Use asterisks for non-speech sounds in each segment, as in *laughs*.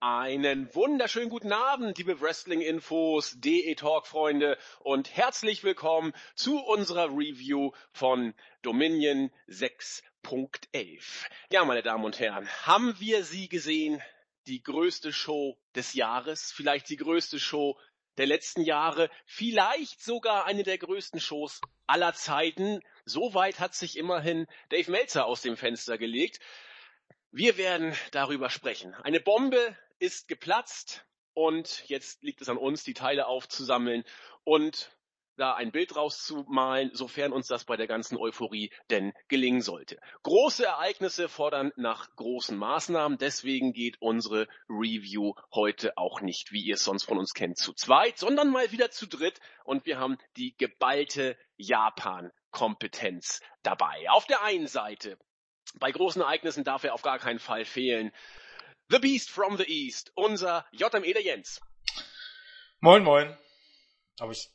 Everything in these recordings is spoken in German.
Einen wunderschönen guten Abend, liebe Wrestling-Infos, DE-Talk-Freunde und herzlich willkommen zu unserer Review von Dominion 6.11. Ja, meine Damen und Herren, haben wir sie gesehen? Die größte Show des Jahres, vielleicht die größte Show der letzten Jahre, vielleicht sogar eine der größten Shows aller Zeiten. So weit hat sich immerhin Dave Meltzer aus dem Fenster gelegt. Wir werden darüber sprechen. Eine Bombe ist geplatzt und jetzt liegt es an uns, die Teile aufzusammeln und da ein Bild rauszumalen, sofern uns das bei der ganzen Euphorie denn gelingen sollte. Große Ereignisse fordern nach großen Maßnahmen, deswegen geht unsere Review heute auch nicht, wie ihr es sonst von uns kennt, zu zweit, sondern mal wieder zu dritt und wir haben die geballte Japan-Kompetenz dabei. Auf der einen Seite, bei großen Ereignissen darf er auf gar keinen Fall fehlen, The Beast from the East, unser JME der Jens. Moin, moin. Aber ich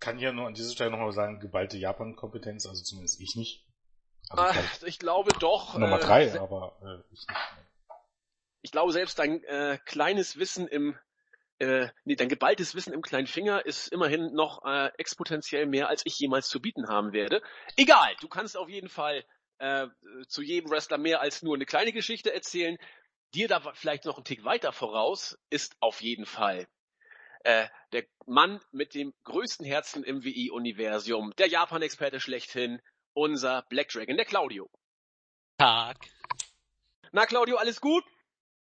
kann hier nur an dieser Stelle nochmal sagen, geballte Japan-Kompetenz, also zumindest ich nicht. Also ah, ich glaube doch. Nummer äh, drei, aber äh, ich nicht. Ich glaube selbst dein äh, kleines Wissen im äh, nee, dein geballtes Wissen im kleinen Finger ist immerhin noch äh, exponentiell mehr, als ich jemals zu bieten haben werde. Egal, du kannst auf jeden Fall äh, zu jedem Wrestler mehr als nur eine kleine Geschichte erzählen dir da vielleicht noch einen Tick weiter voraus ist auf jeden Fall äh, der Mann mit dem größten Herzen im WI-Universum, der Japan-Experte schlechthin, unser Black Dragon, der Claudio. Tag. Na Claudio, alles gut?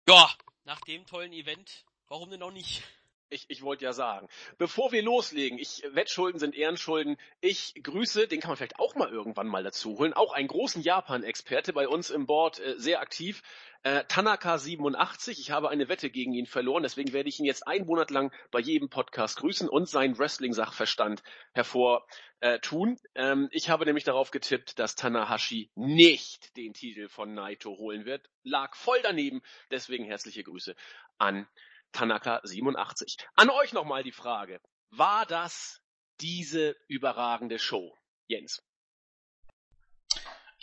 Ja, nach dem tollen Event, warum denn noch nicht? Ich, ich wollte ja sagen, bevor wir loslegen, ich Wettschulden sind Ehrenschulden. Ich grüße, den kann man vielleicht auch mal irgendwann mal dazu holen, auch einen großen Japan-Experte bei uns im Board, äh, sehr aktiv, äh, Tanaka 87. Ich habe eine Wette gegen ihn verloren, deswegen werde ich ihn jetzt einen Monat lang bei jedem Podcast grüßen und seinen Wrestling-Sachverstand hervor äh. Ähm, ich habe nämlich darauf getippt, dass Tanahashi nicht den Titel von Naito holen wird. Lag voll daneben, deswegen herzliche Grüße an Tanaka 87. An euch nochmal die Frage. War das diese überragende Show, Jens?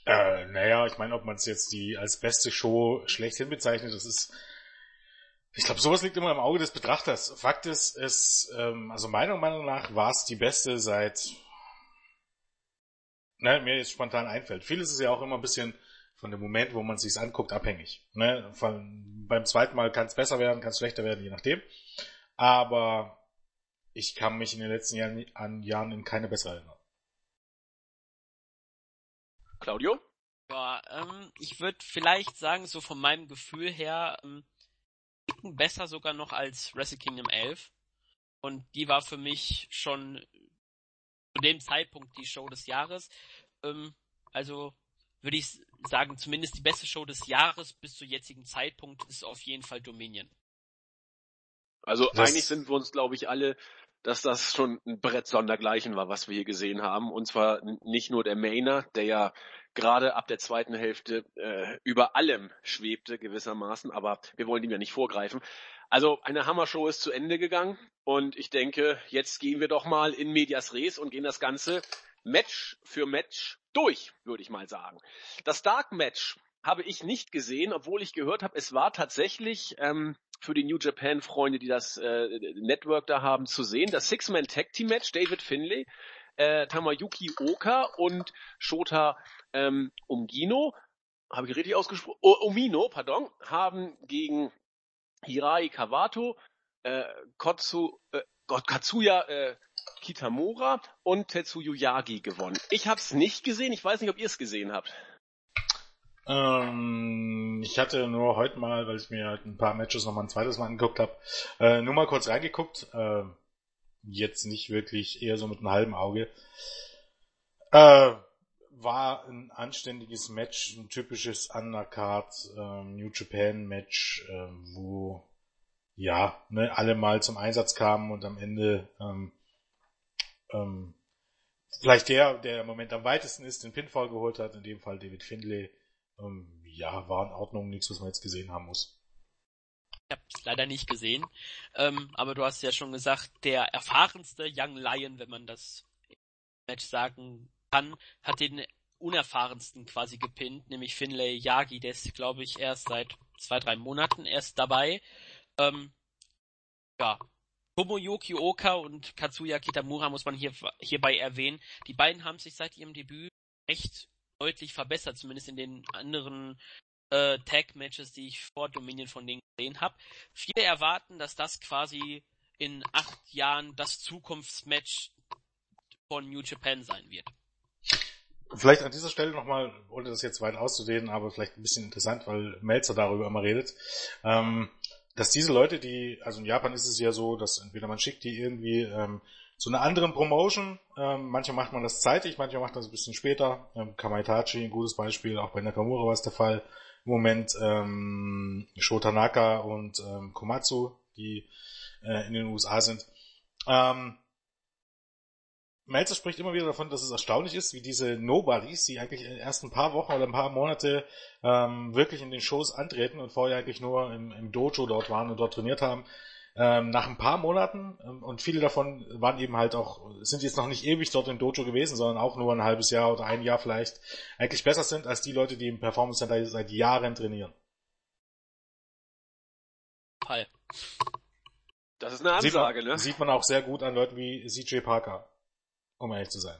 Äh, naja, ich meine, ob man es jetzt die als beste Show schlechthin bezeichnet, das ist, ich glaube, sowas liegt immer im Auge des Betrachters. Fakt ist, es, ähm, also meiner Meinung nach war es die beste seit, ne, mir jetzt spontan einfällt. Vieles ist ja auch immer ein bisschen von dem Moment, wo man es sich anguckt, abhängig. Ne? Von, beim zweiten Mal kann es besser werden, kann es schlechter werden, je nachdem. Aber ich kann mich in den letzten Jahren, an Jahren in keine bessere erinnern. Claudio? Ja, ähm, ich würde vielleicht sagen, so von meinem Gefühl her, ähm, besser sogar noch als Wrestle Kingdom 11. Und die war für mich schon zu dem Zeitpunkt die Show des Jahres. Ähm, also würde ich sagen, zumindest die beste Show des Jahres bis zu jetzigen Zeitpunkt ist auf jeden Fall Dominion. Also das einig sind wir uns, glaube ich, alle, dass das schon ein Brett sondergleichen war, was wir hier gesehen haben. Und zwar nicht nur der Mainer, der ja gerade ab der zweiten Hälfte äh, über allem schwebte gewissermaßen, aber wir wollen ihm ja nicht vorgreifen. Also eine Hammershow ist zu Ende gegangen und ich denke, jetzt gehen wir doch mal in Medias Res und gehen das Ganze Match für Match durch, würde ich mal sagen. Das Dark Match habe ich nicht gesehen, obwohl ich gehört habe, es war tatsächlich ähm, für die New Japan Freunde, die das äh, Network da haben, zu sehen. Das Six-Man Tag Team Match, David Finlay, äh, Tamayuki Oka und Shota ähm, Umgino, habe ich richtig ausgesprochen, Umino, pardon, haben gegen Hirai Kawato, äh, Kotsu, äh, Katsuya äh, Kitamura und Tetsuyu Yagi gewonnen. Ich habe es nicht gesehen. Ich weiß nicht, ob ihr es gesehen habt. Ähm, ich hatte nur heute mal, weil ich mir halt ein paar Matches noch mal ein zweites Mal angeguckt habe, äh, nur mal kurz reingeguckt. Äh, jetzt nicht wirklich, eher so mit einem halben Auge. Äh, war ein anständiges Match, ein typisches Undercard äh, New Japan Match, äh, wo ja ne, alle mal zum Einsatz kamen und am Ende ähm, ähm, vielleicht der, der im Moment am weitesten ist, den Pinfall geholt hat, in dem Fall David Findlay. Ähm, ja, war in Ordnung, nichts, was man jetzt gesehen haben muss. Ich habe leider nicht gesehen, ähm, aber du hast ja schon gesagt, der erfahrenste Young Lion, wenn man das Match sagen kann, hat den unerfahrensten quasi gepinnt, nämlich Finlay Yagi, der ist, glaube ich, erst seit zwei, drei Monaten erst dabei. Ähm, ja, Tomoyuki Oka und Katsuya Kitamura muss man hier, hierbei erwähnen. Die beiden haben sich seit ihrem Debüt echt deutlich verbessert, zumindest in den anderen äh, Tag-Matches, die ich vor Dominion von denen gesehen habe. Viele erwarten, dass das quasi in acht Jahren das Zukunftsmatch von New Japan sein wird. Vielleicht an dieser Stelle nochmal, ohne das jetzt weit auszudehnen, aber vielleicht ein bisschen interessant, weil Melzer darüber immer redet, ähm, dass diese Leute, die, also in Japan ist es ja so, dass entweder man schickt die irgendwie ähm, zu einer anderen Promotion, ähm, manchmal macht man das zeitig, manchmal macht man das ein bisschen später, ähm, Kamaitachi, ein gutes Beispiel, auch bei Nakamura war es der Fall, im Moment ähm, Shotanaka und ähm, Komatsu, die äh, in den USA sind. Ähm, Melzer spricht immer wieder davon, dass es erstaunlich ist, wie diese Nobodies, die eigentlich in den ersten paar Wochen oder ein paar Monate ähm, wirklich in den Shows antreten und vorher eigentlich nur im, im Dojo dort waren und dort trainiert haben, ähm, nach ein paar Monaten, ähm, und viele davon waren eben halt auch, sind jetzt noch nicht ewig dort im Dojo gewesen, sondern auch nur ein halbes Jahr oder ein Jahr vielleicht, eigentlich besser sind als die Leute, die im Performance Center seit Jahren trainieren. Fall. Das ist eine Ansage, sieht man, ne? Sieht man auch sehr gut an Leuten wie CJ Parker um ehrlich zu sein.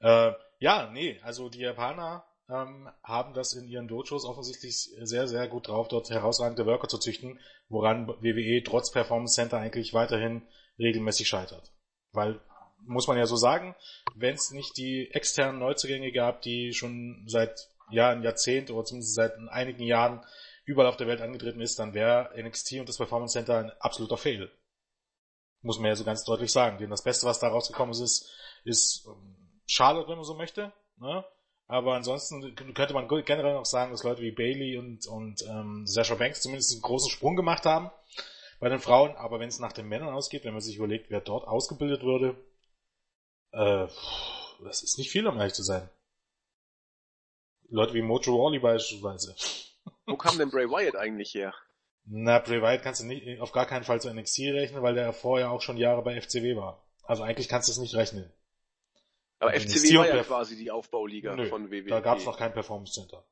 Äh, ja, nee, also die Japaner ähm, haben das in ihren Dojos offensichtlich sehr, sehr gut drauf, dort herausragende Worker zu züchten, woran WWE trotz Performance Center eigentlich weiterhin regelmäßig scheitert. Weil, muss man ja so sagen, wenn es nicht die externen Neuzugänge gab, die schon seit ja, ein Jahrzehnt oder zumindest seit einigen Jahren überall auf der Welt angetreten ist, dann wäre NXT und das Performance Center ein absoluter Fail. Muss man ja so ganz deutlich sagen. Denn das Beste, was da rausgekommen ist, ist ist ähm, schade, wenn man so möchte. Ne? Aber ansonsten könnte man generell noch sagen, dass Leute wie Bailey und, und ähm, Sasha Banks zumindest einen großen Sprung gemacht haben bei den Frauen. Aber wenn es nach den Männern ausgeht, wenn man sich überlegt, wer dort ausgebildet würde, äh, das ist nicht viel, um ehrlich zu sein. Leute wie Mojo Rawley beispielsweise. Wo kam denn Bray Wyatt eigentlich her? Na, Bray Wyatt kannst du nicht, auf gar keinen Fall zu NXT rechnen, weil der vorher auch schon Jahre bei FCW war. Also eigentlich kannst du es nicht rechnen. Aber Also FCW war ja Perf- quasi die Aufbauliga Nö, von WWE. Da gab es noch kein Performance Center.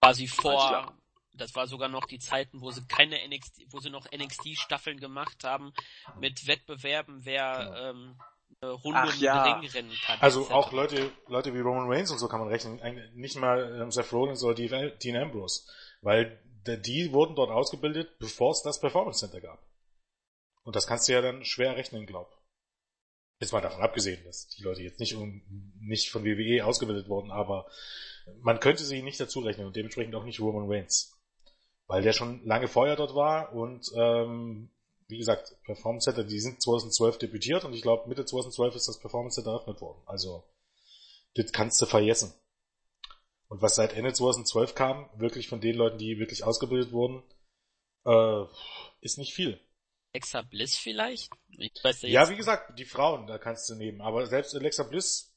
Quasi vor, das war sogar noch die Zeiten, wo sie keine NXT, wo sie noch NXT-Staffeln gemacht haben, mit Wettbewerben, wer ähm, eine Runde Ach ja. Ring rennen kann. Also etc. auch Leute, Leute wie Roman Reigns und so kann man rechnen. Nicht mal ähm, Seth Rollins oder Dean Ambrose. Weil die wurden dort ausgebildet, bevor es das Performance Center gab. Und das kannst du ja dann schwer rechnen, glaub. Jetzt mal davon abgesehen, dass die Leute jetzt nicht, um, nicht von WWE ausgebildet wurden, aber man könnte sie nicht dazu rechnen und dementsprechend auch nicht Roman Reigns. Weil der schon lange vorher dort war und ähm, wie gesagt, Performance Center, die sind 2012 debütiert und ich glaube Mitte 2012 ist das Performance Center eröffnet worden. Also das kannst du vergessen. Und was seit Ende 2012 kam, wirklich von den Leuten, die wirklich ausgebildet wurden, äh, ist nicht viel. Alexa Bliss vielleicht? Ja wie gesagt, die Frauen, da kannst du nehmen. Aber selbst Alexa Bliss,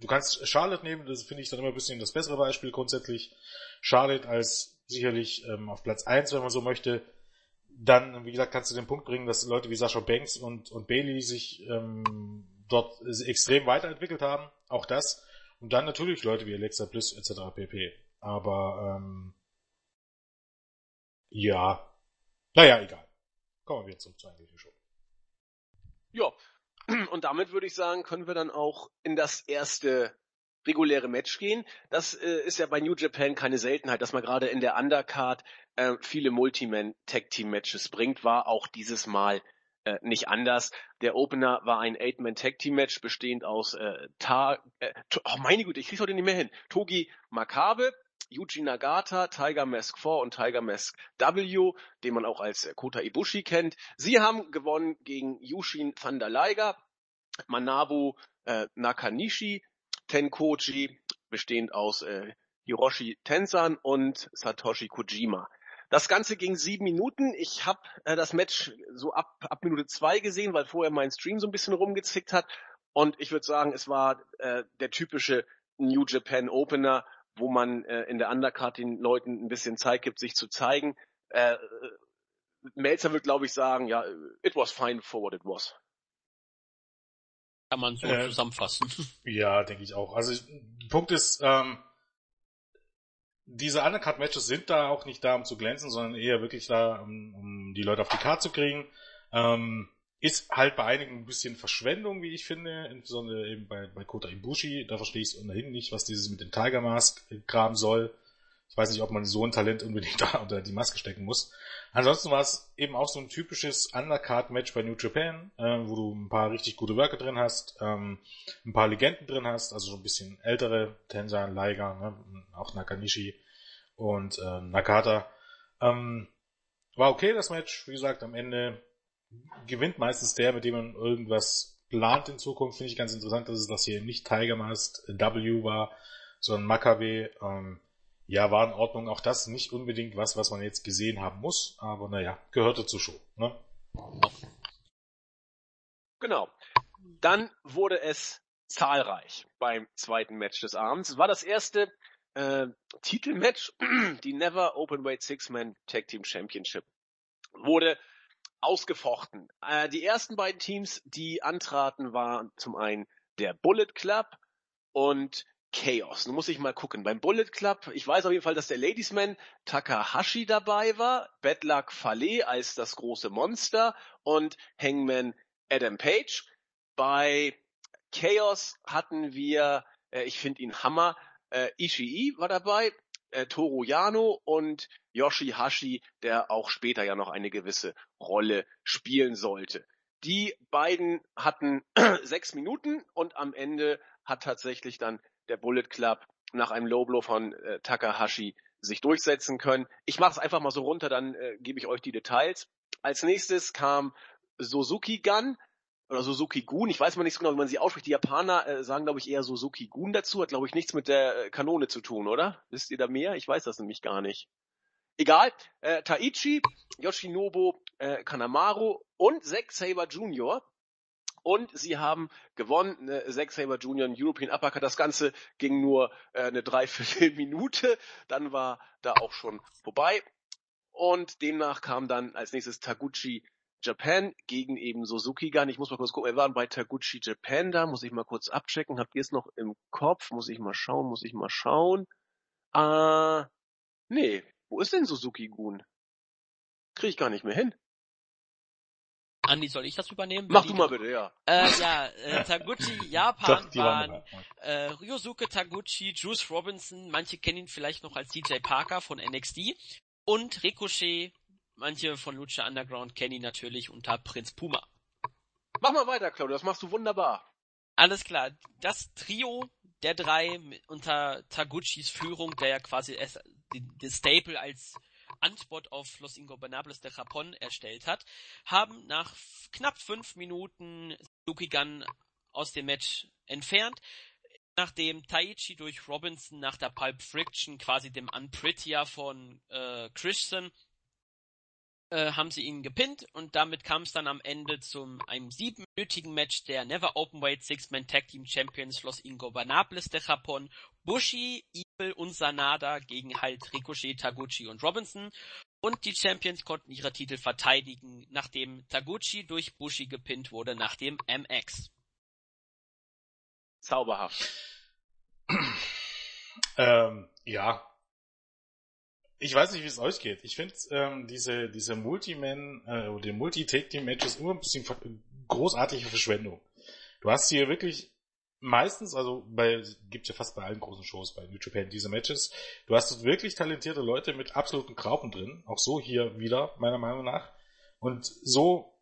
du kannst Charlotte nehmen, das finde ich dann immer ein bisschen das bessere Beispiel grundsätzlich. Charlotte als sicherlich ähm, auf Platz 1, wenn man so möchte. Dann, wie gesagt, kannst du den Punkt bringen, dass Leute wie Sascha Banks und, und Bailey sich ähm, dort extrem weiterentwickelt haben. Auch das. Und dann natürlich Leute wie Alexa Bliss etc. pp. Aber ähm, ja. Naja, egal. Kommen wir zurück zur eigentlichen Show. Ja, *clears throat* und damit würde ich sagen, können wir dann auch in das erste reguläre Match gehen. Das äh, ist ja bei New Japan keine Seltenheit, dass man gerade in der Undercard äh, viele Multiman-Tag-Team-Matches bringt, war auch dieses Mal äh, nicht anders. Der Opener war ein Eight-Man-Tag-Team-Match bestehend aus äh, Ta äh, oh meine Güte, ich krieg's heute nicht mehr hin. Togi Makabe, Yuji Nagata, Tiger Mask 4 und Tiger Mask W, den man auch als äh, Kota Ibushi kennt. Sie haben gewonnen gegen Yushin Thunder Liger, Manabu äh, Nakanishi, Tenkoji, bestehend aus äh, Hiroshi Tensan und Satoshi Kojima. Das Ganze ging sieben Minuten. Ich habe äh, das Match so ab, ab Minute zwei gesehen, weil vorher mein Stream so ein bisschen rumgezickt hat. Und ich würde sagen, es war äh, der typische New Japan Opener, wo man äh, in der Undercard den Leuten ein bisschen Zeit gibt, sich zu zeigen. Äh, äh, Melzer wird, glaube ich, sagen, ja, it was fine for what it was. kann man so Äh, zusammenfassen. *laughs* Ja, denke ich auch. Also ich, der Punkt ist, ähm, diese Undercard-Matches sind da auch nicht da, um zu glänzen, sondern eher wirklich da, um, um die Leute auf die Karte zu kriegen. Ähm, ist halt bei einigen ein bisschen Verschwendung, wie ich finde, insbesondere eben bei, bei Kota Ibushi. Da verstehe ich es ohnehin nicht, was dieses mit dem Tiger Mask graben soll. Ich weiß nicht, ob man so ein Talent unbedingt *laughs* da unter die Maske stecken muss. Ansonsten war es eben auch so ein typisches Undercard-Match bei New Japan, äh, wo du ein paar richtig gute Worker drin hast, ähm, ein paar Legenden drin hast, also so ein bisschen ältere, Tensan, Liger, ne, auch Nakanishi und äh, Nakata. Ähm, war okay das Match, wie gesagt, am Ende gewinnt meistens der, mit dem man irgendwas plant in Zukunft. Finde ich ganz interessant, dass es das hier nicht Tiger Mask W war, sondern Makabe. Ähm, ja, war in Ordnung. Auch das nicht unbedingt was, was man jetzt gesehen haben muss, aber naja, gehörte zur Show. Ne? Genau. Dann wurde es zahlreich beim zweiten Match des Abends. War das erste äh, Titelmatch, *clears throat* die Never Openweight Six-Man Tag Team Championship. Wurde ausgefochten. Äh, die ersten beiden Teams, die antraten, waren zum einen der Bullet Club und Chaos. Nun muss ich mal gucken. Beim Bullet Club, ich weiß auf jeden Fall, dass der Ladiesman Takahashi dabei war, Bad Luck Fale als das große Monster und Hangman Adam Page. Bei Chaos hatten wir, äh, ich finde ihn Hammer, äh, Ishii war dabei, äh, Toru Yano und Yoshihashi, der auch später ja noch eine gewisse Rolle spielen sollte. Die beiden hatten *clears throat* sechs Minuten und am Ende hat tatsächlich dann der Bullet Club nach einem Low Blow von äh, Takahashi sich durchsetzen können. Ich mache es einfach mal so runter, dann äh, gebe ich euch die Details. Als nächstes kam Suzuki Gun oder Suzuki Gun. Ich weiß mal nicht so genau, wie man sie ausspricht. Die Japaner äh, sagen, glaube ich, eher Suzuki Gun dazu. Hat, glaube ich, nichts mit der äh, Kanone zu tun, oder? Wisst ihr da mehr? Ich weiß das nämlich gar nicht. Egal. Äh, Taichi, Yoshinobu äh, Kanamaru und Zack Saber Jr. Und sie haben gewonnen, äh, Zack Saber Jr. in European Uppercut. Das Ganze ging nur äh, eine Dreiviertelminute. Dann war da auch schon vorbei. Und demnach kam dann als nächstes Taguchi Japan gegen eben Suzuki Gun. Ich muss mal kurz gucken, wir waren bei Taguchi Japan da, muss ich mal kurz abchecken. Habt ihr es noch im Kopf? Muss ich mal schauen, muss ich mal schauen. Äh, nee, wo ist denn Suzuki Gun? Krieg ich gar nicht mehr hin. Andi, soll ich das übernehmen? Mach du mal bitte, ja. Äh, ja, äh, Taguchi *laughs* Japan Doch, waren äh, Ryosuke Taguchi, Juice Robinson, manche kennen ihn vielleicht noch als DJ Parker von NXT und Ricochet, manche von Lucha Underground kennen ihn natürlich unter Prinz Puma. Mach mal weiter, Claudio, das machst du wunderbar. Alles klar, das Trio der drei unter Taguchis Führung, der ja quasi das Staple als Antwort auf Los Ingobernables de Japón erstellt hat, haben nach knapp fünf Minuten Sukigan aus dem Match entfernt, nachdem Taichi durch Robinson nach der Pulp Friction quasi dem Unprettier von äh, Christian äh, haben sie ihn gepinnt und damit kam es dann am Ende zum einem siebenminütigen Match der Never Openweight Six-Man Tag Team Champions Los Ingobernables de Japón, Bushi, und Sanada gegen halt Ricochet, Taguchi und Robinson und die Champions konnten ihre Titel verteidigen, nachdem Taguchi durch Bushi gepinnt wurde nach dem MX. Zauberhaft. *clears throat* Ähm, ja, ich weiß nicht, wie es euch geht. Ich finde ähm, diese, diese Multi-Man äh, oder die Multi-Take-Team-Matches immer ein bisschen großartige Verschwendung. Du hast hier wirklich meistens, also bei, gibt ja fast bei allen großen Shows bei New Japan diese Matches, du hast wirklich talentierte Leute mit absoluten Graupen drin, auch so hier wieder, meiner Meinung nach. Und so,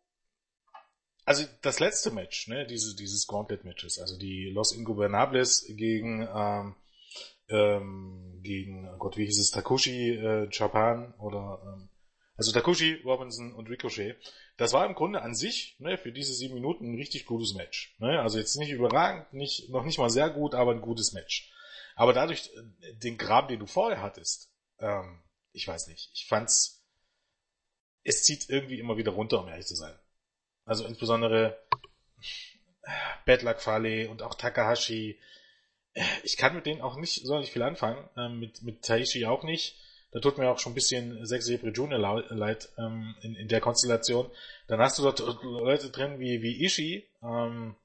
also das letzte Match, ne, diese, dieses Gauntlet-Matches, also die Los Ingobernables gegen ähm, ähm, gegen, oh Gott, wie hieß es, Takushi äh, Japan oder ähm, also Takushi, Robinson und Ricochet. Das war im Grunde an sich ne, für diese sieben Minuten ein richtig gutes Match. Ne? Also jetzt nicht überragend, nicht, noch nicht mal sehr gut, aber ein gutes Match. Aber dadurch, äh, den Graben, den du vorher hattest, ähm, ich weiß nicht, ich fand's, es zieht irgendwie immer wieder runter, um ehrlich zu sein. Also insbesondere Bad Luck Fale und auch Takahashi, ich kann mit denen auch nicht sonderlich viel anfangen, ähm, mit, mit Taishi auch nicht. Da tut mir auch schon ein bisschen Zack Sabre Jr. leid ähm, in, in der Konstellation. Dann hast du dort Leute drin wie, wie Ishii, ähm,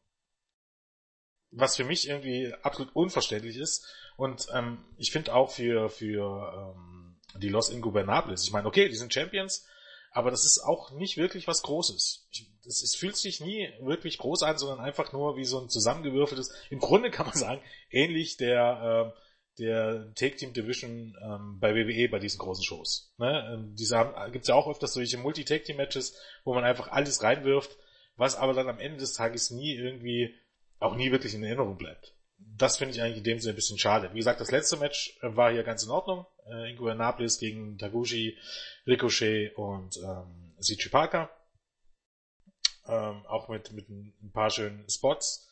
was für mich irgendwie absolut unverständlich ist. Und ähm, ich finde auch für, für ähm, die Los Ingobernables, ich meine, okay, die sind Champions, aber das ist auch nicht wirklich was Großes. Ich, das, es fühlt sich nie wirklich groß an, sondern einfach nur wie so ein zusammengewürfeltes, im Grunde kann man sagen, ähnlich der, äh, der Take Team Division ähm, bei WWE bei diesen großen Shows. Ne? Ähm, diese gibt es ja auch öfters solche Multi-Take Team Matches, wo man einfach alles reinwirft, was aber dann am Ende des Tages nie irgendwie, auch nie wirklich in Erinnerung bleibt. Das finde ich eigentlich in dem Sinne ein bisschen schade. Wie gesagt, das letzte Match äh, war hier ganz in Ordnung. Äh, Ingo Annapolis gegen Taguchi, Ricochet und ähm, Sichi Parker. Ähm, auch mit, mit ein paar schönen Spots.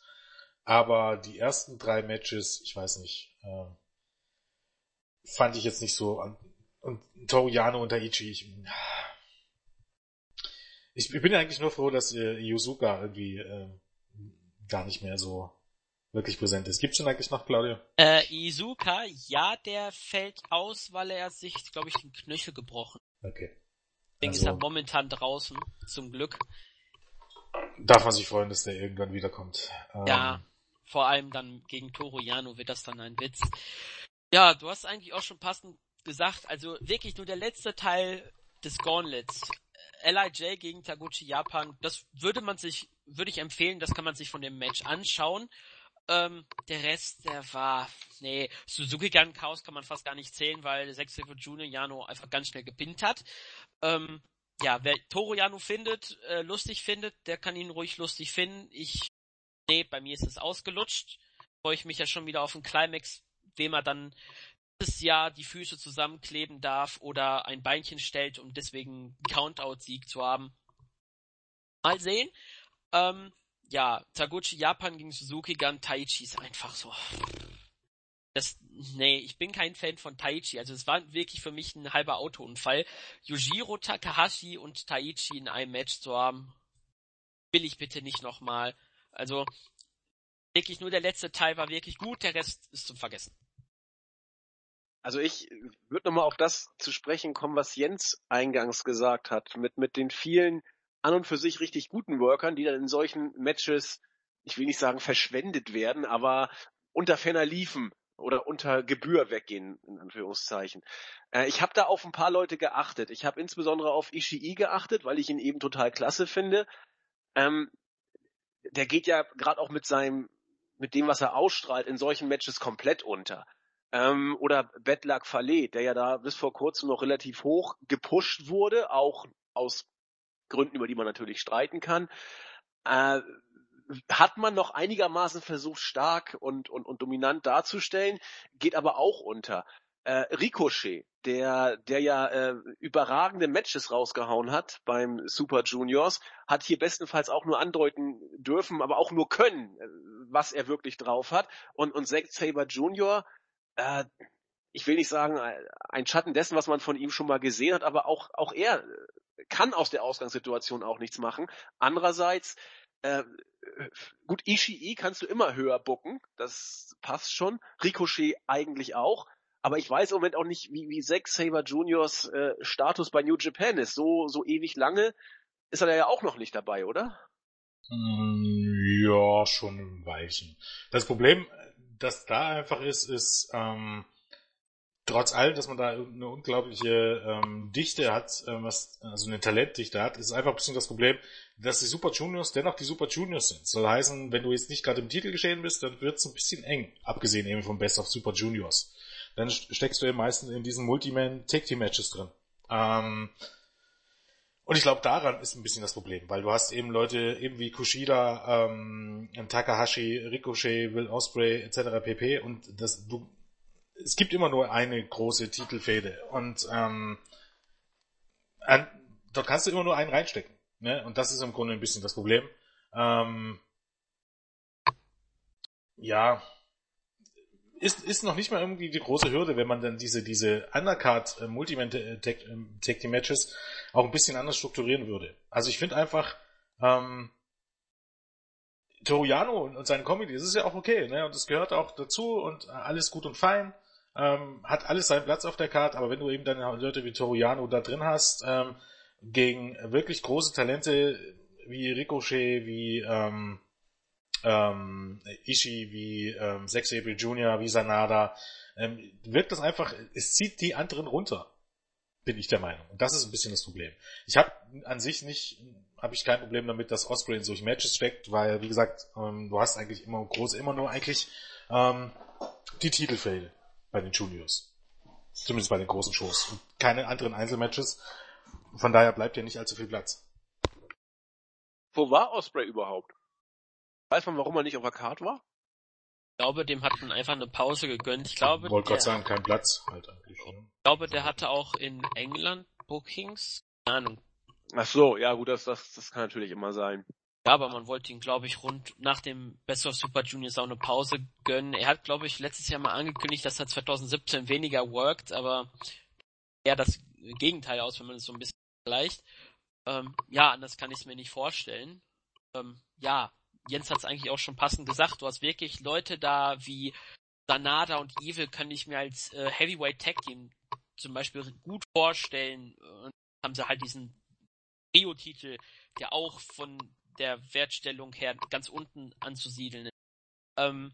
Aber die ersten drei Matches, ich weiß nicht, ähm, fand ich jetzt nicht so. Und, und Toriano und Taichi, ich, ich, ich bin ja eigentlich nur froh, dass äh, Yuzuka irgendwie äh, gar nicht mehr so wirklich präsent ist. Gibt's denn eigentlich noch, Claudia? Äh, Izuka, ja, der fällt aus, weil er sich, glaube ich, den Knöchel gebrochen. Okay. Deswegen also, ist er momentan draußen, zum Glück. Darf man sich freuen, dass der irgendwann wiederkommt. Ähm, ja, vor allem dann gegen Toro Yano wird das dann ein Witz. Ja, du hast eigentlich auch schon passend gesagt, also wirklich nur der letzte Teil des Gauntlets. LIJ gegen Taguchi Japan, das würde man sich, würde ich empfehlen, das kann man sich von dem Match anschauen. Ähm, der Rest, der war, nee, Suzuki Gun Chaos kann man fast gar nicht zählen, weil Sechsilver Junior Jano einfach ganz schnell gepinnt hat. Ähm, ja, wer Toro Jano findet, äh, lustig findet, der kann ihn ruhig lustig finden. Ich, nee, bei mir ist es ausgelutscht. Freue ich mich ja schon wieder auf den Climax, wem er dann dieses Jahr die Füße zusammenkleben darf oder ein Beinchen stellt, um deswegen Countout-Sieg zu haben. Mal sehen. Ähm, ja, Taguchi Japan gegen Suzuki Gun Taichi ist einfach so. Das, nee, ich bin kein Fan von Taichi. Also es war wirklich für mich ein halber Autounfall. Yujiro Takahashi und Taichi in einem Match zu haben, will ich bitte nicht nochmal. Also wirklich nur der letzte Teil war wirklich gut, der Rest ist zum Vergessen. Also ich würde nochmal auf das zu sprechen kommen, was Jens eingangs gesagt hat, mit, mit den vielen an und für sich richtig guten Workern, die dann in solchen Matches, ich will nicht sagen verschwendet werden, aber unter ferner liefen oder unter Gebühr weggehen, in Anführungszeichen. Äh, ich habe da auf ein paar Leute geachtet. Ich habe insbesondere auf Ishii geachtet, weil ich ihn eben total klasse finde. Ähm, der geht ja gerade auch mit seinem, mit dem, was er ausstrahlt, in solchen Matches komplett unter. Ähm, oder Bedlak Fale, der ja da bis vor kurzem noch relativ hoch gepusht wurde, auch aus Gründen, über die man natürlich streiten kann. Äh, hat man noch einigermaßen versucht, stark und, und, und dominant darzustellen, geht aber auch unter. Äh, Ricochet, der, der ja äh, überragende Matches rausgehauen hat beim Super Juniors, hat hier bestenfalls auch nur andeuten dürfen, aber auch nur können, äh, was er wirklich drauf hat. Und, und Zack Saber Junior, äh, ich will nicht sagen, ein Schatten dessen, was man von ihm schon mal gesehen hat, aber auch, auch er kann aus der Ausgangssituation auch nichts machen. Andererseits, äh, gut, Ishii kannst du immer höher bucken, das passt schon. Ricochet eigentlich auch. Aber ich weiß im Moment auch nicht, wie, wie Zack Saber Juniors äh, Status bei New Japan ist. So, so ewig lange ist er ja auch noch nicht dabei, oder? Mm, ja, schon ein Weilchen. Das Problem, das da einfach ist, ist, ähm, trotz allem, dass man da eine unglaubliche ähm, Dichte hat, ähm, was, also eine Talentdichte hat, ist einfach ein bisschen das Problem, dass die Super Juniors dennoch die Super Juniors sind. Soll heißen, wenn du jetzt nicht gerade im Titel geschehen bist, dann wird es ein bisschen eng, abgesehen eben vom Best of Super Juniors. Dann steckst du eben meistens in diesen Multiman Tag Team Matches drin. Ähm, und ich glaube, daran ist ein bisschen das Problem, weil du hast eben Leute eben wie Kushida, ähm, Takahashi, Ricochet, Will Osprey etc. pp. Und das, du es gibt immer nur eine große Titelfäde und ähm, an, dort kannst du immer nur einen reinstecken. Ne? Und das ist im Grunde ein bisschen das Problem. Ähm, ja, ist, ist noch nicht mal irgendwie die große Hürde, wenn man dann diese, diese Undercard äh, Multiman äh, äh, Matches auch ein bisschen anders strukturieren würde. Also ich finde einfach, ähm, Toriano und seine Comedy, das ist ja auch okay, ne? Und das gehört auch dazu und alles gut und fein ähm, hat alles seinen Platz auf der Karte, aber wenn du eben dann Leute wie Toriano da drin hast, ähm, gegen wirklich große Talente wie Ricochet, wie ähm, ähm, Ishii, wie ähm, Zack Sabre Jr., wie Sanada, ähm, wirkt das einfach, es zieht die anderen runter. Bin ich der Meinung. Und das ist ein bisschen das Problem. Ich habe an sich nicht, habe ich kein Problem damit, dass Osprey in solche Matches steckt, weil, wie gesagt, ähm, du hast eigentlich immer groß, immer nur eigentlich ähm, die Titelfälle bei den Juniors. Zumindest bei den großen Shows. Und keine anderen Einzelmatches. Von daher bleibt ja nicht allzu viel Platz. Wo war Osprey überhaupt? Weiß man, warum er nicht auf der Card war? Ich glaube, dem hat man einfach eine Pause gegönnt. Ich glaube, Wollte Gott sagen, kein Platz halt eigentlich. Ne? Ich glaube, der hatte auch in England Bookings. Keine Ahnung. Ach so, ja gut, das, das, das kann natürlich immer sein. Ja, aber man wollte ihn, glaube ich, rund nach dem Best of Super Juniors auch eine Pause gönnen. Er hat, glaube ich, letztes Jahr mal angekündigt, dass er 2017 weniger worked, aber eher das Gegenteil aus, wenn man es so ein bisschen vergleicht. Ähm, ja, anders kann ich es mir nicht vorstellen. Ähm, ja, Jens hat es eigentlich auch schon passend gesagt. Du hast wirklich Leute da wie Sanada und Evil kann ich mir als äh, Heavyweight Tag Team zum Beispiel gut vorstellen. Und haben sie halt diesen Rio-Titel, der auch von der Wertstellung her ganz unten anzusiedeln ist. Ähm,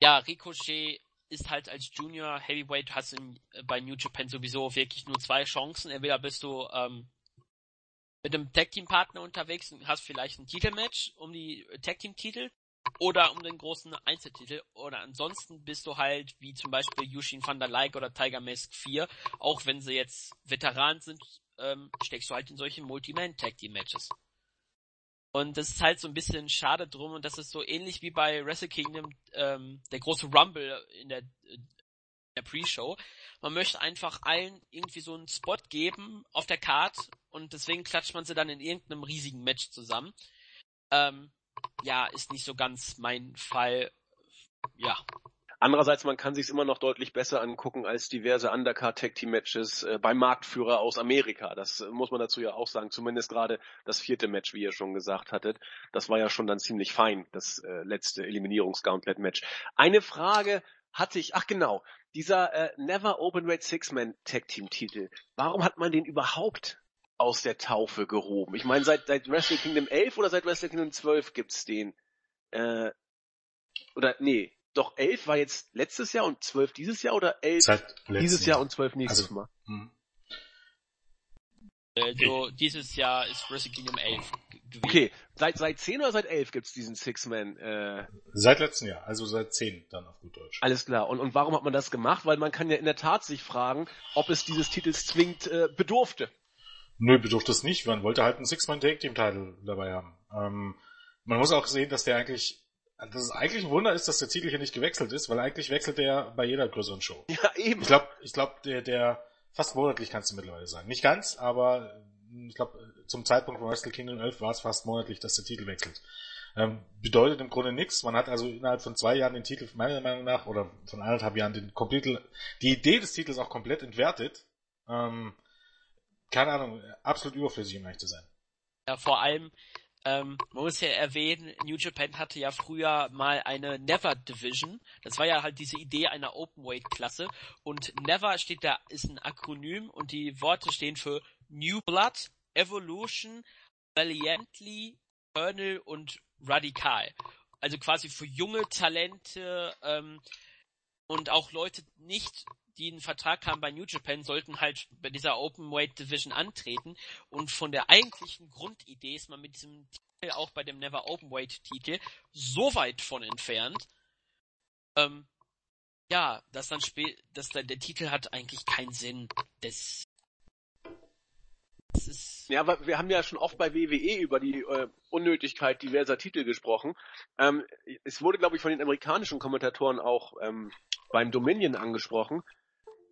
ja, Ricochet ist halt als Junior Heavyweight, hast in, äh, bei New Japan sowieso wirklich nur zwei Chancen. Entweder bist du ähm, mit einem Tag Team Partner unterwegs und hast vielleicht ein Titelmatch um die Tag Team Titel oder um den großen Einzeltitel oder ansonsten bist du halt wie zum Beispiel Yushin van der Leik oder Tiger Mask 4, auch wenn sie jetzt Veteran sind, ähm, steckst du halt in solche Multi-Man Tag Team Matches. Und das ist halt so ein bisschen schade drum und das ist so ähnlich wie bei Wrestle Kingdom, ähm, der große Rumble in der, in der Pre-Show. Man möchte einfach allen irgendwie so einen Spot geben auf der Card und deswegen klatscht man sie dann in irgendeinem riesigen Match zusammen. Ähm, ja, ist nicht so ganz mein Fall. Ja, Andererseits, man kann sich immer noch deutlich besser angucken als diverse Undercard Tag Team Matches äh, beim Marktführer aus Amerika. Das äh, muss man dazu ja auch sagen. Zumindest gerade das vierte Match, wie ihr schon gesagt hattet. Das war ja schon dann ziemlich fein, das äh, letzte Eliminierungs-Gauntlet Match. Eine Frage hatte ich, ach genau, dieser äh, Never Open Weight Six-Man Tag Team Titel. Warum hat man den überhaupt aus der Taufe gehoben? Ich meine, seit, seit Wrestle Kingdom 11 oder seit Wrestle Kingdom 12 gibt's den? Äh, oder nee, doch elf war jetzt letztes Jahr und zwölf dieses Jahr oder elf dieses Jahr und zwölf nächstes also, Mal? Hm. Also dieses Jahr ist Wrestle Kingdom 11 gewesen. Okay, seit, seit 10 oder seit 11 gibt's diesen Six-Man? Äh... Seit letztem Jahr, also seit 10 dann auf gut Deutsch. Alles klar. Und, und warum hat man das gemacht? Weil man kann ja in der Tat sich fragen, ob es dieses Titels zwingend äh, bedurfte. Nö, bedurfte es nicht. Man wollte halt einen Six-Man-Take-Team-Title dabei haben. Ähm, man muss auch sehen, dass der eigentlich das ist eigentlich ein Wunder ist, dass der Titel hier nicht gewechselt ist, weil eigentlich wechselt der bei jeder größeren Show. Ja, eben. Ich glaube, ich glaub, der, der fast monatlich kannst du mittlerweile sagen. Nicht ganz, aber ich glaube, zum Zeitpunkt von Wrestle Kingdom 11 war es fast monatlich, dass der Titel wechselt. Ähm, bedeutet im Grunde nichts. Man hat also innerhalb von zwei Jahren den Titel, meiner Meinung nach, oder von anderthalb Jahren den komplett, die Idee des Titels auch komplett entwertet. Ähm, keine Ahnung, absolut überflüssig, um ehrlich zu sein. Ja, vor allem, ähm, man muss ja erwähnen, New Japan hatte ja früher mal eine Never Division. Das war ja halt diese Idee einer Openweight Klasse. Und Never steht da, ist ein Akronym und die Worte stehen für New Blood, Evolution, Valiantly, Colonel und Radikal. Also quasi für junge Talente ähm, und auch Leute nicht die einen Vertrag haben bei New Japan, sollten halt bei dieser Open Weight Division antreten. Und von der eigentlichen Grundidee ist man mit diesem Titel auch bei dem Never Open Weight Titel so weit von entfernt, ähm, ja, dass dann spät, dass dann der Titel hat eigentlich keinen Sinn. Das, ist ja, aber wir haben ja schon oft bei WWE über die äh, Unnötigkeit diverser Titel gesprochen. Ähm, es wurde, glaube ich, von den amerikanischen Kommentatoren auch ähm, beim Dominion angesprochen,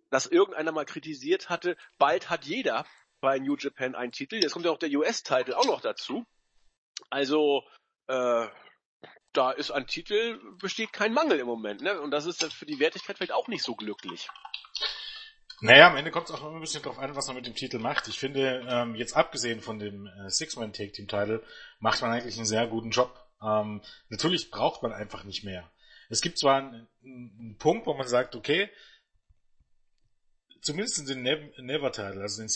dass irgendeiner mal kritisiert hatte, bald hat jeder bei New Japan einen Titel. Jetzt kommt ja auch der US-Titel auch noch dazu. Also, äh, da ist an Titel besteht kein Mangel im Moment, ne? Und das ist für die Wertigkeit vielleicht auch nicht so glücklich. Naja, am Ende kommt es auch immer ein bisschen drauf an, was man mit dem Titel macht. Ich finde, ähm, jetzt abgesehen von dem äh, Six-Man-Take-Team-Title, macht man eigentlich einen sehr guten Job. Ähm, natürlich braucht man einfach nicht mehr. Es gibt zwar einen, einen Punkt, wo man sagt, okay, zumindest in den Never-Title, also den,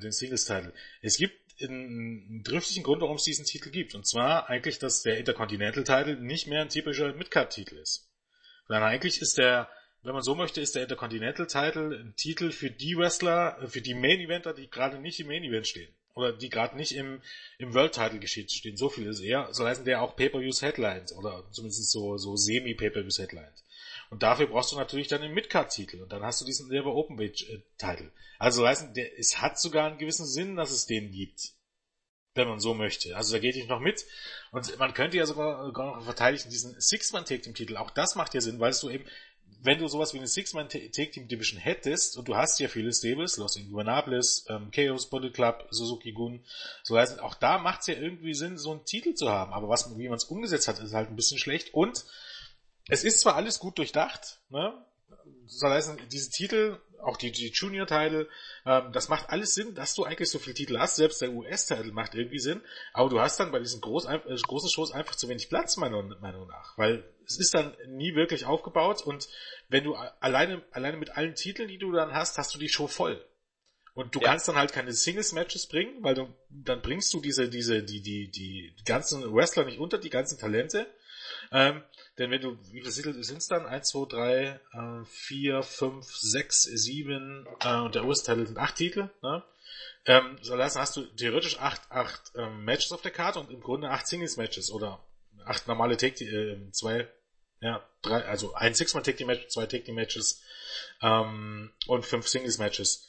den Singles-Title, es gibt einen driftigen Grund, warum es diesen Titel gibt. Und zwar eigentlich, dass der Intercontinental-Title nicht mehr ein typischer Midcard-Titel ist. Sondern eigentlich ist der wenn man so möchte, ist der Intercontinental Title ein Titel für die Wrestler, für die Main Eventer, die gerade nicht im Main Event stehen. Oder die gerade nicht im, im World Title Geschehen stehen. So viel ist er. So heißen der auch Pay-Per-Views Headlines. Oder zumindest so, so Semi-Pay-Per-Views Headlines. Und dafür brauchst du natürlich dann den Midcard-Titel. Und dann hast du diesen Never Open Weight-Titel. Also heißen, der, es hat sogar einen gewissen Sinn, dass es den gibt wenn man so möchte. Also da geht ich noch mit. Und man könnte ja sogar, sogar noch verteidigen diesen Six-Man-Take-Team-Titel. Auch das macht ja Sinn, weil du eben, wenn du sowas wie eine Six-Man-Take-Team-Division hättest, und du hast ja viele Stables, Los Ingobernables, ähm, Chaos, Bullet Club, Suzuki Gun, so heißt, auch da macht es ja irgendwie Sinn, so einen Titel zu haben. Aber was, wie man es umgesetzt hat, ist halt ein bisschen schlecht. Und es ist zwar alles gut durchdacht, ne? soll heißen, diese Titel, auch die, die Junior-Teile, ähm, das macht alles Sinn, dass du eigentlich so viele Titel hast. Selbst der US-Titel macht irgendwie Sinn. Aber du hast dann bei diesen groß, äh, großen Shows einfach zu wenig Platz, meiner Meinung nach. Weil es ist dann nie wirklich aufgebaut und wenn du alleine, alleine mit allen Titeln, die du dann hast, hast du die Show voll. Und du ja. kannst dann halt keine Singles-Matches bringen, weil du, dann bringst du diese, diese, die, die, die ganzen Wrestler nicht unter, die ganzen Talente. Ähm, denn wenn du, wie viele sind es dann? 1, 2, 3, äh, 4, 5, 6, 7 äh, und der US-Titel sind 8 Titel. Ne? Ähm, so lassen hast du theoretisch 8, 8 ähm, Matches auf der Karte und im Grunde 8 Singles-Matches oder 8 normale Take, äh, zwei, ja, drei, also ein Six-Man Take-Team-Match, zwei Take-Team-Matches ähm, und 5 Singles-Matches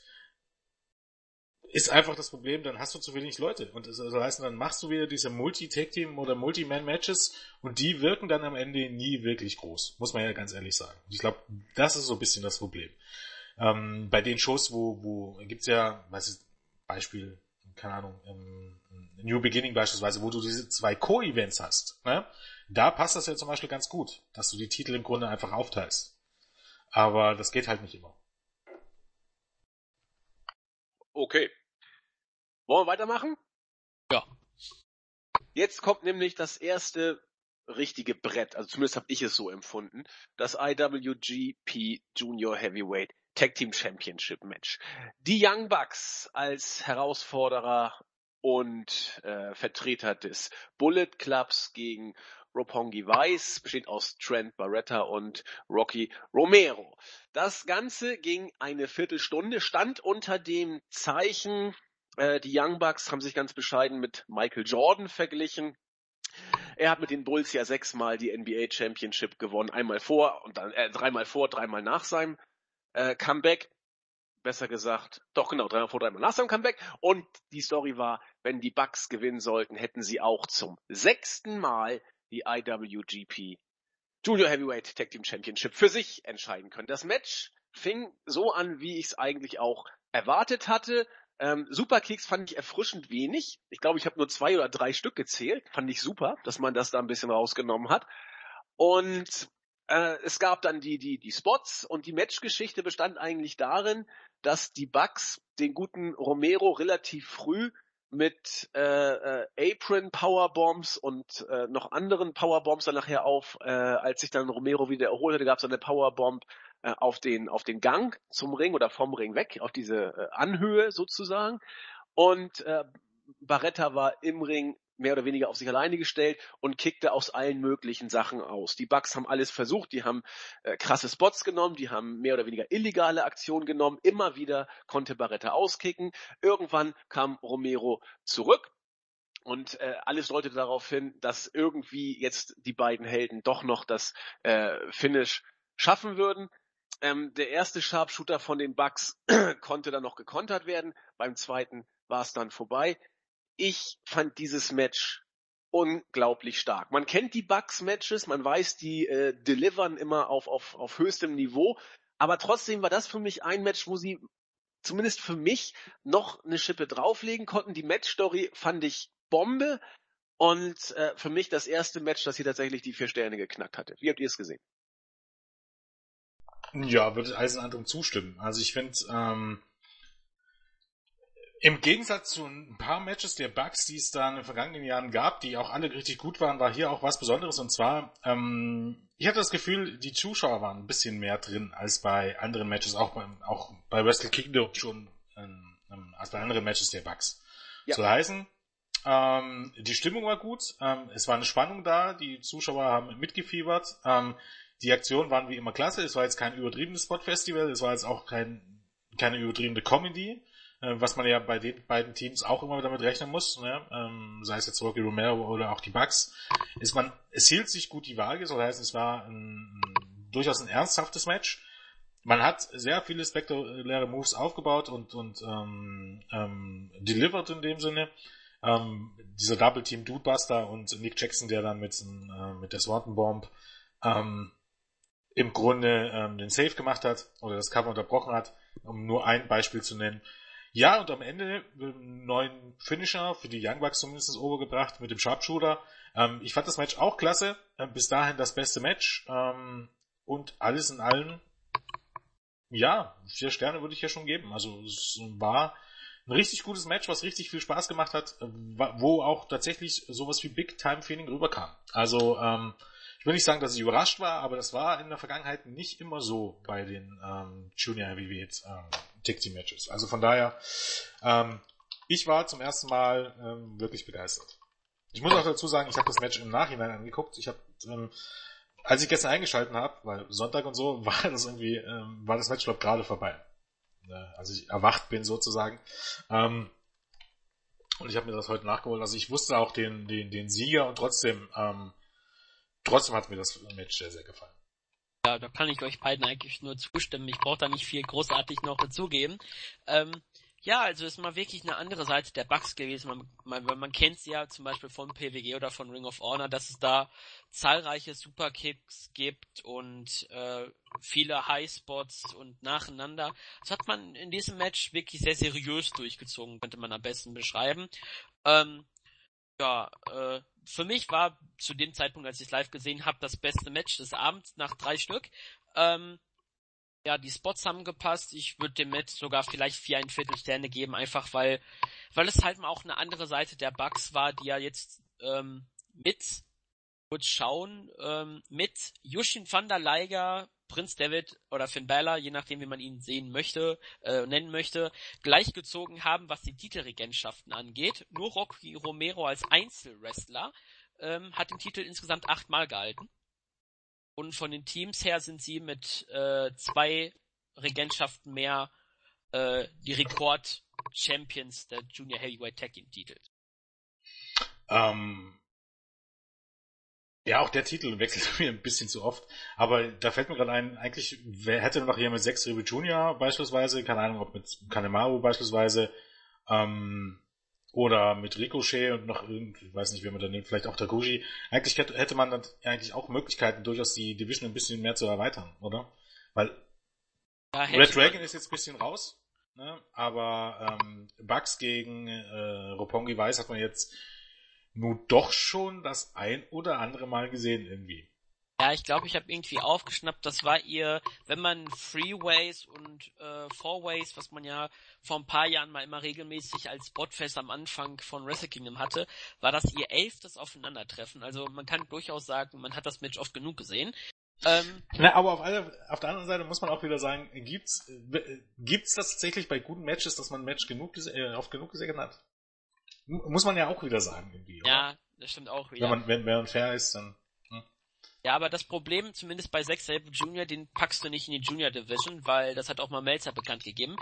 ist einfach das Problem, dann hast du zu wenig Leute. Und das heißt, dann machst du wieder diese Multi-Tag-Team oder Multi-Man-Matches und die wirken dann am Ende nie wirklich groß. Muss man ja ganz ehrlich sagen. Ich glaube, das ist so ein bisschen das Problem. Ähm, bei den Shows, wo, wo gibt's ja, was ist, Beispiel, keine Ahnung, ähm, New Beginning beispielsweise, wo du diese zwei Co-Events hast, ne? da passt das ja zum Beispiel ganz gut, dass du die Titel im Grunde einfach aufteilst. Aber das geht halt nicht immer. Okay. Wollen wir weitermachen? Ja. Jetzt kommt nämlich das erste richtige Brett, also zumindest habe ich es so empfunden, das IWGP Junior Heavyweight Tag Team Championship Match. Die Young Bucks als Herausforderer und äh, Vertreter des Bullet Clubs gegen Roppongi Vice, besteht aus Trent Barretta und Rocky Romero. Das Ganze ging eine Viertelstunde, stand unter dem Zeichen äh, die Young Bucks haben sich ganz bescheiden mit Michael Jordan verglichen. Er hat mit den Bulls ja sechsmal die NBA Championship gewonnen, einmal vor und dann äh, dreimal vor, dreimal nach seinem äh, Comeback. Besser gesagt, doch genau, dreimal vor, dreimal nach seinem Comeback. Und die Story war, wenn die Bucks gewinnen sollten, hätten sie auch zum sechsten Mal die IWGP Junior Heavyweight Tag Team Championship für sich entscheiden können. Das Match fing so an, wie ich es eigentlich auch erwartet hatte. Ähm, Superkeks fand ich erfrischend wenig. Ich glaube, ich habe nur zwei oder drei Stück gezählt. Fand ich super, dass man das da ein bisschen rausgenommen hat. Und äh, es gab dann die, die, die Spots und die Matchgeschichte bestand eigentlich darin, dass die Bugs den guten Romero relativ früh mit äh, äh, Apron Powerbombs und äh, noch anderen Powerbombs dann nachher auf, äh, als sich dann Romero wieder erholt hatte, gab es eine Powerbomb äh, auf den auf den Gang zum Ring oder vom Ring weg, auf diese äh, Anhöhe sozusagen. Und äh, Barretta war im Ring mehr oder weniger auf sich alleine gestellt und kickte aus allen möglichen Sachen aus. Die Bugs haben alles versucht, die haben äh, krasse Spots genommen, die haben mehr oder weniger illegale Aktionen genommen. Immer wieder konnte Barretta auskicken. Irgendwann kam Romero zurück und äh, alles deutete darauf hin, dass irgendwie jetzt die beiden Helden doch noch das äh, Finish schaffen würden. Ähm, der erste Sharpshooter von den Bucks *clears throat* konnte dann noch gekontert werden. Beim zweiten war es dann vorbei. Ich fand dieses Match unglaublich stark. Man kennt die Bucks-Matches, man weiß, die äh, delivern immer auf, auf, auf höchstem Niveau, aber trotzdem war das für mich ein Match, wo sie zumindest für mich noch eine Schippe drauflegen konnten. Die Matchstory fand ich Bombe und äh, für mich das erste Match, das hier tatsächlich die vier Sterne geknackt hatte. Wie habt ihr es gesehen? Ja, würde Eisen anderem zustimmen. Also ich finde, ähm, im Gegensatz zu ein paar Matches der Bugs, die es da in den vergangenen Jahren gab, die auch alle richtig gut waren, war hier auch was Besonderes. Und zwar, ähm, ich hatte das Gefühl, die Zuschauer waren ein bisschen mehr drin als bei anderen Matches, auch bei, auch bei Wrestle Kingdom schon, ähm, als bei anderen Matches der Bugs. Ja. Soll heißen, ähm, die Stimmung war gut, ähm, es war eine Spannung da, die Zuschauer haben mitgefiebert. Ähm, Die Aktionen waren wie immer klasse. Es war jetzt kein übertriebenes Spot-Festival. Es war jetzt auch kein, keine übertriebene Comedy, äh, was man ja bei den beiden Teams auch immer damit rechnen muss. Ne? Ähm, sei es jetzt Rocky Romero oder auch die Bucks. Ist man, es hielt sich gut die Waage. Das heißt, es war ein, durchaus ein ernsthaftes Match. Man hat sehr viele spektakuläre Moves aufgebaut und, und ähm, ähm, delivered in dem Sinne. Ähm, dieser Double Team Dudebuster und Nick Jackson, der dann mit, äh, mit der Swanton Bomb ähm, im Grunde ähm, den Save gemacht hat oder das Cover unterbrochen hat, um nur ein Beispiel zu nennen. Ja, und am Ende einen neuen Finisher für die Young Bucks zumindest overgebracht mit dem Sharpshooter. Ähm, ich fand das Match auch klasse. Äh, bis dahin das beste Match. Ähm, und alles in allem, ja, vier Sterne würde ich ja schon geben. Also es war ein richtig gutes Match, was richtig viel Spaß gemacht hat, wo auch tatsächlich sowas wie Big Time Feeling rüberkam. Also ähm, ich will nicht sagen, dass ich überrascht war, aber das war in der Vergangenheit nicht immer so bei den ähm, Junior Heavyweight ähm, Tag Team Matches. Also von daher, ähm, ich war zum ersten Mal ähm, wirklich begeistert. Ich muss auch dazu sagen, ich habe das Match im Nachhinein angeguckt. Ich habe, ähm, als ich gestern eingeschalten habe, weil Sonntag und so, *laughs* war das irgendwie, ähm, war das Match glaube gerade vorbei. Ne, als ich erwacht bin sozusagen. Ähm, und ich habe mir das heute nachgeholt. Also ich wusste auch den, den, den Sieger und trotzdem, ähm, trotzdem hat mir das Match sehr, sehr gefallen. Ja, da kann ich euch beiden eigentlich nur zustimmen. Ich brauche da nicht viel großartig noch dazugeben. Ähm, ja, also ist mal wirklich eine andere Seite der Bugs gewesen. Man, man, man kennt sie ja zum Beispiel von PWG oder von Ring of Honor, dass es da zahlreiche Superkicks gibt und äh, viele Highspots und nacheinander. Das hat man in diesem Match wirklich sehr seriös durchgezogen, könnte man am besten beschreiben. Ähm, ja, äh, für mich war zu dem Zeitpunkt, als ich es live gesehen habe, das beste Match des Abends nach drei Stück. Ähm, ja, die Spots haben gepasst. Ich würde dem Match sogar vielleicht vier ein Viertel Sterne geben, einfach weil, weil es halt mal auch eine andere Seite der Bugs war, die ja jetzt ähm, mit, kurz schauen, ähm, mit Yushin van der Leiger, Prinz David oder Finn Balor, je nachdem wie man ihn sehen möchte, äh, nennen möchte, gleichgezogen haben, was die Titelregentschaften angeht. Nur Rocky Romero als Einzelwrestler ähm, hat den Titel insgesamt achtmal gehalten. Und von den Teams her sind sie mit äh, zwei Regentschaften mehr äh, die Rekord-Champions der Junior Heavyweight Tag Team Titel. Ähm, ja, auch der Titel wechselt *laughs* mir ein bisschen zu oft. Aber da fällt mir gerade ein, eigentlich wer hätte noch hier mit Sex Ribe Junior beispielsweise, keine Ahnung, ob mit Kanemaru beispielsweise, ähm, oder mit Ricochet und noch irgendwie, ich weiß nicht, wie man da nimmt, vielleicht auch Taguchi. Eigentlich hätte, man dann eigentlich auch Möglichkeiten, durchaus die Division ein bisschen mehr zu erweitern, oder? Weil ja, Red Dragon ist jetzt ein bisschen raus, ne? aber ähm, Bugs gegen äh, Roppongi Weiß hat man jetzt nur doch schon das ein oder andere Mal gesehen irgendwie. Ja, ich glaube, ich habe irgendwie aufgeschnappt, das war ihr, wenn man Freeways und äh, Fourways, was man ja vor ein paar Jahren mal immer regelmäßig als Spotfest am Anfang von Wrestle Kingdom hatte, war das ihr elftes Aufeinandertreffen. Also man kann durchaus sagen, man hat das Match oft genug gesehen. Ähm, Na, aber auf, alle, auf der anderen Seite muss man auch wieder sagen, gibt's äh, gibt's das tatsächlich bei guten Matches, dass man ein Match genug äh, oft genug gesehen hat? Muss man ja auch wieder sagen irgendwie. Oder? Ja, das stimmt auch wieder. Wenn man wenn, wenn man fair ist, dann ja, aber das Problem, zumindest bei Zack Sabre Jr., den packst du nicht in die Junior Division, weil das hat auch mal Melzer bekannt gegeben.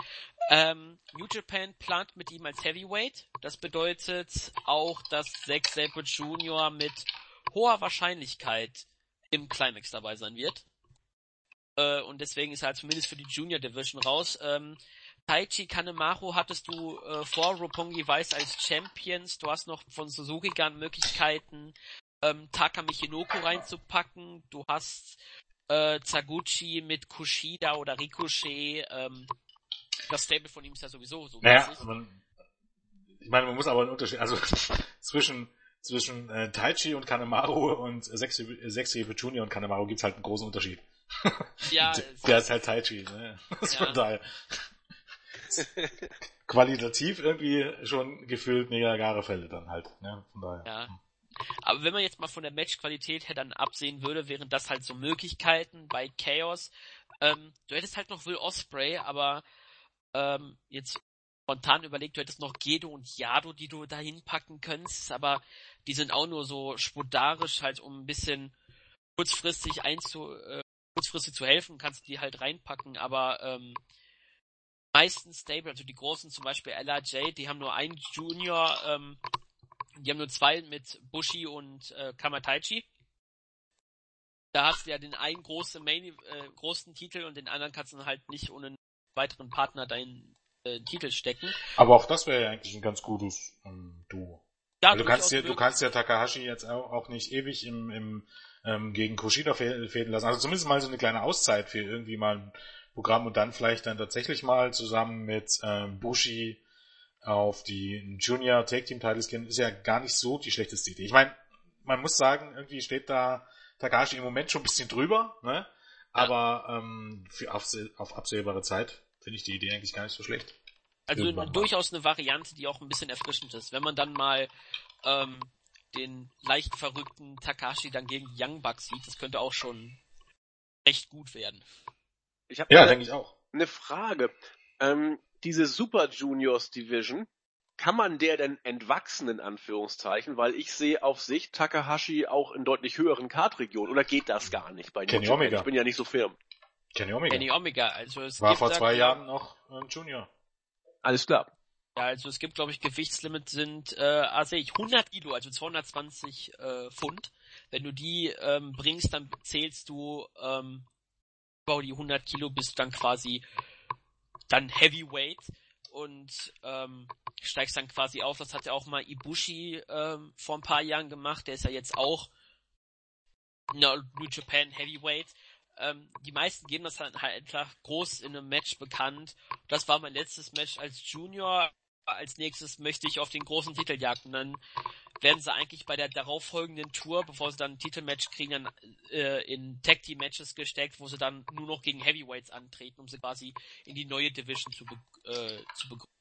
Ähm, New Japan plant mit ihm als Heavyweight. Das bedeutet auch, dass Zack Sabre Jr. mit hoher Wahrscheinlichkeit im Climax dabei sein wird. Äh, und deswegen ist er halt zumindest für die Junior Division raus. Ähm, Taichi Kanemaru hattest du äh, vor Roppongi Weiß als Champions. Du hast noch von Suzuki Gun Möglichkeiten ähm, Taka Michinoku reinzupacken. Du hast äh, Zaguchi mit Kushida oder Ricochet. Ähm, das Stable von ihm ist ja sowieso so. Naja, man, ich meine, man muss aber einen Unterschied, also *laughs* zwischen zwischen äh, Taichi und Kanemaru und Sexy, Sexy Junior und Kanemaru gibt's halt einen großen Unterschied. Ja, *laughs* der, der ist halt Taichi, ne? Das *laughs* ja. total *laughs* qualitativ irgendwie schon gefühlt Niagara-Fälle dann halt, ne? Von daher. Ja. Aber wenn man jetzt mal von der Matchqualität her dann absehen würde, wären das halt so Möglichkeiten bei Chaos. Ähm, du hättest halt noch Will Osprey, aber ähm, jetzt spontan überlegt, du hättest noch Gedo und Yado, die du dahin packen könntest, aber die sind auch nur so spudarisch halt, um ein bisschen kurzfristig einzu, äh, kurzfristig zu helfen, kannst du die halt reinpacken, aber ähm, meistens Stable, also die großen zum Beispiel LRJ, die haben nur einen Junior, ähm, die haben nur zwei mit Bushi und äh, Kamataichi. Da hast du ja den einen großen Main, äh, großen Titel und den anderen kannst du halt nicht ohne weiteren Partner deinen äh, Titel stecken. Aber auch das wäre ja eigentlich ein ganz gutes ähm, Duo. Ja, du kannst ja, du kannst ja Takahashi jetzt auch, nicht ewig im, im ähm, gegen Kushida fäden lassen. Also zumindest mal so eine kleine Auszeit für irgendwie mal ein Programm und dann vielleicht dann tatsächlich mal zusammen mit ähm, Bushi auf die Junior Take Team Titles gehen, ist ja gar nicht so die schlechteste Idee. Ich meine, man muss sagen, irgendwie steht da Takahashi im Moment schon ein bisschen drüber, ne? Aber ähm, für auf, auf absehbare Zeit finde ich die Idee eigentlich gar nicht so schlecht. Also durchaus eine Variante, die auch ein bisschen erfrischend ist. Wenn man dann mal ähm, den leicht verrückten Takashi dann gegen Young Bucks sieht, das könnte auch schon echt gut werden. Ich ja, denke ich auch. Eine Frage. Ähm, diese Super Juniors Division, kann man der denn entwachsen in Anführungszeichen? Weil ich sehe auf sich Takahashi auch in deutlich höheren Kartregionen. Oder geht das gar nicht bei Kenny Omega. Ich bin ja nicht so firm. Kenny Omega. Kenny Omega. Also es War vor zwei Jahren noch ein Junior. Alles klar. Ja, also es gibt, glaube ich, Gewichtslimit sind, äh, ah, sehe ich, 100 Kilo, also 220 äh, Pfund. Wenn du die ähm, bringst, dann zählst du ähm, über die 100 Kilo bist dann quasi dann Heavyweight und ähm, steigst dann quasi auf. Das hat ja auch mal Ibushi ähm, vor ein paar Jahren gemacht. Der ist ja jetzt auch no, New Japan Heavyweight. Ähm, die meisten geben das halt einfach groß in einem Match bekannt. Das war mein letztes Match als Junior als nächstes möchte ich auf den großen Titel jagen. Dann werden sie eigentlich bei der darauffolgenden Tour, bevor sie dann ein Titelmatch kriegen, dann äh, in Tag Team Matches gesteckt, wo sie dann nur noch gegen Heavyweights antreten, um sie quasi in die neue Division zu, be äh, zu begrüßen.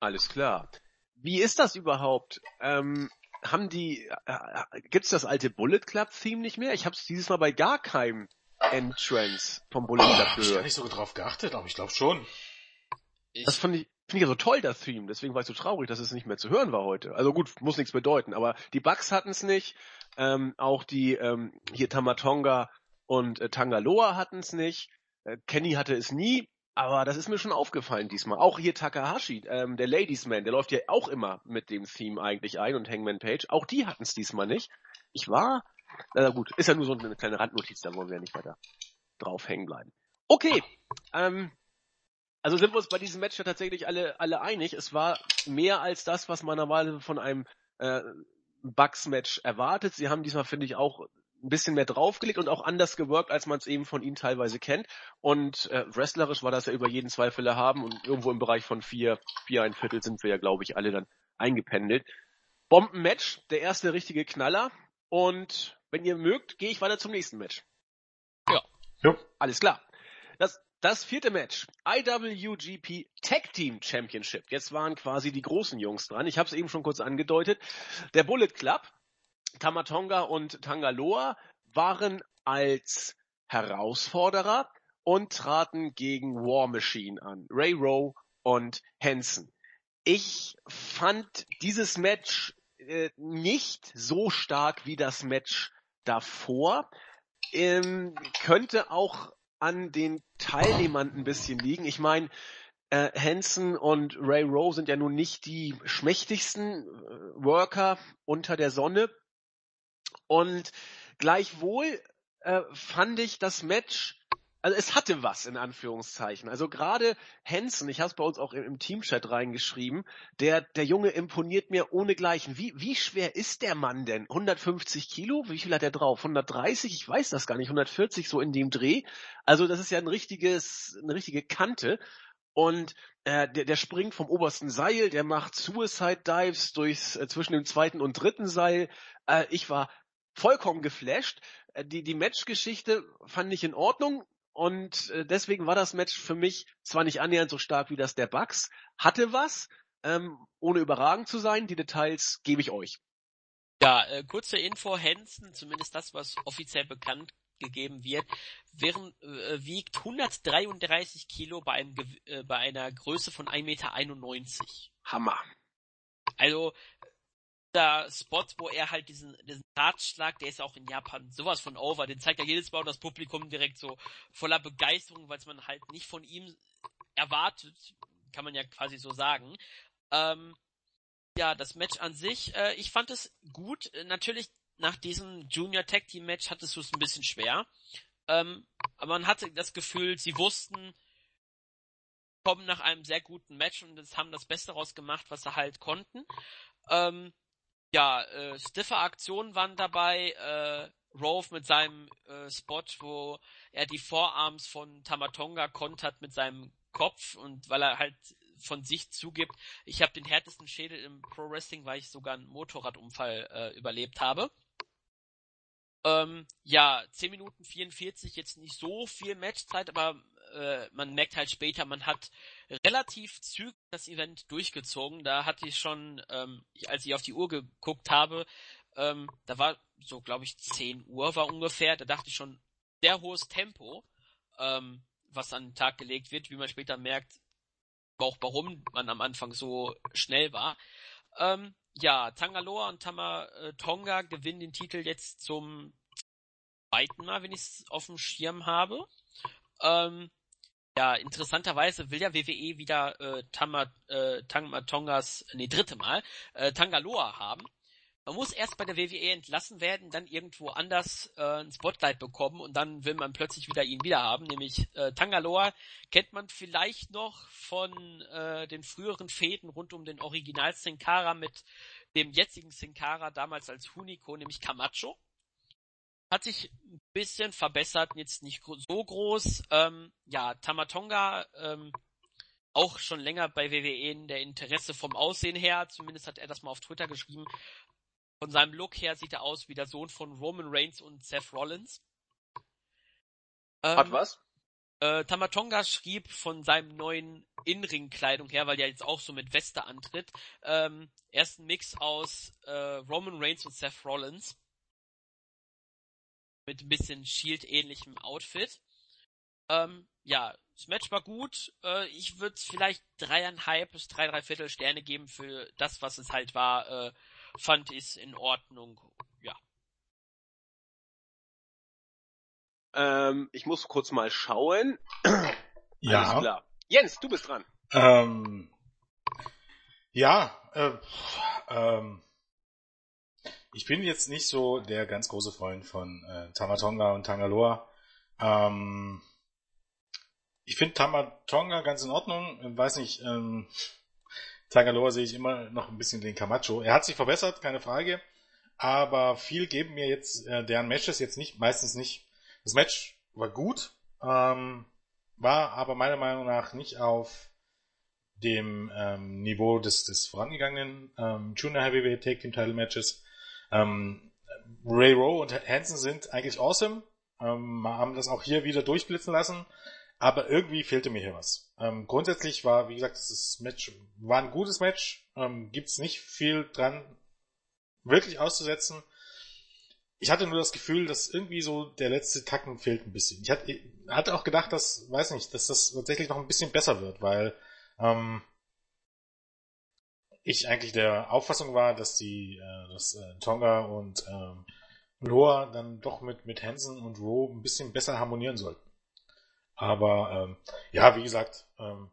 Alles klar. Wie ist das überhaupt? Ähm, haben die, äh, äh gibt's das alte Bullet Club Theme nicht mehr? Ich habe es dieses Mal bei gar keinem Entrance vom Bullet Club gehört. Ich habe nicht so drauf geachtet, aber ich glaube schon. Ich das fand ich, finde ja so toll, das Theme. Deswegen war ich so traurig, dass es nicht mehr zu hören war heute. Also gut, muss nichts bedeuten. Aber die Bugs hatten es nicht. Ähm, auch die ähm, hier Tamatonga und äh, Tangaloa hatten es nicht. Äh, Kenny hatte es nie. Aber das ist mir schon aufgefallen diesmal. Auch hier Takahashi, ähm, der Ladiesman, der läuft ja auch immer mit dem Theme eigentlich ein und Hangman Page. Auch die hatten es diesmal nicht. Ich war, äh, gut, ist ja nur so eine kleine Randnotiz, da wollen wir ja nicht weiter drauf hängen bleiben. Okay, ähm, also sind wir uns bei diesem Match ja tatsächlich alle, alle einig. Es war mehr als das, was man normalerweise von einem äh, Bugs-Match erwartet. Sie haben diesmal, finde ich, auch ein bisschen mehr draufgelegt und auch anders gewirkt, als man es eben von ihnen teilweise kennt. Und äh, wrestlerisch war das ja über jeden Zweifel haben und irgendwo im Bereich von vier, vier ein Viertel sind wir ja, glaube ich, alle dann eingependelt. Bombenmatch, der erste richtige Knaller. Und wenn ihr mögt, gehe ich weiter zum nächsten Match. Ja. ja. Alles klar. Das das vierte Match, IWGP Tag Team Championship. Jetzt waren quasi die großen Jungs dran. Ich habe es eben schon kurz angedeutet. Der Bullet Club, Tamatonga und Tangaloa waren als Herausforderer und traten gegen War Machine an. Ray Rowe und Hansen. Ich fand dieses Match äh, nicht so stark wie das Match davor. Ähm, könnte auch an den Teilnehmern ein bisschen liegen. Ich meine, äh, Hansen und Ray Rowe sind ja nun nicht die schmächtigsten äh, Worker unter der Sonne. Und gleichwohl äh, fand ich das Match, also es hatte was in Anführungszeichen. Also gerade Hansen, ich habe es bei uns auch im, im Teamchat reingeschrieben, der der Junge imponiert mir ohnegleichen. Wie wie schwer ist der Mann denn? 150 Kilo? Wie viel hat er drauf? 130? Ich weiß das gar nicht. 140 so in dem Dreh. Also das ist ja ein richtiges eine richtige Kante. Und äh, der, der springt vom obersten Seil, der macht Suicide Dives durchs äh, zwischen dem zweiten und dritten Seil. Äh, ich war vollkommen geflasht. Äh, die, die Matchgeschichte fand ich in Ordnung. Und äh, deswegen war das Match für mich zwar nicht annähernd so stark wie das der Bucks, hatte was, ähm, ohne überragend zu sein. Die Details gebe ich euch. Ja, äh, kurze Info, Hansen, zumindest das, was offiziell bekannt gegeben wird, während, äh, wiegt 133 Kilo bei, einem, äh, bei einer Größe von 1,91 Meter. Hammer. Also der Spot, wo er halt diesen, diesen Ratschlag, der ist auch in Japan sowas von over, den zeigt er jedes Mal und das Publikum direkt so voller Begeisterung, weil es man halt nicht von ihm erwartet, kann man ja quasi so sagen. Ähm, ja, das Match an sich, äh, ich fand es gut. Natürlich, nach diesem Junior Tag Team Match hattest du es ein bisschen schwer. Ähm, aber man hatte das Gefühl, sie wussten, kommen nach einem sehr guten Match und haben das Beste daraus gemacht, was sie halt konnten. Ähm, ja, äh, stiffe Aktionen waren dabei. Äh, Rove mit seinem äh, Spot, wo er die Vorarms von Tamatonga kontert mit seinem Kopf und weil er halt von sich zugibt, ich habe den härtesten Schädel im Pro Wrestling, weil ich sogar einen Motorradunfall äh, überlebt habe. Ähm, ja, 10 Minuten 44, jetzt nicht so viel Matchzeit, aber äh, man merkt halt später, man hat relativ zügig das Event durchgezogen. Da hatte ich schon, ähm, als ich auf die Uhr geguckt habe, ähm, da war so, glaube ich, 10 Uhr war ungefähr, da dachte ich schon, sehr hohes Tempo, ähm, was an den Tag gelegt wird, wie man später merkt, auch warum man am Anfang so schnell war. Ähm, ja, Tangaloa und Tama äh, Tonga gewinnen den Titel jetzt zum zweiten Mal, wenn ich es auf dem Schirm habe. Ähm, ja, interessanterweise will ja WWE wieder äh, Tama, äh, Tama Tongas, nee, dritte Mal, äh, Tangaloa haben. Man muss erst bei der WWE entlassen werden, dann irgendwo anders äh, ein Spotlight bekommen und dann will man plötzlich wieder ihn wieder haben, nämlich äh, Tangaloa kennt man vielleicht noch von äh, den früheren Fäden rund um den Original Sin Cara mit dem jetzigen Sin Cara damals als Hunico, nämlich Camacho. Hat sich ein bisschen verbessert, jetzt nicht so groß. Ähm, ja, Tamatonga ähm, auch schon länger bei WWE in der Interesse vom Aussehen her, zumindest hat er das mal auf Twitter geschrieben, von seinem Look her sieht er aus wie der Sohn von Roman Reigns und Seth Rollins. Ähm, Hat was? Äh, Tamatonga schrieb von seinem neuen Inring-Kleidung her, weil er jetzt auch so mit Weste antritt, ähm, er ist ein Mix aus äh, Roman Reigns und Seth Rollins. Mit ein bisschen Shield-ähnlichem Outfit. Ähm, ja, das Match war gut. Äh, ich würde vielleicht dreieinhalb bis drei, drei Viertel Sterne geben für das, was es halt war. Äh, fand ich in Ordnung. Ja. Ähm, ich muss kurz mal schauen. Ja. Alles klar. Jens, du bist dran. Ähm, ja, äh, ähm, ich bin jetzt nicht so der ganz große Freund von äh, Tamatonga und Tangaloa. Ähm, ich finde Tamatonga ganz in Ordnung. Ich weiß nicht, ähm, Tagaloa sehe ich immer noch ein bisschen den Camacho. Er hat sich verbessert, keine Frage. Aber viel geben mir jetzt äh, deren Matches jetzt nicht, meistens nicht. Das Match war gut, ähm, war aber meiner Meinung nach nicht auf dem ähm, Niveau des, des vorangegangenen ähm, Junior Heavyweight Take Team Title Matches. Ähm, Ray Rowe und Hansen sind eigentlich awesome, ähm, haben das auch hier wieder durchblitzen lassen. Aber irgendwie fehlte mir hier was. Ähm, grundsätzlich war, wie gesagt, das Match war ein gutes Match. Ähm, gibt's nicht viel dran wirklich auszusetzen. Ich hatte nur das Gefühl, dass irgendwie so der letzte Tacken fehlt ein bisschen. Ich hatte, hatte auch gedacht, dass, weiß nicht, dass das tatsächlich noch ein bisschen besser wird, weil ähm, ich eigentlich der Auffassung war, dass die, äh, dass äh, Tonga und ähm, Loa dann doch mit mit Hansen und Rowe ein bisschen besser harmonieren sollten. Aber ähm, ja, wie gesagt, ähm,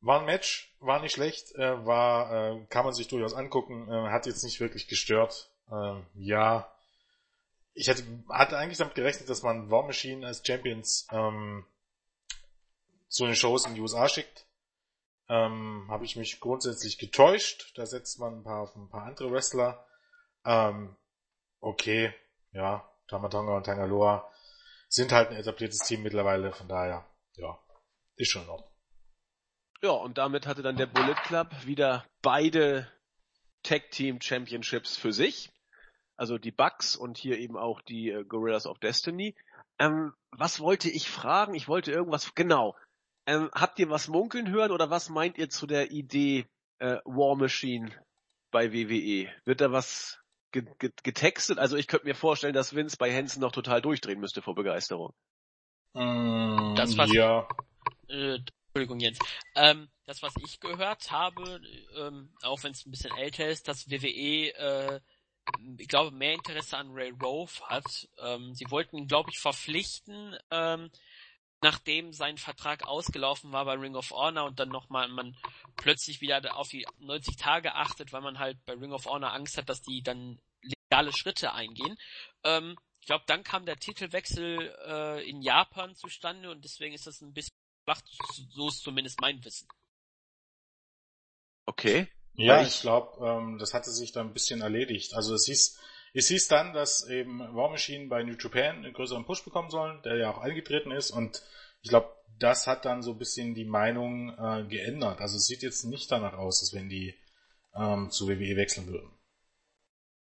war ein Match, war nicht schlecht, äh, war äh, kann man sich durchaus angucken, äh, hat jetzt nicht wirklich gestört. Äh, ja, ich hätte hatte eigentlich damit gerechnet, dass man War Machine als Champions ähm, so eine Shows in die USA schickt. Ähm, Habe ich mich grundsätzlich getäuscht. Da setzt man ein paar ein paar andere Wrestler. Ähm, okay, ja, Tamatonga und Tangaloa sind halt ein etabliertes Team mittlerweile, von daher, ja, ist schon noch. Ja, und damit hatte dann der Bullet Club wieder beide Tag Team Championships für sich. Also die Bucks und hier eben auch die äh, Gorillas of Destiny. Ähm, was wollte ich fragen? Ich wollte irgendwas, genau. Ähm, habt ihr was munkeln hören oder was meint ihr zu der Idee äh, War Machine bei WWE? Wird da was getextet. Also ich könnte mir vorstellen, dass Vince bei Hansen noch total durchdrehen müsste vor Begeisterung. Mm, das was, ja. Äh, Entschuldigung, Jens. Ähm, das, was ich gehört habe, ähm, auch wenn es ein bisschen älter ist, dass WWE, äh, ich glaube, mehr Interesse an Ray Rove hat. Ähm, sie wollten ihn, glaube ich, verpflichten, ähm, nachdem sein Vertrag ausgelaufen war bei Ring of Honor und dann nochmal man plötzlich wieder auf die 90 Tage achtet, weil man halt bei Ring of Honor Angst hat, dass die dann legale Schritte eingehen. Ähm, ich glaube, dann kam der Titelwechsel äh, in Japan zustande und deswegen ist das ein bisschen flach, so ist zumindest mein Wissen. Okay. Ja, ich, ich glaube, ähm, das hatte sich dann ein bisschen erledigt. Also es hieß, es hieß dann, dass eben War Machine bei New Japan einen größeren Push bekommen sollen, der ja auch eingetreten ist und ich glaube, das hat dann so ein bisschen die Meinung äh, geändert. Also es sieht jetzt nicht danach aus, als wenn die ähm, zu WWE wechseln würden.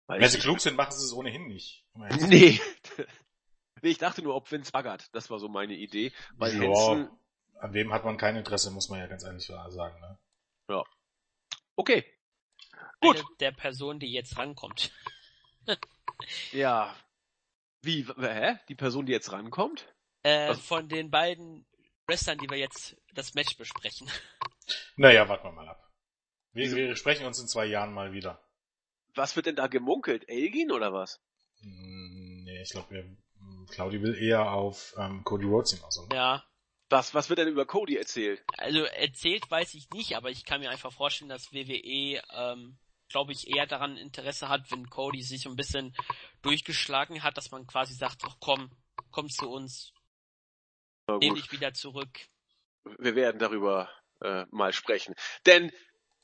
Weil wenn sie klug sind, machen sie es ohnehin nicht. Nee. *laughs* nee. Ich dachte nur, ob Vince baggert. Das war so meine Idee. Weil ja, Hansen... An wem hat man kein Interesse, muss man ja ganz ehrlich sagen. Ne? Ja. Okay. Gut. Eine der Person, die jetzt rankommt. Ja. Wie, hä? Die Person, die jetzt rankommt? Äh, von den beiden Wrestlern, die wir jetzt das Match besprechen. Naja, warten wir mal ab. Wir, wir sprechen uns in zwei Jahren mal wieder. Was wird denn da gemunkelt? Elgin oder was? Hm, nee, ich glaube, Claudi will eher auf ähm, Cody Rhodes hinaus. Oder? Ja. Was, was wird denn über Cody erzählt? Also erzählt weiß ich nicht, aber ich kann mir einfach vorstellen, dass WWE, ähm, glaube ich, eher daran Interesse hat, wenn Cody sich ein bisschen durchgeschlagen hat, dass man quasi sagt, ach komm, komm zu uns, nehme dich wieder zurück. Wir werden darüber äh, mal sprechen. Denn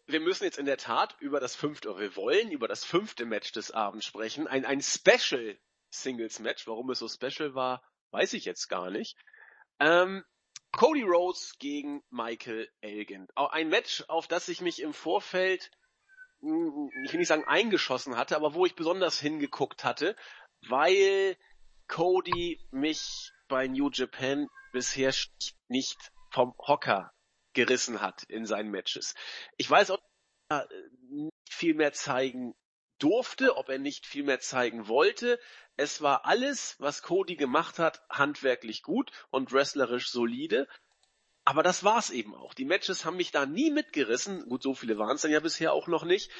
wir müssen jetzt in der Tat über das fünfte, oder wir wollen über das fünfte Match des Abends sprechen. Ein, ein Special Singles Match. Warum es so special war, weiß ich jetzt gar nicht. Ähm, Cody Rhodes gegen Michael Elgin. Ein Match, auf das ich mich im Vorfeld, ich will nicht sagen eingeschossen hatte, aber wo ich besonders hingeguckt hatte, weil Cody mich bei New Japan bisher nicht vom Hocker gerissen hat in seinen Matches. Ich weiß, ob er nicht viel mehr zeigen durfte, ob er nicht viel mehr zeigen wollte. Es war alles, was Cody gemacht hat, handwerklich gut und wrestlerisch solide. Aber das war's eben auch. Die Matches haben mich da nie mitgerissen. Gut, so viele waren es dann ja bisher auch noch nicht.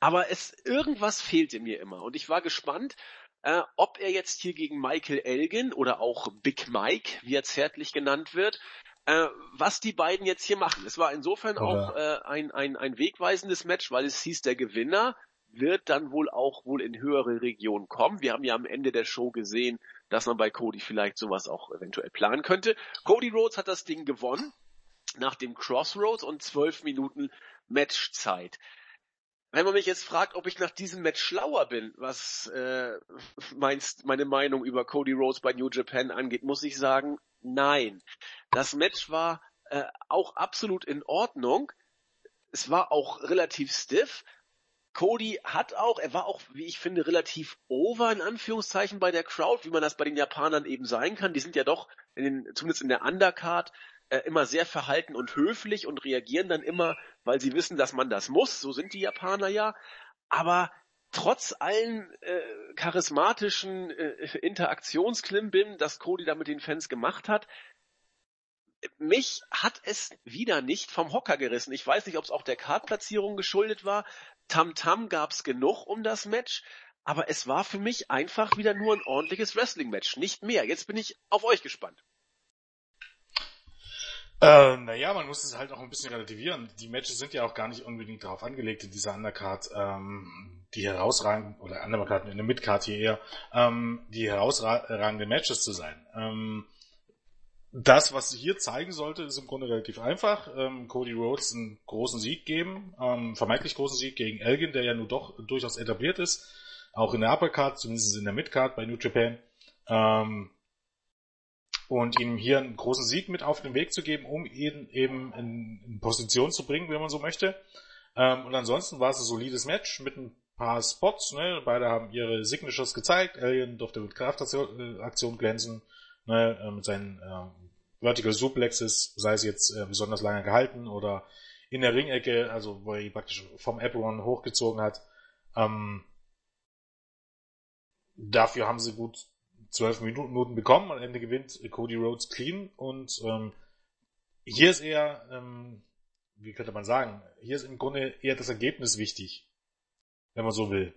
Aber es, irgendwas fehlte mir immer. Und ich war gespannt, äh, ob er jetzt hier gegen Michael Elgin oder auch Big Mike, wie er zärtlich genannt wird, äh, was die beiden jetzt hier machen. Es war insofern Oder auch äh, ein, ein, ein wegweisendes Match, weil es hieß, der Gewinner wird dann wohl auch wohl in höhere Regionen kommen. Wir haben ja am Ende der Show gesehen, dass man bei Cody vielleicht sowas auch eventuell planen könnte. Cody Rhodes hat das Ding gewonnen nach dem Crossroads und zwölf Minuten Matchzeit. Wenn man mich jetzt fragt, ob ich nach diesem Match schlauer bin, was äh, meinst, meine Meinung über Cody Rhodes bei New Japan angeht, muss ich sagen, nein. Das Match war äh, auch absolut in Ordnung. Es war auch relativ stiff. Cody hat auch, er war auch, wie ich finde, relativ over in Anführungszeichen bei der Crowd, wie man das bei den Japanern eben sein kann. Die sind ja doch, in den, zumindest in der Undercard, äh, immer sehr verhalten und höflich und reagieren dann immer, weil sie wissen, dass man das muss. So sind die Japaner ja. Aber trotz allen äh, charismatischen äh, Interaktionsklimbim, das Cody da mit den Fans gemacht hat, mich hat es wieder nicht vom Hocker gerissen. Ich weiß nicht, ob es auch der Kartplatzierung geschuldet war. Tamtam -Tam gab's genug um das Match, aber es war für mich einfach wieder nur ein ordentliches Wrestling-Match, nicht mehr. Jetzt bin ich auf euch gespannt. Äh, naja, man muss es halt auch ein bisschen relativieren. Die Matches sind ja auch gar nicht unbedingt darauf angelegt, in dieser Undercard, ähm, die herausragenden, oder Undercard in der Midcard hier eher, ähm, die herausragende Matches zu sein. Ähm, das, was hier zeigen sollte, ist im Grunde relativ einfach. Ähm, Cody Rhodes einen großen Sieg geben, ähm, vermeintlich großen Sieg gegen Elgin, der ja nun doch durchaus etabliert ist, auch in der Uppercard, zumindest in der Midcard bei New Japan. Ähm, und ihm hier einen großen Sieg mit auf den Weg zu geben, um ihn eben in, in Position zu bringen, wenn man so möchte. Ähm, und ansonsten war es ein solides Match mit ein paar Spots. Ne? Beide haben ihre Signatures gezeigt. Alien durfte mit Kraftaktion glänzen, ne? Äh, mit seinen ähm, Vertical Suplexes, sei es jetzt äh, besonders lange gehalten oder in der Ringecke, also wo er ihn praktisch vom Apron hochgezogen hat. Ähm, dafür haben sie gut zwölf Minuten bekommen. Am Ende gewinnt Cody Rhodes clean und ähm, hier ist eher, ähm, wie könnte man sagen, hier ist im Grunde eher das Ergebnis wichtig, wenn man so will.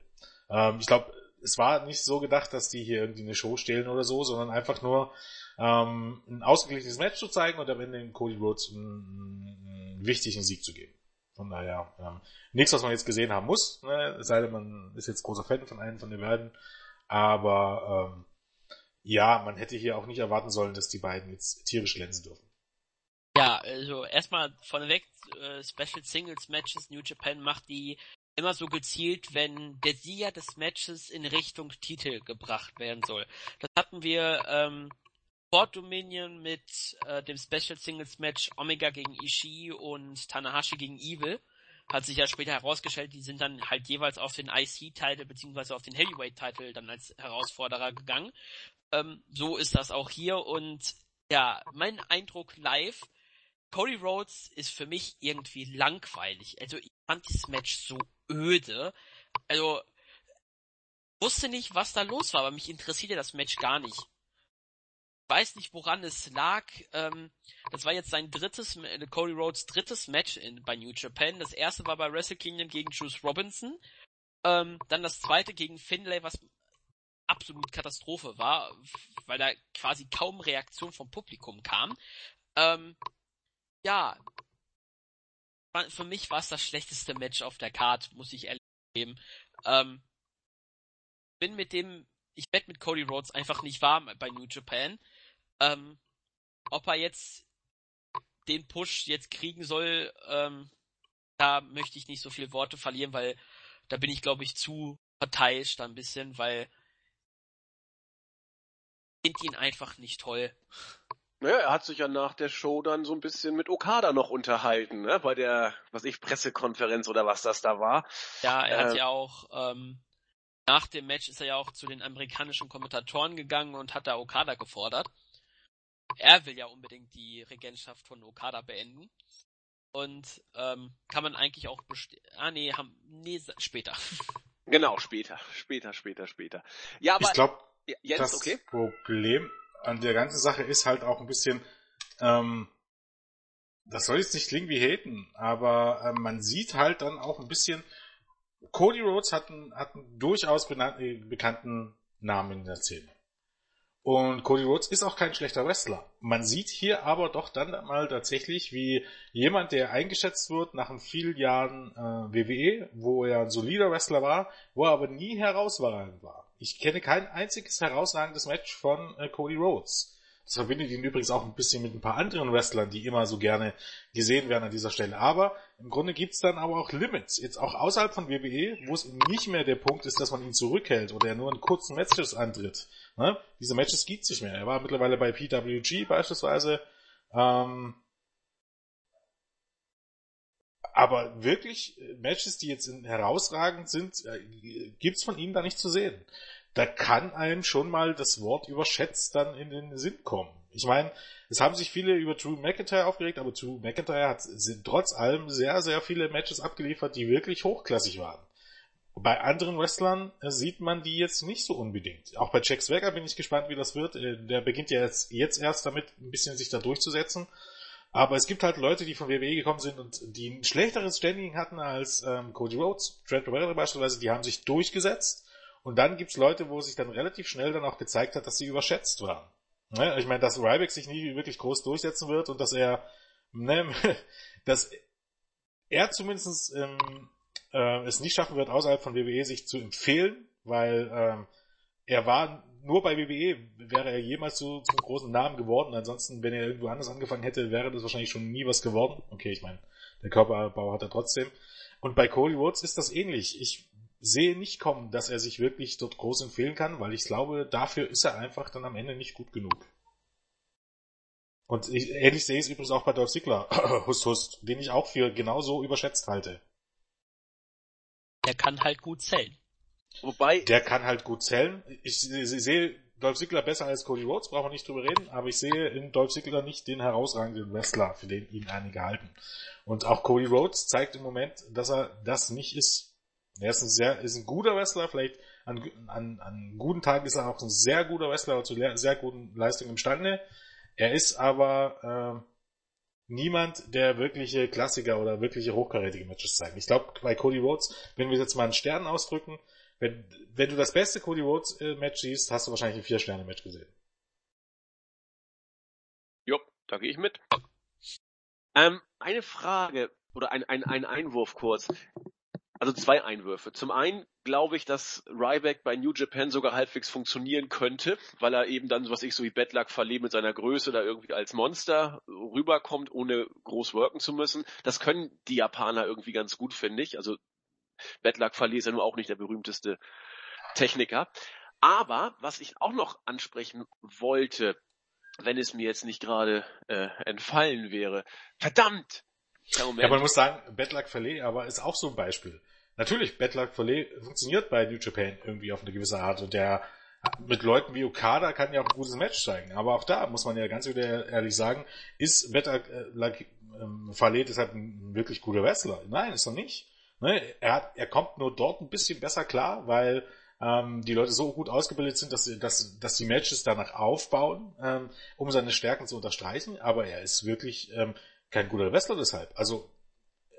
Ähm, ich glaube, es war nicht so gedacht, dass die hier irgendwie eine Show stehlen oder so, sondern einfach nur ähm, ein ausgeglichenes Match zu zeigen und am Ende den Cody Rhodes einen, einen wichtigen Sieg zu geben. Von daher, ähm, nichts, was man jetzt gesehen haben muss, ne? es sei denn, man ist jetzt großer Fan von einem von den beiden. Aber ähm, ja, man hätte hier auch nicht erwarten sollen, dass die beiden jetzt tierisch glänzen dürfen. Ja, also erstmal vorneweg, äh, Special Singles Matches, New Japan macht die immer so gezielt, wenn der Sieger des Matches in Richtung Titel gebracht werden soll. Das hatten wir ähm, vor Dominion mit äh, dem Special Singles Match Omega gegen Ishii und Tanahashi gegen Evil. Hat sich ja später herausgestellt, die sind dann halt jeweils auf den IC-Title beziehungsweise auf den Heavyweight-Title dann als Herausforderer gegangen. Ähm, so ist das auch hier und ja, mein Eindruck live, Cody Rhodes ist für mich irgendwie langweilig. Also fand das Match so öde. Also wusste nicht, was da los war, aber mich interessierte das Match gar nicht. Ich weiß nicht, woran es lag. Ähm, das war jetzt sein drittes, Cody Rhodes drittes Match in, bei New Japan. Das erste war bei Wrestle Kingdom gegen Juice Robinson. Ähm, dann das zweite gegen Finlay, was absolut Katastrophe war, weil da quasi kaum Reaktion vom Publikum kam. Ähm, ja, für mich war es das schlechteste Match auf der Card, muss ich ehrlich geben. Ähm, bin mit dem, ich wette mit Cody Rhodes einfach nicht warm bei New Japan. Ähm, ob er jetzt den Push jetzt kriegen soll, ähm, da möchte ich nicht so viele Worte verlieren, weil da bin ich, glaube ich, zu parteiisch da ein bisschen, weil ich finde ihn einfach nicht toll. Naja, er hat sich ja nach der Show dann so ein bisschen mit Okada noch unterhalten, ne? Bei der, was ich, Pressekonferenz oder was das da war. Ja, er äh, hat ja auch, ähm, nach dem Match ist er ja auch zu den amerikanischen Kommentatoren gegangen und hat da Okada gefordert. Er will ja unbedingt die Regentschaft von Okada beenden. Und ähm, kann man eigentlich auch. Ah nee, haben nee, später. Genau, später, später, später, später. Ja, aber ich glaube, das okay? Problem an der ganzen Sache ist halt auch ein bisschen, ähm, das soll jetzt nicht klingen wie Haten, aber äh, man sieht halt dann auch ein bisschen, Cody Rhodes hat einen, hat einen durchaus äh, bekannten Namen in der Szene. Und Cody Rhodes ist auch kein schlechter Wrestler. Man sieht hier aber doch dann mal tatsächlich, wie jemand, der eingeschätzt wird nach vielen Jahren äh, WWE, wo er ein solider Wrestler war, wo er aber nie herausragend war. Ich kenne kein einziges herausragendes Match von äh, Cody Rhodes. Das verbindet ihn übrigens auch ein bisschen mit ein paar anderen Wrestlern, die immer so gerne gesehen werden an dieser Stelle. Aber im Grunde gibt's dann aber auch Limits. Jetzt auch außerhalb von WWE, wo es nicht mehr der Punkt ist, dass man ihn zurückhält oder er nur in kurzen Matches antritt. Ne? Diese Matches gibt's nicht mehr. Er war mittlerweile bei PWG beispielsweise. Ähm, aber wirklich äh, Matches, die jetzt herausragend sind, äh, gibt's von ihm da nicht zu sehen. Da kann einem schon mal das Wort überschätzt dann in den Sinn kommen. Ich meine, es haben sich viele über Drew McIntyre aufgeregt, aber Drew McIntyre hat trotz allem sehr, sehr viele Matches abgeliefert, die wirklich hochklassig waren. Bei anderen Wrestlern äh, sieht man die jetzt nicht so unbedingt. Auch bei Jack Swagger bin ich gespannt, wie das wird. Der beginnt ja jetzt, jetzt erst damit, ein bisschen sich da durchzusetzen. Aber es gibt halt Leute, die von WWE gekommen sind und die ein schlechteres Standing hatten als ähm, Cody Rhodes, Trent Barrera beispielsweise, die haben sich durchgesetzt. Und dann gibt's Leute, wo sich dann relativ schnell dann auch gezeigt hat, dass sie überschätzt waren. Ne? Ich meine, dass Ryback sich nie wirklich groß durchsetzen wird und dass er, ne, *laughs* dass er zumindest ähm, äh, es nicht schaffen wird, außerhalb von WWE sich zu empfehlen, weil ähm, er war nur bei WWE wäre er jemals zu, zum großen Namen geworden. Ansonsten, wenn er irgendwo anders angefangen hätte, wäre das wahrscheinlich schon nie was geworden. Okay, ich meine, der Körperbau hat er trotzdem. Und bei Cody Rhodes ist das ähnlich. Ich sehe nicht kommen, dass er sich wirklich dort groß empfehlen kann, weil ich glaube, dafür ist er einfach dann am Ende nicht gut genug. Und ich, ähnlich sehe ich es übrigens auch bei Dolph Ziggler, *clears throat* Hust Hust, den ich auch für genauso überschätzt halte. Der kann halt gut zählen. Wobei. Der kann halt gut zählen. Ich, ich, ich sehe Dolph Ziggler besser als Cody Rhodes, brauchen wir nicht drüber reden, aber ich sehe in Dolph Ziggler nicht den herausragenden Wrestler, für den ihn einige halten. Und auch Cody Rhodes zeigt im Moment, dass er das nicht ist. Er ist ein sehr, ist ein guter Wrestler, vielleicht an, an, an guten Tagen ist er auch ein sehr guter Wrestler zu sehr guten Leistungen imstande. Er ist aber, äh, niemand, der wirkliche Klassiker oder wirkliche hochkarätige Matches zeigt. Ich glaube, bei Cody Rhodes, wenn wir jetzt mal einen Stern ausdrücken, wenn, wenn du das beste Cody Rhodes äh, Match siehst, hast du wahrscheinlich ein Vier-Sterne-Match gesehen. Jo, da gehe ich mit. Ähm, eine Frage oder ein, ein, ein Einwurf kurz. Also zwei Einwürfe. Zum einen glaube ich, dass Ryback bei New Japan sogar halbwegs funktionieren könnte, weil er eben dann, was ich so wie Bedlack Verlee mit seiner Größe da irgendwie als Monster rüberkommt, ohne groß worken zu müssen. Das können die Japaner irgendwie ganz gut, finde ich. Also Bedlack Verlee ist ja nur auch nicht der berühmteste Techniker. Aber was ich auch noch ansprechen wollte, wenn es mir jetzt nicht gerade äh, entfallen wäre, verdammt! Ja, man muss sagen, Bedlack Verlee aber ist auch so ein Beispiel natürlich, Luck Fale funktioniert bei New Japan irgendwie auf eine gewisse Art und der mit Leuten wie Okada kann ja auch ein gutes Match zeigen. Aber auch da muss man ja ganz wieder ehrlich sagen, ist Bad Luck ähm, Fale deshalb ein wirklich guter Wrestler? Nein, ist er nicht. Ne? Er, hat, er kommt nur dort ein bisschen besser klar, weil ähm, die Leute so gut ausgebildet sind, dass, dass, dass die Matches danach aufbauen, ähm, um seine Stärken zu unterstreichen. Aber er ist wirklich ähm, kein guter Wrestler deshalb. Also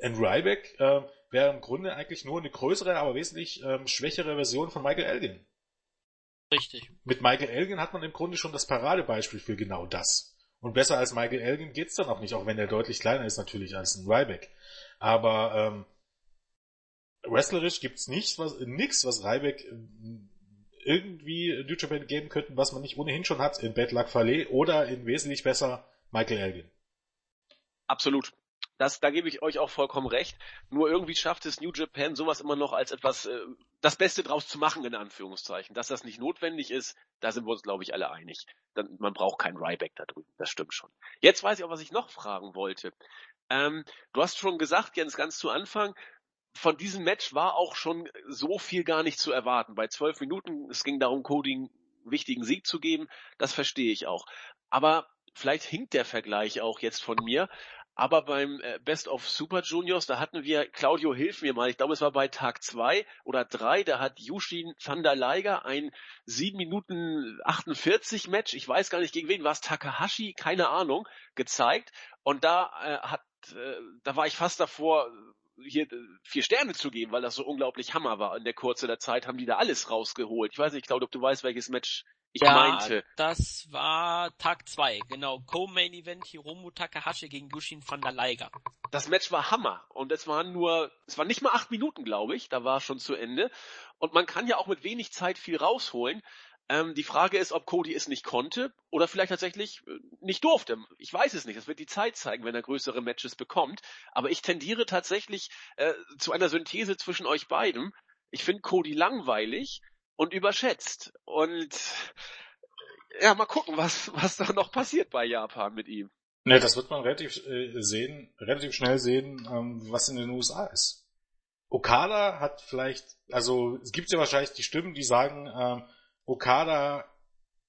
in Ryback äh, wäre im Grunde eigentlich nur eine größere, aber wesentlich ähm, schwächere Version von Michael Elgin. Richtig. Mit Michael Elgin hat man im Grunde schon das Paradebeispiel für genau das. Und besser als Michael Elgin geht's dann auch nicht, auch wenn er deutlich kleiner ist natürlich als ein Ryback. Aber ähm, wrestlerisch gibt's nichts, was nix, was Ryback ähm, irgendwie New Japan geben könnte, was man nicht ohnehin schon hat in Bad Luck Fale oder in wesentlich besser Michael Elgin. Absolut. Das, da gebe ich euch auch vollkommen recht. Nur irgendwie schafft es New Japan sowas immer noch als etwas, äh, das Beste draus zu machen, in Anführungszeichen. Dass das nicht notwendig ist, da sind wir uns, glaube ich, alle einig. Dann, man braucht keinen Ryback da drüben. Das stimmt schon. Jetzt weiß ich auch, was ich noch fragen wollte. Ähm, du hast schon gesagt, Jens, ganz zu Anfang, von diesem Match war auch schon so viel gar nicht zu erwarten. Bei zwölf Minuten, es ging darum, Cody einen wichtigen Sieg zu geben. Das verstehe ich auch. Aber vielleicht hinkt der Vergleich auch jetzt von mir. Aber beim äh, Best of Super Juniors, da hatten wir, Claudio, hilf mir mal, ich glaube es war bei Tag zwei oder drei, da hat Yushin van der Leiger ein 7 Minuten 48 Match, ich weiß gar nicht gegen wen, war es Takahashi, keine Ahnung, gezeigt. Und da äh, hat, äh, da war ich fast davor, hier äh, vier Sterne zu geben, weil das so unglaublich Hammer war. In der Kurze der Zeit haben die da alles rausgeholt. Ich weiß nicht, Claudio, ob du weißt, welches Match ich ja, meinte. Das war Tag 2, genau. Co-Main Event Hiromu Takahashi gegen Yushin van der Leiger. Das Match war Hammer. Und es waren nur, es waren nicht mal acht Minuten, glaube ich. Da war schon zu Ende. Und man kann ja auch mit wenig Zeit viel rausholen. Ähm, die Frage ist, ob Cody es nicht konnte oder vielleicht tatsächlich äh, nicht durfte. Ich weiß es nicht. Das wird die Zeit zeigen, wenn er größere Matches bekommt. Aber ich tendiere tatsächlich äh, zu einer Synthese zwischen euch beiden. Ich finde Cody langweilig und überschätzt. Und ja, mal gucken, was, was da noch passiert bei Japan mit ihm. Ne, das wird man relativ äh, sehen, relativ schnell sehen, ähm, was in den USA ist. Okada hat vielleicht, also es gibt ja wahrscheinlich die Stimmen, die sagen, ähm, Okada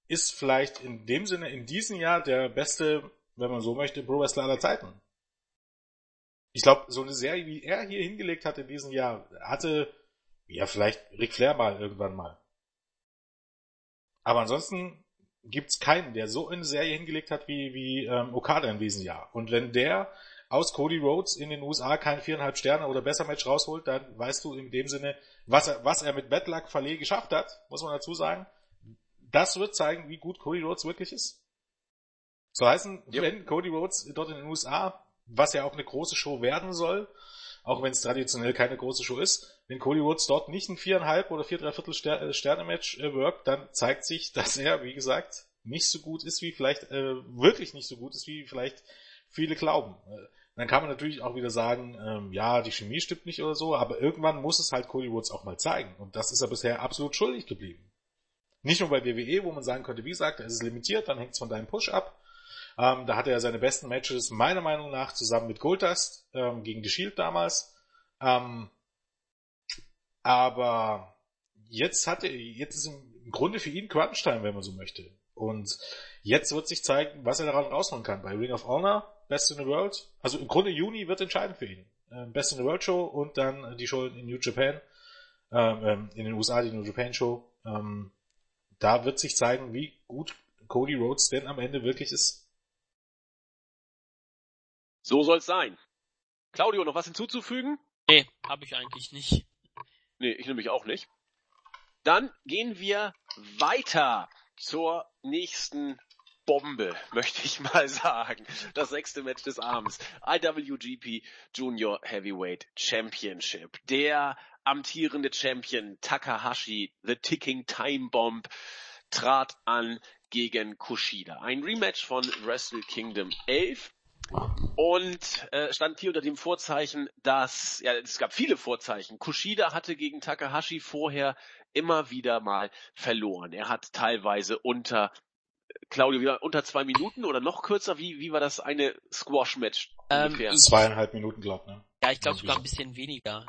ist vielleicht in dem Sinne in diesem Jahr der beste, wenn man so möchte, Pro Wrestler aller Zeiten. Ich glaube, so eine Serie, wie er hier hingelegt hat in diesem Jahr, hatte ja, vielleicht Ric Flair mal irgendwann mal. Aber ansonsten gibt's keinen, der so eine Serie hingelegt hat wie, wie ähm, Okada in diesem Jahr. Und wenn der aus Cody Rhodes in den USA kein viereinhalb Sterne oder besser Match rausholt, dann weißt du in dem Sinne, was er, was er mit Bad Luck Verlee geschafft hat, muss man dazu sagen. Das wird zeigen, wie gut Cody Rhodes wirklich ist. So heißen, yep. wenn Cody Rhodes dort in den USA, was ja auch eine große Show werden soll, auch wenn es traditionell keine große Show ist. Wenn Cody Woods dort nicht ein viereinhalb oder vier, dreiviertel äh, Sterne-Match äh, wirkt, dann zeigt sich, *laughs* dass er, wie gesagt, nicht so gut ist, wie vielleicht, äh, wirklich nicht so gut ist, wie vielleicht viele glauben. Dann kann man natürlich auch wieder sagen, ähm, ja, die Chemie stimmt nicht oder so, aber irgendwann muss es halt Cody Woods auch mal zeigen. Und das ist er bisher absolut schuldig geblieben. Nicht nur bei WWE, wo man sagen könnte, wie gesagt, es ist limitiert, dann hängt es von deinem Push ab. Ähm, da hatte er seine besten Matches meiner Meinung nach zusammen mit Goldust ähm, gegen The Shield damals. Ähm, aber jetzt hat er, jetzt ist im Grunde für ihn Crunch-Time, wenn man so möchte. Und jetzt wird sich zeigen, was er daran rausholen kann. Bei Ring of Honor, Best in the World. Also im Grunde Juni wird entscheidend für ihn. Ähm, Best in the World Show und dann die Show in New Japan. Ähm, ähm in den USA die New Japan Show. Ähm, da wird sich zeigen, wie gut Cody Rhodes denn am Ende wirklich ist. So soll's sein. Claudio, noch was hinzuzufügen? Nee, habe ich eigentlich nicht. Nee, ich nämlich auch nicht. Dann gehen wir weiter zur nächsten Bombe, *laughs* möchte ich mal sagen. Das sechste Match des Abends. IWGP Junior Heavyweight Championship. Der amtierende Champion Takahashi, The Ticking Time Bomb, trat an gegen Kushida. Ein Rematch von Wrestle Kingdom 11 und äh, stand hier unter dem Vorzeichen, dass, ja, es gab viele Vorzeichen. Kushida hatte gegen Takahashi vorher immer wieder mal verloren. Er hat teilweise unter Claudio, wieder unter zwei Minuten oder noch kürzer? Wie, wie war das eine Squash-Match ähm, ungefähr? Zweieinhalb Minuten, glaub, ne? Ja, ich glaube sogar ein bisschen weniger.